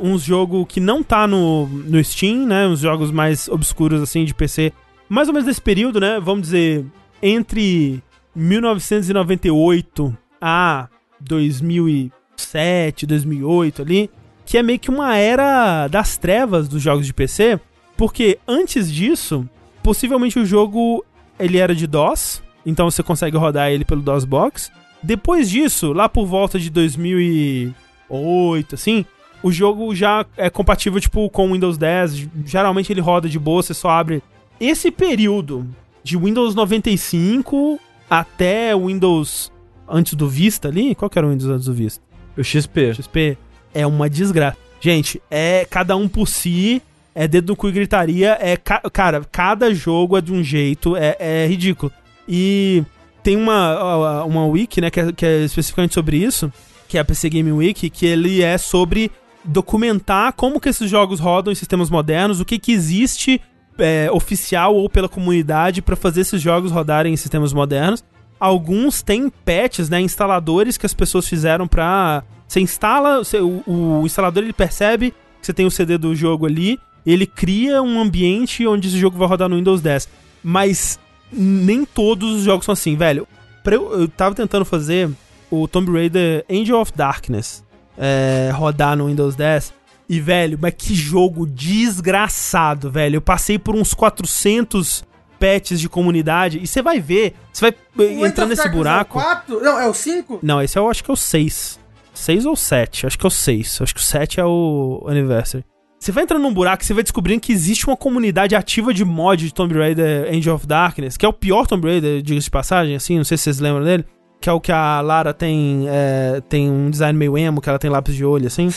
uns jogos que não tá no, no Steam, né, uns jogos mais obscuros assim de PC, mais ou menos desse período, né, vamos dizer, entre 1998 a 2007, 2008 ali, que é meio que uma era das trevas dos jogos de PC, porque antes disso, possivelmente o jogo ele era de DOS, então você consegue rodar ele pelo DOSBox. Depois disso, lá por volta de 2008, assim, o jogo já é compatível tipo com o Windows 10, geralmente ele roda de boa, você só abre esse período de Windows 95 até o Windows antes do Vista ali. Qual que era o Windows antes do Vista? O XP. XP é uma desgraça. Gente, é cada um por si, é dedo no cu e gritaria, é ca cara, cada jogo é de um jeito, é, é ridículo. E tem uma, uma wiki, né, que é, que é especificamente sobre isso, que é a PC Game Wiki, que ele é sobre documentar como que esses jogos rodam em sistemas modernos, o que que existe é, oficial ou pela comunidade para fazer esses jogos rodarem em sistemas modernos. Alguns têm patches, né, instaladores que as pessoas fizeram para você instala, você, o, o, instalador ele percebe que você tem o CD do jogo ali, ele cria um ambiente onde esse jogo vai rodar no Windows 10. Mas nem todos os jogos são assim, velho. Eu, eu tava tentando fazer o Tomb Raider Angel of Darkness é, rodar no Windows 10. E, velho, mas que jogo desgraçado, velho. Eu passei por uns 400 patches de comunidade e você vai ver, você vai O entrar nesse Darkness buraco. É o 4? Não, é o 5? Não, esse eu acho que é o 6. 6 ou 7? Acho que é o 6. Acho que o 7 é o Anniversary. Você vai entrando num buraco e você vai descobrindo que existe uma comunidade ativa de mod de Tomb Raider Angel of Darkness, que é o pior Tomb Raider, diga-se de passagem, assim, não sei se vocês lembram dele, que é o que a Lara tem, é, tem um design meio emo, que ela tem lápis de olho, assim.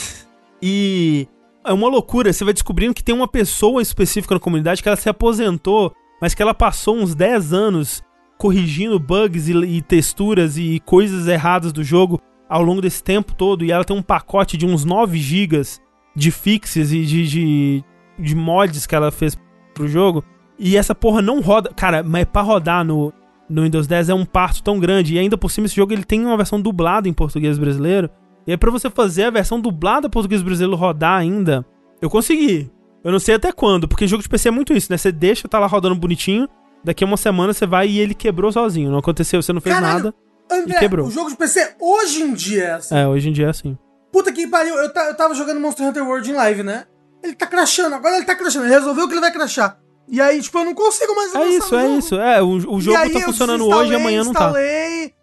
E é uma loucura, você vai descobrindo que tem uma pessoa específica na comunidade que ela se aposentou, mas que ela passou uns 10 anos corrigindo bugs e, e texturas e coisas erradas do jogo ao longo desse tempo todo, e ela tem um pacote de uns 9 gigas de fixes e de, de, de mods que ela fez pro jogo. E essa porra não roda. Cara, mas pra rodar no, no Windows 10 é um parto tão grande. E ainda por cima, esse jogo ele tem uma versão dublada em português brasileiro. E aí, pra você fazer a versão dublada português brasileiro rodar ainda, eu consegui. Eu não sei até quando, porque jogo de PC é muito isso, né? Você deixa, tá lá rodando bonitinho. Daqui a uma semana você vai e ele quebrou sozinho. Não aconteceu, você não fez Caralho, nada. André, E quebrou. o jogo de PC hoje em dia é assim. É, hoje em dia é assim. Puta que pariu, eu, eu tava jogando Monster Hunter World em live, né? Ele tá crashando, agora ele tá crashando, ele resolveu que ele vai crashar. E aí, tipo, eu não consigo mais É isso, é isso. É, o, o E jogo aí tá funcionando hoje e amanhã não tá. instalei,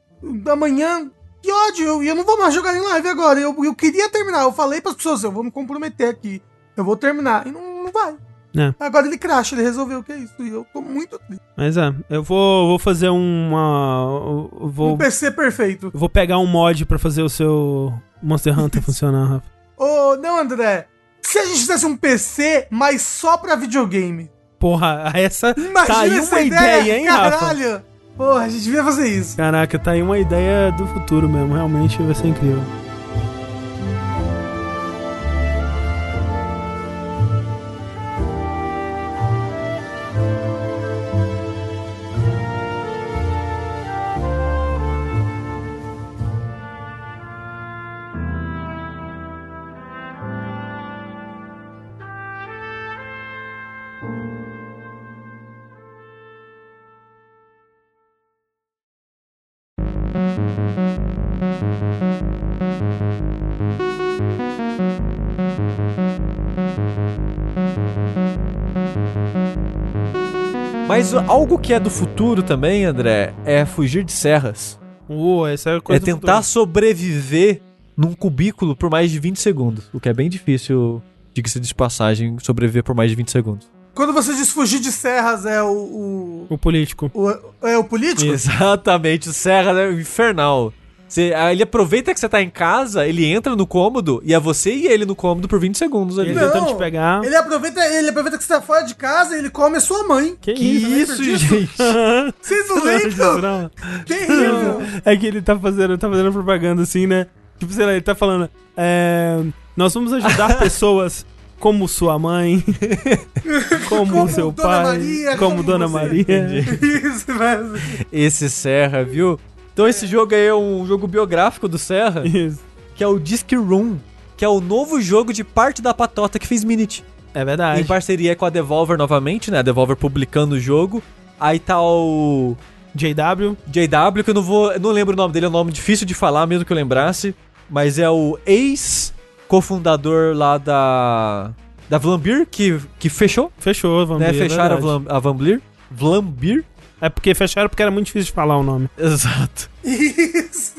Amanhã, que ódio, eu, eu não vou mais jogar em live agora. Eu, eu queria terminar, eu falei pras pessoas, eu vou me comprometer aqui. Eu vou terminar. E não, não vai. É. Agora ele crasha, ele resolveu que é isso. E eu tô muito triste. Mas é, eu vou, vou fazer uma. Vou, Um PC perfeito. eu vou pegar um mod pra fazer o seu Monster Hunter *laughs* funcionar, Rafa. Ô, não, André. Se a gente fizesse um PC, mas só pra videogame. Porra, essa Imagina tá aí essa uma ideia, hein, Rafa? Caralho. Porra, a gente devia fazer isso. Caraca, tá aí uma ideia do futuro mesmo. Realmente vai ser incrível. Algo que é do futuro também, André, é fugir de serras. Uou, essa é a É coisa do tentar sobreviver num cubículo por mais de 20 segundos. O que é bem difícil, diga-se de passagem, sobreviver por mais de 20 segundos. Quando você diz fugir de serras, é o. o, O político. o- é o político? Exatamente, o Serra é infernal. Você, ah, ele aproveita que você tá em casa, ele entra no cômodo e é você e ele no cômodo por 20 segundos ali. Ele Não, tentando te pegar. Ele aproveita, ele aproveita que você tá fora de casa e ele come a sua mãe. Que, Que isso? isso, disso? gente? *laughs* Vocês não lembram? Terrível. *laughs* É que ele tá fazendo, tá fazendo propaganda assim, né? Tipo, sei lá, ele tá falando. é, nós vamos ajudar *laughs* pessoas como sua mãe, como, Como seu Dona pai, Maria, como, como Dona você. Maria. Isso, mas... Esse Serra, viu? Então esse jogo aí é um jogo biográfico do Serra, Isso. que é o Disc Room, que é o novo jogo de parte da patota que fez Minute. É Em verdade. parceria com a Devolver novamente, né? A Devolver publicando o jogo. Aí tá o JW. JW, que eu não vou. eu não lembro o nome dele, é um nome difícil de falar, mesmo que eu lembrasse. Mas é o ex-cofundador lá da. Da Vlambir, que, que fechou, Fechou, vamos né? ver. é Fecharam a. Vlam, a Vlambir. Vlambir? É porque fecharam porque era muito difícil de falar o nome. *laughs* Exato. Isso.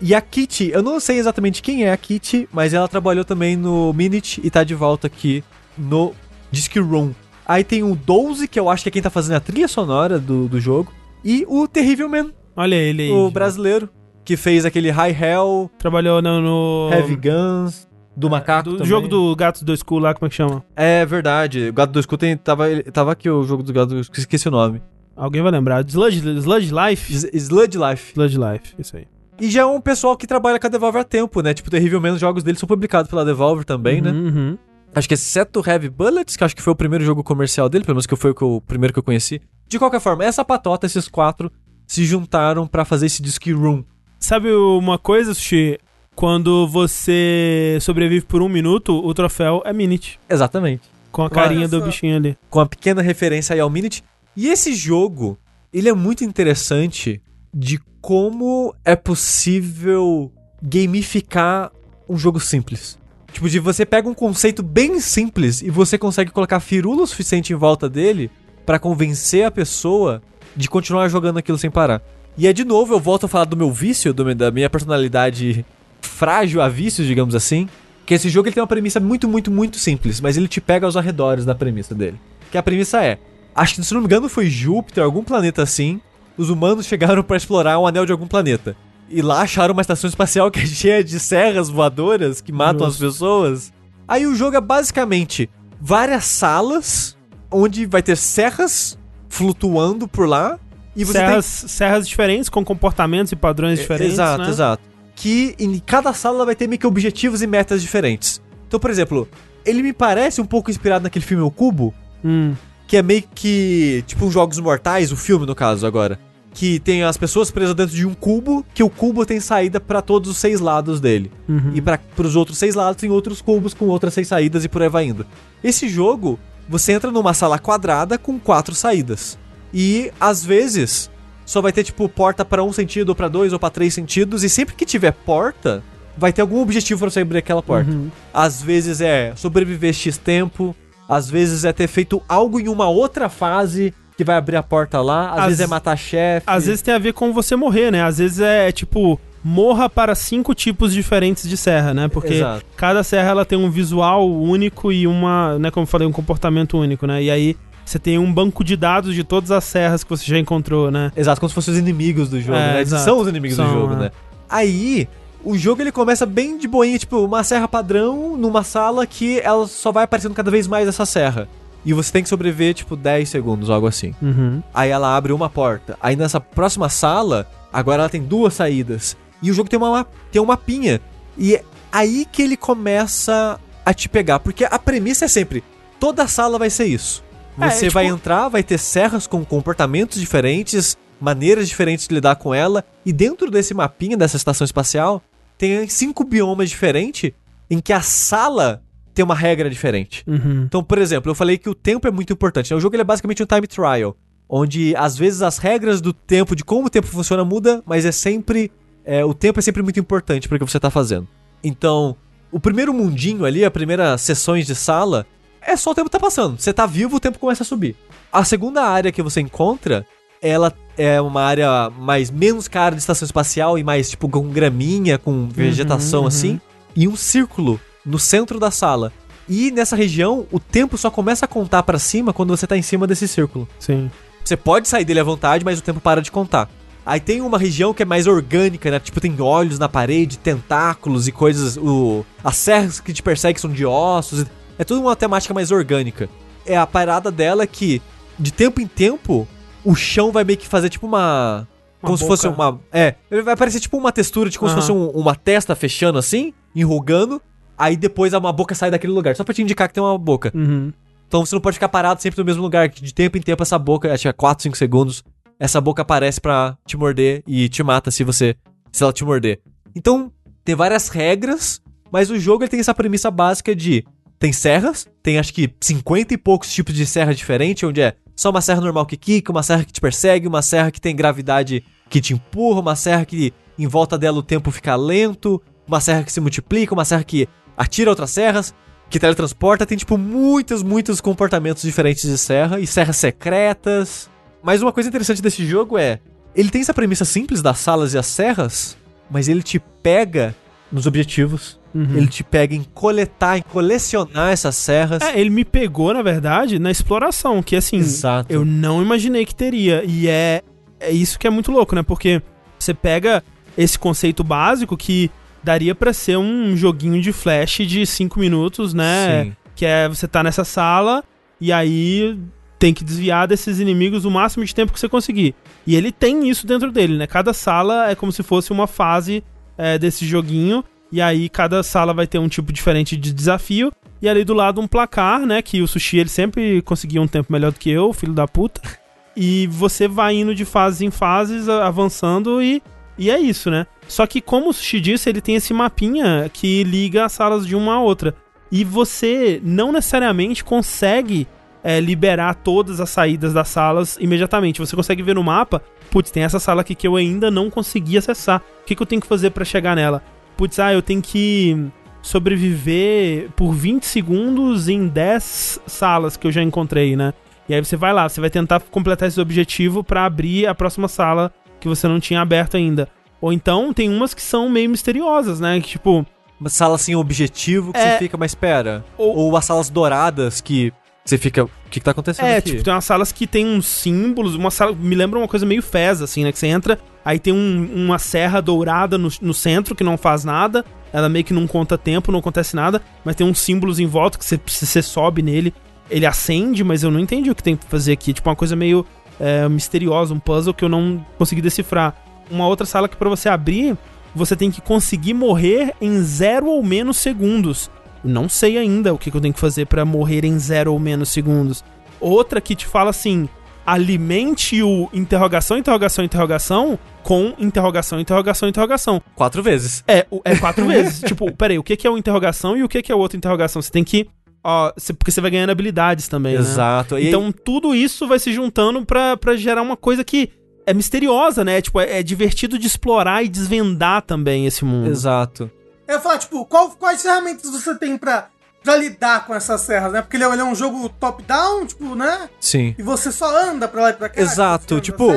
E a Kitty, eu não sei exatamente quem é a Kitty, mas ela trabalhou também no Minute e tá de volta aqui no Disc Room. Aí tem o 12, que eu acho que é quem tá fazendo a trilha sonora do, do jogo. E o Terrível Man, Olha ele aí. o brasileiro, que fez aquele High Hell, Trabalhou no. no Heavy Guns, do Macaco do também. jogo do Gatos do School lá, como é que chama? É verdade, o Gato do Escudo tem, tava, tava aqui o jogo do Gato do Escudo, esqueci o nome. Alguém vai lembrar. Sludge, Sludge Life? S- Sludge Life. Sludge Life, isso aí. E já é um pessoal que trabalha com a Devolver há tempo, né? Tipo, Terrível Man, os jogos deles são publicados pela Devolver também, né? Uhum, uhum. Acho que exceto Heavy Bullets, que acho que foi o primeiro jogo comercial dele, pelo menos que foi o, que eu- o primeiro que eu conheci. De qualquer forma, essa patota, esses quatro, se juntaram pra fazer esse Disc Room. Sabe uma coisa, Sushi? Quando você sobrevive por um minuto, o troféu é Minute. Exatamente. Com a Olha carinha do só. bichinho ali. Com a pequena referência aí ao Minute. E esse jogo, ele é muito interessante de como é possível gamificar um jogo simples. Tipo, de você pega um conceito bem simples e você consegue colocar firula o suficiente em volta dele para convencer a pessoa de continuar jogando aquilo sem parar. E é de novo, eu volto a falar do meu vício, do, da minha personalidade frágil a vícios, digamos assim. Que esse jogo ele tem uma premissa muito, muito, muito simples, mas ele te pega aos arredores da premissa dele. Que a premissa é: acho que se não me engano foi Júpiter, algum planeta assim. Os humanos chegaram para explorar um anel de algum planeta. E lá acharam uma estação espacial que é *laughs* cheia de serras voadoras que matam Nossa. as pessoas. Aí o jogo é basicamente várias salas onde vai ter serras flutuando por lá. E você serras, tem... serras diferentes, com comportamentos e padrões diferentes. Exato, né? exato. Que em cada sala vai ter meio que objetivos e metas diferentes. Então, por exemplo, ele me parece um pouco inspirado naquele filme O Cubo. Hum. Que é meio que. Tipo, Jogos Mortais, o filme, no caso, agora que tem as pessoas presas dentro de um cubo, que o cubo tem saída para todos os seis lados dele. Uhum. E para os outros seis lados tem outros cubos com outras seis saídas e por aí vai indo. Esse jogo, você entra numa sala quadrada com quatro saídas. E às vezes só vai ter tipo porta para um sentido, ou para dois, ou para três sentidos, e sempre que tiver porta, vai ter algum objetivo para você abrir aquela porta. Uhum. Às vezes é sobreviver X tempo, às vezes é ter feito algo em uma outra fase que vai abrir a porta lá, às, às vezes é matar chefe. Às vezes tem a ver com você morrer, né? Às vezes é tipo morra para cinco tipos diferentes de serra, né? Porque Exato. cada serra ela tem um visual único e uma, né, como eu falei, um comportamento único, né? E aí você tem um banco de dados de todas as serras que você já encontrou, né? Exato, como se fossem os inimigos do jogo, é, né? Exato. São os inimigos São, do jogo, é. né? Aí, o jogo ele começa bem de boinha, tipo, uma serra padrão numa sala que ela só vai aparecendo cada vez mais essa serra. E você tem que sobreviver, tipo, 10 segundos, algo assim. Uhum. Aí ela abre uma porta. Aí nessa próxima sala, agora ela tem duas saídas. E o jogo tem uma, tem um mapinha. E é aí que ele começa a te pegar. Porque a premissa é sempre: toda sala vai ser isso. É, você é, vai entrar, vai ter serras com comportamentos diferentes, maneiras diferentes de lidar com ela. E dentro desse mapinha dessa estação espacial, tem cinco biomas diferentes em que a sala tem uma regra diferente. Uhum. Então, por exemplo, eu falei que o tempo é muito importante. O jogo ele é basicamente um time trial, onde às vezes as regras do tempo, de como o tempo funciona, muda, mas é sempre. É, o tempo é sempre muito importante para o que você está fazendo. Então, o primeiro mundinho ali, as primeiras sessões de sala, é só o tempo tá passando. Você tá vivo, o tempo começa a subir. A segunda área que você encontra, ela é uma área mais menos cara de estação espacial e mais tipo com graminha, com vegetação uhum, uhum. assim, e um círculo no centro da sala. E nessa região, o tempo só começa a contar para cima quando você tá em cima desse círculo. Sim. Você pode sair dele à vontade, mas o tempo para de contar. Aí tem uma região que é mais orgânica, né? Tipo, tem olhos na parede, tentáculos e coisas. O... As serras que te perseguem são de ossos. É tudo uma temática mais orgânica. É a parada dela que, de tempo em tempo, o chão vai meio que fazer tipo uma. uma como boca. se fosse uma. É, vai parecer tipo uma textura de como uhum. se fosse um, uma testa fechando assim, enrugando. Aí depois uma boca sai daquele lugar, só pra te indicar que tem uma boca. Uhum. Então você não pode ficar parado sempre no mesmo lugar, que de tempo em tempo essa boca, acho que é 4, 5 segundos, essa boca aparece pra te morder e te mata se você se ela te morder. Então, tem várias regras, mas o jogo ele tem essa premissa básica de tem serras, tem acho que 50 e poucos tipos de serra diferentes, onde é só uma serra normal que quica, uma serra que te persegue, uma serra que tem gravidade que te empurra, uma serra que em volta dela o tempo fica lento, uma serra que se multiplica, uma serra que atira outras serras, que teletransporta, tem tipo muitos, muitos comportamentos diferentes de serra e serras secretas. Mas uma coisa interessante desse jogo é, ele tem essa premissa simples das salas e as serras, mas ele te pega nos objetivos. Uhum. Ele te pega em coletar, em colecionar essas serras. É, ele me pegou, na verdade, na exploração, que assim, Exato. eu não imaginei que teria. E é, é isso que é muito louco, né? Porque você pega esse conceito básico que daria para ser um joguinho de flash de 5 minutos, né? Sim. Que é você tá nessa sala e aí tem que desviar desses inimigos o máximo de tempo que você conseguir. E ele tem isso dentro dele, né? Cada sala é como se fosse uma fase é, desse joguinho. E aí cada sala vai ter um tipo diferente de desafio. E ali do lado um placar, né? Que o Sushi ele sempre conseguia um tempo melhor do que eu, filho da puta. *laughs* E você vai indo de fases em fases, avançando e e é isso, né? Só que, como o Sushi disse, ele tem esse mapinha que liga as salas de uma a outra. E você não necessariamente consegue é, liberar todas as saídas das salas imediatamente. Você consegue ver no mapa, putz, tem essa sala aqui que eu ainda não consegui acessar. O que, que eu tenho que fazer para chegar nela? Putz, ah, eu tenho que sobreviver por 20 segundos em 10 salas que eu já encontrei, né? E aí você vai lá, você vai tentar completar esse objetivo para abrir a próxima sala que você não tinha aberto ainda. Ou então tem umas que são meio misteriosas, né? Que, tipo. Uma sala sem objetivo que é... você fica, mas espera. Ou... Ou as salas douradas que você fica. Que, que tá acontecendo é, aqui? tipo, tem umas salas que tem uns símbolos, uma sala. Me lembra uma coisa meio fez, assim, né? Que você entra, aí tem um, uma serra dourada no, no centro que não faz nada. Ela meio que não conta tempo, não acontece nada, mas tem uns símbolos em volta que você, você sobe nele ele acende, mas eu não entendi o que tem pra fazer aqui. Tipo, uma coisa meio é, misteriosa, um puzzle que eu não consegui decifrar. Uma outra sala que para você abrir, você tem que conseguir morrer em zero ou menos segundos. Não sei ainda o que, que eu tenho que fazer para morrer em zero ou menos segundos. Outra que te fala assim: alimente o interrogação, interrogação, interrogação com interrogação, interrogação, interrogação. Quatro vezes. É, é quatro *laughs* vezes. Tipo, peraí, o que, que é o interrogação e o que, que é outra interrogação? Você tem que ó, porque você vai ganhando habilidades também, né? Exato. Né? Então tudo isso vai se juntando pra, pra gerar uma coisa que é misteriosa, né? Tipo, é, é divertido de explorar e desvendar também esse mundo. Exato. Eu ia falar, tipo, qual, quais ferramentas você tem pra, pra lidar com essas serras, né? Porque ele é, ele é um jogo top-down, tipo, né? Sim. E você só anda pra lá e pra cá. Exato, tipo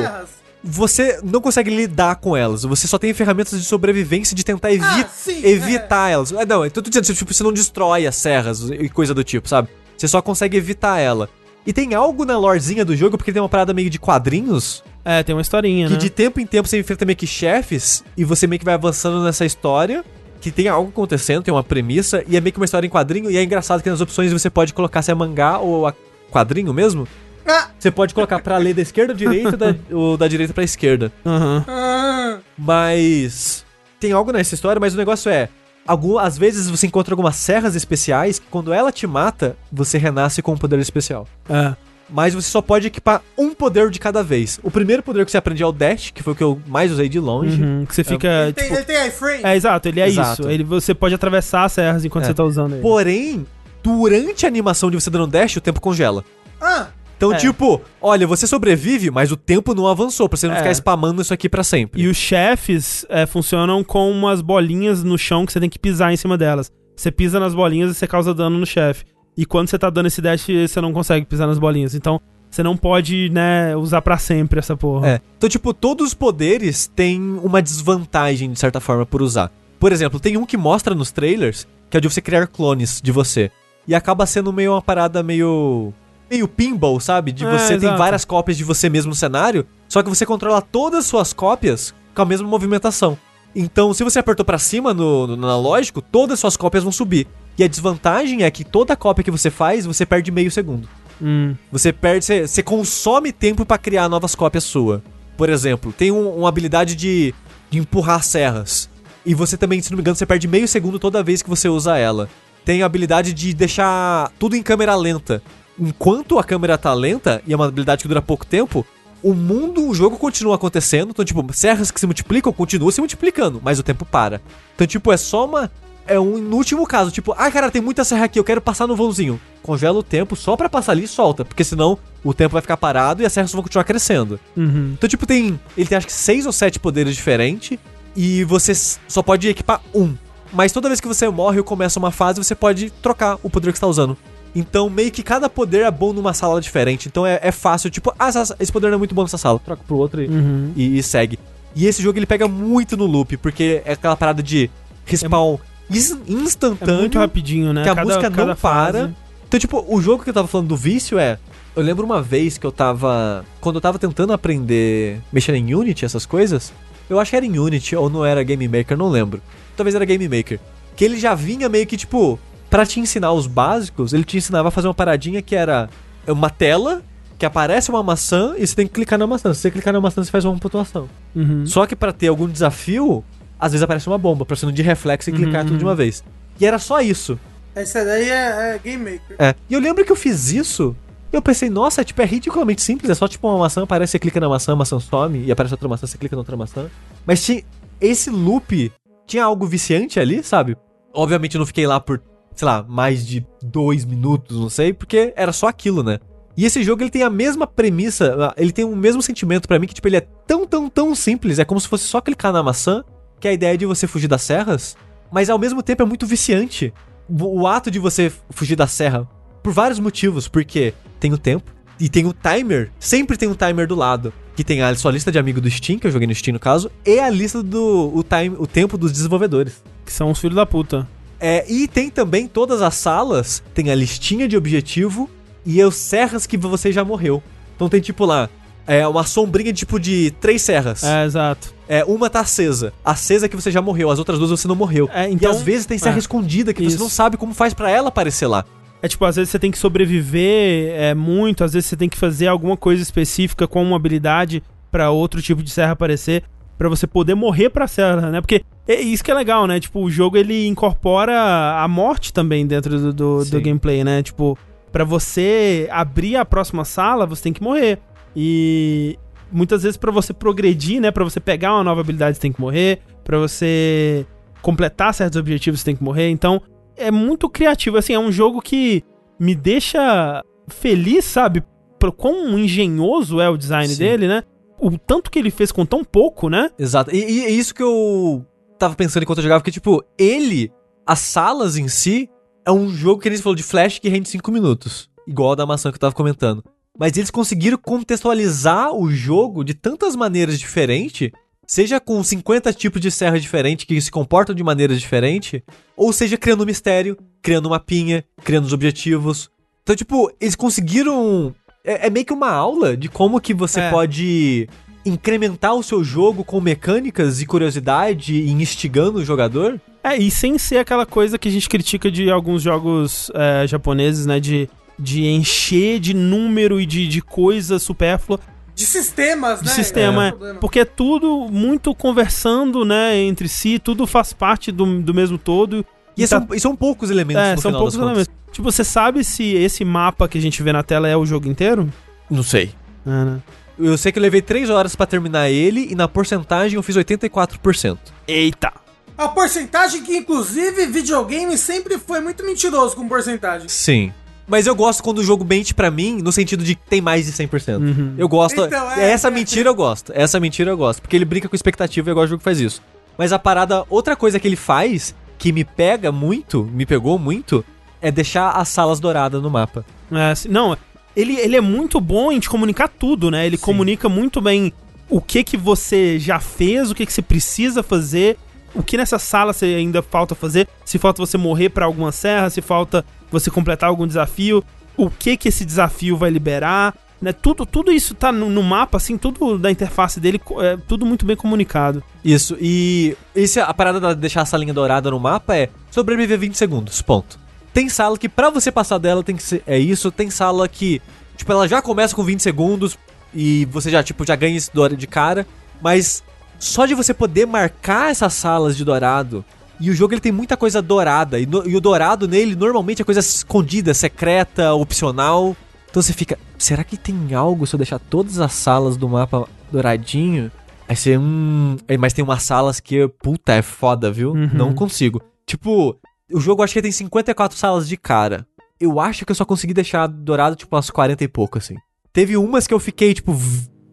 você não consegue lidar com elas. Você só tem ferramentas de sobrevivência de tentar evi ah, sim, evitar é. elas. É, não, então tô dizendo, tipo, você não destrói as serras e coisa do tipo, sabe? Você só consegue evitar ela. E tem algo na lorezinha do jogo, porque tem uma parada meio de quadrinhos. É, tem uma historinha, que né? Que de tempo em tempo você enfrenta meio que chefes e você meio que vai avançando nessa história. Que tem algo acontecendo, tem uma premissa, e é meio que uma história em quadrinho. E é engraçado que nas opções você pode colocar se é mangá ou a quadrinho mesmo. Você pode colocar pra ler da esquerda à direita da, *laughs* ou da direita pra esquerda. Uhum. Mas. Tem algo nessa história, mas o negócio é. Algum, às vezes você encontra algumas serras especiais que quando ela te mata, você renasce com um poder especial. É. Mas você só pode equipar um poder de cada vez. O primeiro poder que você aprende é o Dash, que foi o que eu mais usei de longe. Uhum, que você fica. É, ele, tipo, tem, ele tem iframe. É, exato, ele é exato. isso. Ele, você pode atravessar as serras enquanto é. você tá usando ele. Porém, durante a animação de você dando dash, o tempo congela. Ah! Então, é. tipo, olha, você sobrevive, mas o tempo não avançou, pra você não é. ficar spamando isso aqui para sempre. E os chefes é, funcionam com umas bolinhas no chão que você tem que pisar em cima delas. Você pisa nas bolinhas e você causa dano no chefe. E quando você tá dando esse dash, você não consegue pisar nas bolinhas. Então, você não pode, né, usar para sempre essa porra. É. Então, tipo, todos os poderes têm uma desvantagem, de certa forma, por usar. Por exemplo, tem um que mostra nos trailers, que é de você criar clones de você. E acaba sendo meio uma parada meio meio pinball, sabe? De é, você é, tem várias cópias de você mesmo no cenário, só que você controla todas as suas cópias com a mesma movimentação. Então, se você apertou para cima no, no analógico, todas as suas cópias vão subir. E a desvantagem é que toda cópia que você faz, você perde meio segundo. Hum. Você perde, você, você consome tempo para criar novas cópias sua. Por exemplo, tem um, uma habilidade de, de empurrar serras. E você também, se não me engano, você perde meio segundo toda vez que você usa ela. Tem a habilidade de deixar tudo em câmera lenta enquanto a câmera tá lenta, e é uma habilidade que dura pouco tempo, o mundo, o jogo continua acontecendo. Então, tipo, serras que se multiplicam continuam se multiplicando, mas o tempo para. Então, tipo, é só uma. É um no último caso, tipo, ah, cara, tem muita serra aqui, eu quero passar no vãozinho. Congela o tempo só para passar ali e solta, porque senão o tempo vai ficar parado e as serras vão continuar crescendo. Uhum. Então, tipo, tem. Ele tem acho que seis ou sete poderes diferentes e você só pode equipar um. Mas toda vez que você morre ou começa uma fase, você pode trocar o poder que está usando. Então, meio que cada poder é bom numa sala diferente. Então é, é fácil, tipo, ah, esse poder não é muito bom nessa sala, troca pro outro e, uhum. e, e, segue. E esse jogo ele pega muito no loop, porque é aquela parada de respawn instantâneo. É muito rapidinho, né? Que a cada, música não para. Então, tipo, o jogo que eu tava falando do vício é. Eu lembro uma vez que eu tava. Quando eu tava tentando aprender mexendo em Unity, essas coisas. Eu acho que era em Unity ou não era Game Maker, não lembro. Talvez era Game Maker. Que ele já vinha meio que tipo para te ensinar os básicos, ele te ensinava a fazer uma paradinha que era uma tela que aparece uma maçã e você tem que clicar na maçã. Se você clicar na maçã, você faz uma pontuação. Uhum. Só que para ter algum desafio, às vezes aparece uma bomba, pra você não de reflexo e clicar uhum. tudo de uma vez. E era só isso. Essa daí é, é Game Maker. É. E eu lembro que eu fiz isso. E eu pensei, nossa, tipo, é ridiculamente simples. É só tipo uma maçã, aparece, você clica na maçã, a maçã some, e aparece outra maçã, você clica na outra maçã. Mas tinha, esse loop tinha algo viciante ali, sabe? Obviamente eu não fiquei lá por sei lá, mais de dois minutos, não sei, porque era só aquilo, né? E esse jogo ele tem a mesma premissa, ele tem o mesmo sentimento para mim que tipo ele é tão tão tão simples, é como se fosse só clicar na maçã, que é a ideia de você fugir das serras, mas ao mesmo tempo é muito viciante. O, ato de você fugir da serra por vários motivos, porque tem o tempo e tem o timer, sempre tem um timer do lado, que tem a sua lista de amigos do Steam, que eu joguei no Steam no caso, e a lista do o time, o tempo dos desenvolvedores. Que são os filhos da puta. É, e tem também todas as salas, tem a listinha de objetivo e os serras que você já morreu. Então tem tipo lá, é uma sombrinha tipo de três serras. É, exato. É, uma tá acesa. Acesa é que você já morreu, as outras duas você não morreu. É, então, e às vezes tem serra é, escondida que isso. você não sabe como faz para ela aparecer lá. É tipo, às vezes você tem que sobreviver é, muito, às vezes você tem que fazer alguma coisa específica com uma habilidade para outro tipo de serra aparecer, para você poder morrer pra serra, né? Porque é isso que é legal, né? Tipo, o jogo ele incorpora a morte também dentro do, do, do gameplay, né? Tipo, para você abrir a próxima sala, você tem que morrer. E muitas vezes para você progredir, né, para você pegar uma nova habilidade, você tem que morrer, para você completar certos objetivos, você tem que morrer. Então, é muito criativo, assim, é um jogo que me deixa feliz, sabe? Por quão engenhoso é o design Sim. dele, né? O tanto que ele fez com tão pouco, né? Exato. E, e é isso que eu tava pensando enquanto eu jogava, porque, tipo, ele, as salas em si, é um jogo que gente falou de Flash que rende 5 minutos. Igual a da maçã que eu tava comentando. Mas eles conseguiram contextualizar o jogo de tantas maneiras diferentes, seja com 50 tipos de serra diferentes que se comportam de maneiras diferentes, ou seja criando um mistério, criando uma mapinha, criando os objetivos. Então, tipo, eles conseguiram. É, é meio que uma aula de como que você É. pode incrementar o seu jogo com mecânicas e curiosidade e instigando o jogador. É, e sem ser aquela coisa que a gente critica de alguns jogos é, japoneses, né? De, de encher de número e de, de coisa supérflua. De sistemas, de né? sistema, é. problema. Porque é tudo muito conversando, né, entre si, tudo faz parte do, do mesmo todo. E, tá- são, e são poucos elementos é, no são final poucos das contas. elementos. Tipo, você sabe se esse mapa que a gente vê na tela é o jogo inteiro? Não sei. É, né? Eu sei que eu levei 3 horas pra terminar ele e na porcentagem eu fiz 84%. Eita! A porcentagem que, inclusive, videogame sempre foi muito mentiroso com porcentagem. Sim. Mas eu gosto quando o jogo mente pra mim no sentido de que tem mais de 100%. Uhum. Eu gosto. Então, é, essa é. mentira eu gosto. Essa mentira eu gosto. Porque ele brinca com expectativa e eu gosto do jogo que faz isso. Mas a parada, outra coisa que ele faz, que me pega muito, me pegou muito, é deixar as salas douradas no mapa. É, não, ele, ele é muito bom em te comunicar tudo, né? Ele Sim. comunica muito bem o que que você já fez, o que que você precisa fazer, o que nessa sala você ainda falta fazer, se falta você morrer pra alguma serra, se falta você completar algum desafio, o que que esse desafio vai liberar, né? Tudo, tudo isso tá no, no mapa, assim, tudo da interface dele, é tudo muito bem comunicado. Isso, e esse, a parada de deixar a salinha dourada no mapa é sobreviver 20 segundos, ponto. Tem sala que pra você passar dela tem que ser, é isso, tem sala que, tipo, ela já começa com 20 segundos e você já, tipo, já ganha esse dourado de cara, mas só de você poder marcar essas salas de dourado, e o jogo ele tem muita coisa dourada, e, no- e o dourado nele normalmente é coisa escondida, secreta, opcional, então você fica, será que tem algo se eu deixar todas as salas do mapa douradinho? Aí você, hum. Mas tem umas salas que, puta, é foda, viu? Uhum. Não consigo. Tipo, o jogo acho que tem 54 salas de cara. Eu acho que eu só consegui deixar dourado, tipo, umas 40 e pouco, assim. Teve umas que eu fiquei, tipo,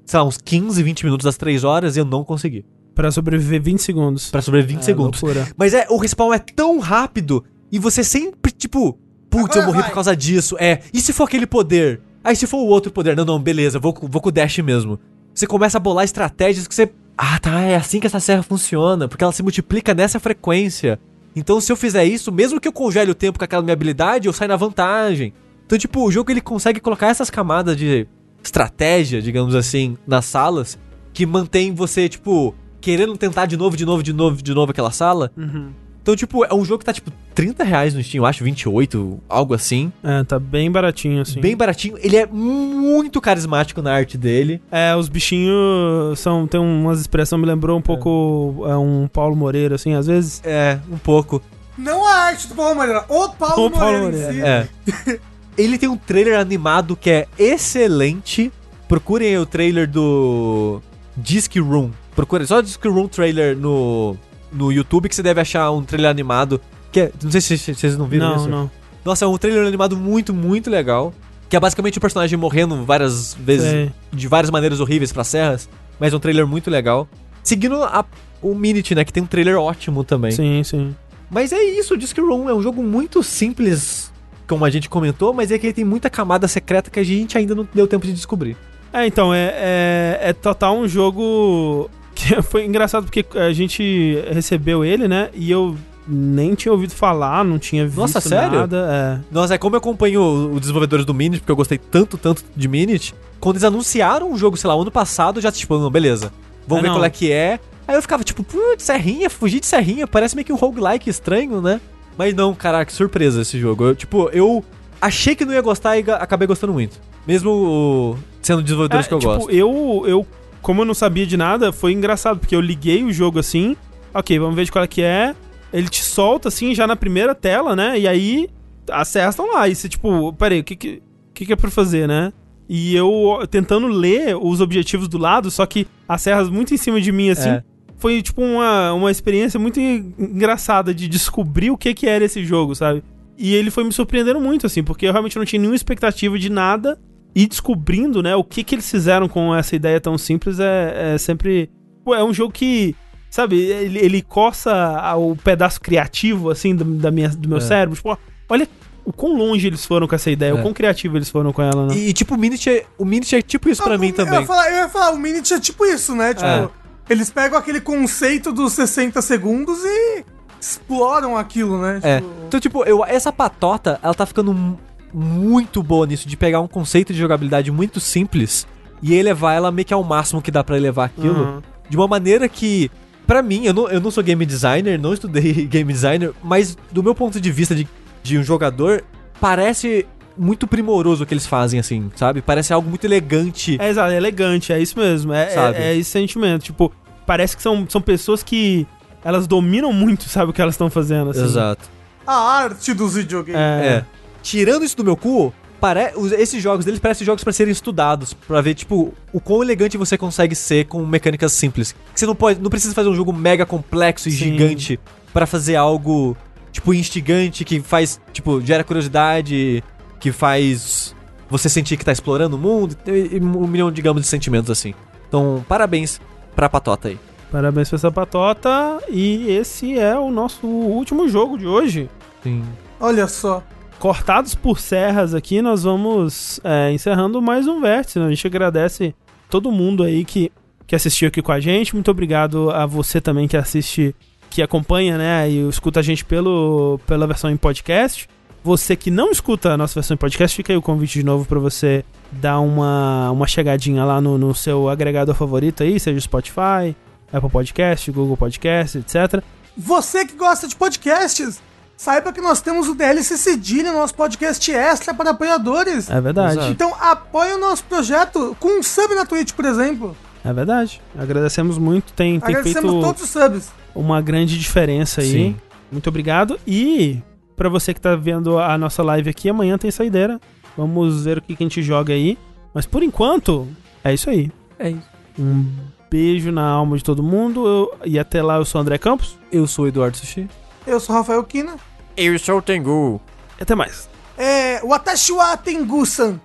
sei lá, uns 15, 20 minutos das 3 horas e eu não consegui. Pra sobreviver 20 segundos. Pra sobreviver 20 É, segundos. loucura. Mas é, o respawn é tão rápido e você sempre, tipo, putz, eu Agora morri vai. por causa disso. É, e se for aquele poder? Aí se for o outro poder, não, não, beleza, vou, com- vou com o dash mesmo. Você começa a bolar estratégias que você. Ah, tá, é assim que essa serra funciona, porque ela se multiplica nessa frequência. Então, se eu fizer isso, mesmo que eu congele o tempo com aquela minha habilidade, eu saio na vantagem. Então, tipo, o jogo ele consegue colocar essas camadas de estratégia, digamos assim, nas salas, que mantém você, tipo, querendo tentar de novo, de novo, de novo, de novo aquela sala. Uhum. Então, tipo, é um jogo que tá, tipo, 30 reais no Steam, eu acho, 28, algo assim. É, tá bem baratinho, assim. Bem baratinho. Ele é muito carismático na arte dele. É, os bichinhos são. Tem umas expressões, me lembrou um pouco é, um Paulo Moreira, assim, às vezes. É, um pouco. Não a arte do Paulo Moreira, o Paulo, O Paulo Moreira, em si. Moreira, É. *laughs* Ele tem um trailer animado que é excelente. Procurem aí o trailer do Disc Room. Procurem só Disc Room trailer no, no YouTube que você deve achar um trailer animado. Que é, não sei se vocês não viram não, isso. não. Nossa, é um trailer animado muito, muito legal. Que é basicamente o personagem morrendo várias vezes, de várias maneiras horríveis pra serras. Mas é um trailer muito legal. Seguindo a- o Minute, né? Que tem um trailer ótimo também. Sim, sim. Mas é isso, o Disc Room é um jogo muito simples, como a gente comentou, mas é que ele tem muita camada secreta que a gente ainda não deu tempo de descobrir. É, então, é, é, é total um jogo que *laughs* foi engraçado porque a gente recebeu ele, né? E eu nem tinha ouvido falar, não tinha visto Nossa, sério? nada. Nossa, é como eu acompanho os desenvolvedores do Minute, porque eu gostei tanto, tanto de Minute, quando eles anunciaram o jogo, sei lá, ano passado, eu já tipo, não, beleza, vamos É, ver não. qual é que é. Aí eu ficava tipo, putz, serrinha, fugir de serrinha, parece meio que um roguelike estranho, né? Mas não, caraca, que surpresa esse jogo. Eu, tipo, eu achei que não ia gostar e acabei gostando muito. Mesmo sendo desenvolvedores É, que eu tipo, gosto. eu, eu, como eu não sabia de nada, foi engraçado, porque eu liguei o jogo assim, ok, vamos ver de qual é que é. Ele te solta assim, já na primeira tela, né? E aí as serras estão lá. E você, tipo, peraí, o que que, que que é pra fazer, né? E eu tentando ler os objetivos do lado, só que as serras muito em cima de mim, assim. É. Foi, tipo, uma, uma experiência muito en- engraçada de descobrir o que que era esse jogo, sabe? E ele foi me surpreendendo muito, assim, porque eu realmente não tinha nenhuma expectativa de nada. E descobrindo, né, o que que eles fizeram com essa ideia tão simples é, é sempre... Pô, é um jogo que, sabe, ele, ele coça o pedaço criativo, assim, do, da minha, do meu É. cérebro. Tipo, ó, olha o quão longe eles foram com essa ideia, o É. quão criativo eles foram com ela, né? E, tipo, o Minute é, o Minute é tipo isso pra Ah, mim eu também. Ia falar, eu ia falar, o Minute é tipo isso, né? Tipo, É. eles pegam aquele conceito dos 60 segundos e exploram aquilo, né? É. Tipo, Então, tipo, eu, essa patota, ela tá ficando muito boa nisso, de pegar um conceito de jogabilidade muito simples e elevar ela meio que ao máximo que dá pra elevar aquilo. Uhum. De uma maneira que, pra mim, eu não, eu não sou game designer, não estudei *laughs* game designer, mas do meu ponto de vista de, de um jogador, parece muito primoroso o que eles fazem, assim, sabe? Parece algo muito elegante. É, exato, é elegante, é isso mesmo. É, Sabe? é, é esse sentimento. Tipo, parece que são, são pessoas que elas dominam muito, sabe, o que elas estão fazendo. Assim. Exato. a arte dos videogames. É. É. Tirando isso do meu cu, pare... esses jogos deles parecem jogos pra serem estudados, pra ver, tipo, o quão elegante você consegue ser com mecânicas simples. Que você não pode, não precisa fazer um jogo mega complexo e Sim. gigante pra fazer algo, tipo, instigante, que faz, tipo, gera curiosidade, que faz você sentir que tá explorando o mundo, e, e um milhão, digamos, de sentimentos assim. Então, parabéns pra patota aí. Parabéns pra essa patota. E esse é o nosso último jogo de hoje. Sim. Olha só. Cortados por serras aqui, nós vamos é, encerrando mais um vértice. né? A gente agradece todo mundo aí que, que assistiu aqui com a gente. Muito obrigado a você também que assiste, que acompanha, né? E escuta a gente pelo, pela versão em podcast. Você que não escuta a nossa versão em podcast, fica aí o convite de novo para você dar uma, uma chegadinha lá no, no seu agregador favorito aí, seja Spotify, Apple Podcast, Google Podcast, etc. Você que gosta de podcasts, saiba que nós temos o DLC Cedilha, nosso podcast extra para apoiadores. É verdade. Exato. Então apoie o nosso projeto com um sub na Twitch, por exemplo. É verdade. Agradecemos muito. Tem, tem Agradecemos feito todos os subs. uma grande diferença aí. Sim. Muito obrigado. E pra você que tá vendo a nossa live aqui, amanhã tem saideira. Vamos ver o que, que a gente joga aí. Mas por enquanto, é isso aí. É isso. Um beijo na alma de todo mundo. Eu- e até lá, eu sou o André Campos. Eu sou o Eduardo Sushi. Eu sou o Rafael Kina. Eu sou o Tengu. E até mais. É, Watashi wa Tengu-san.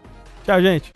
Tchau, gente.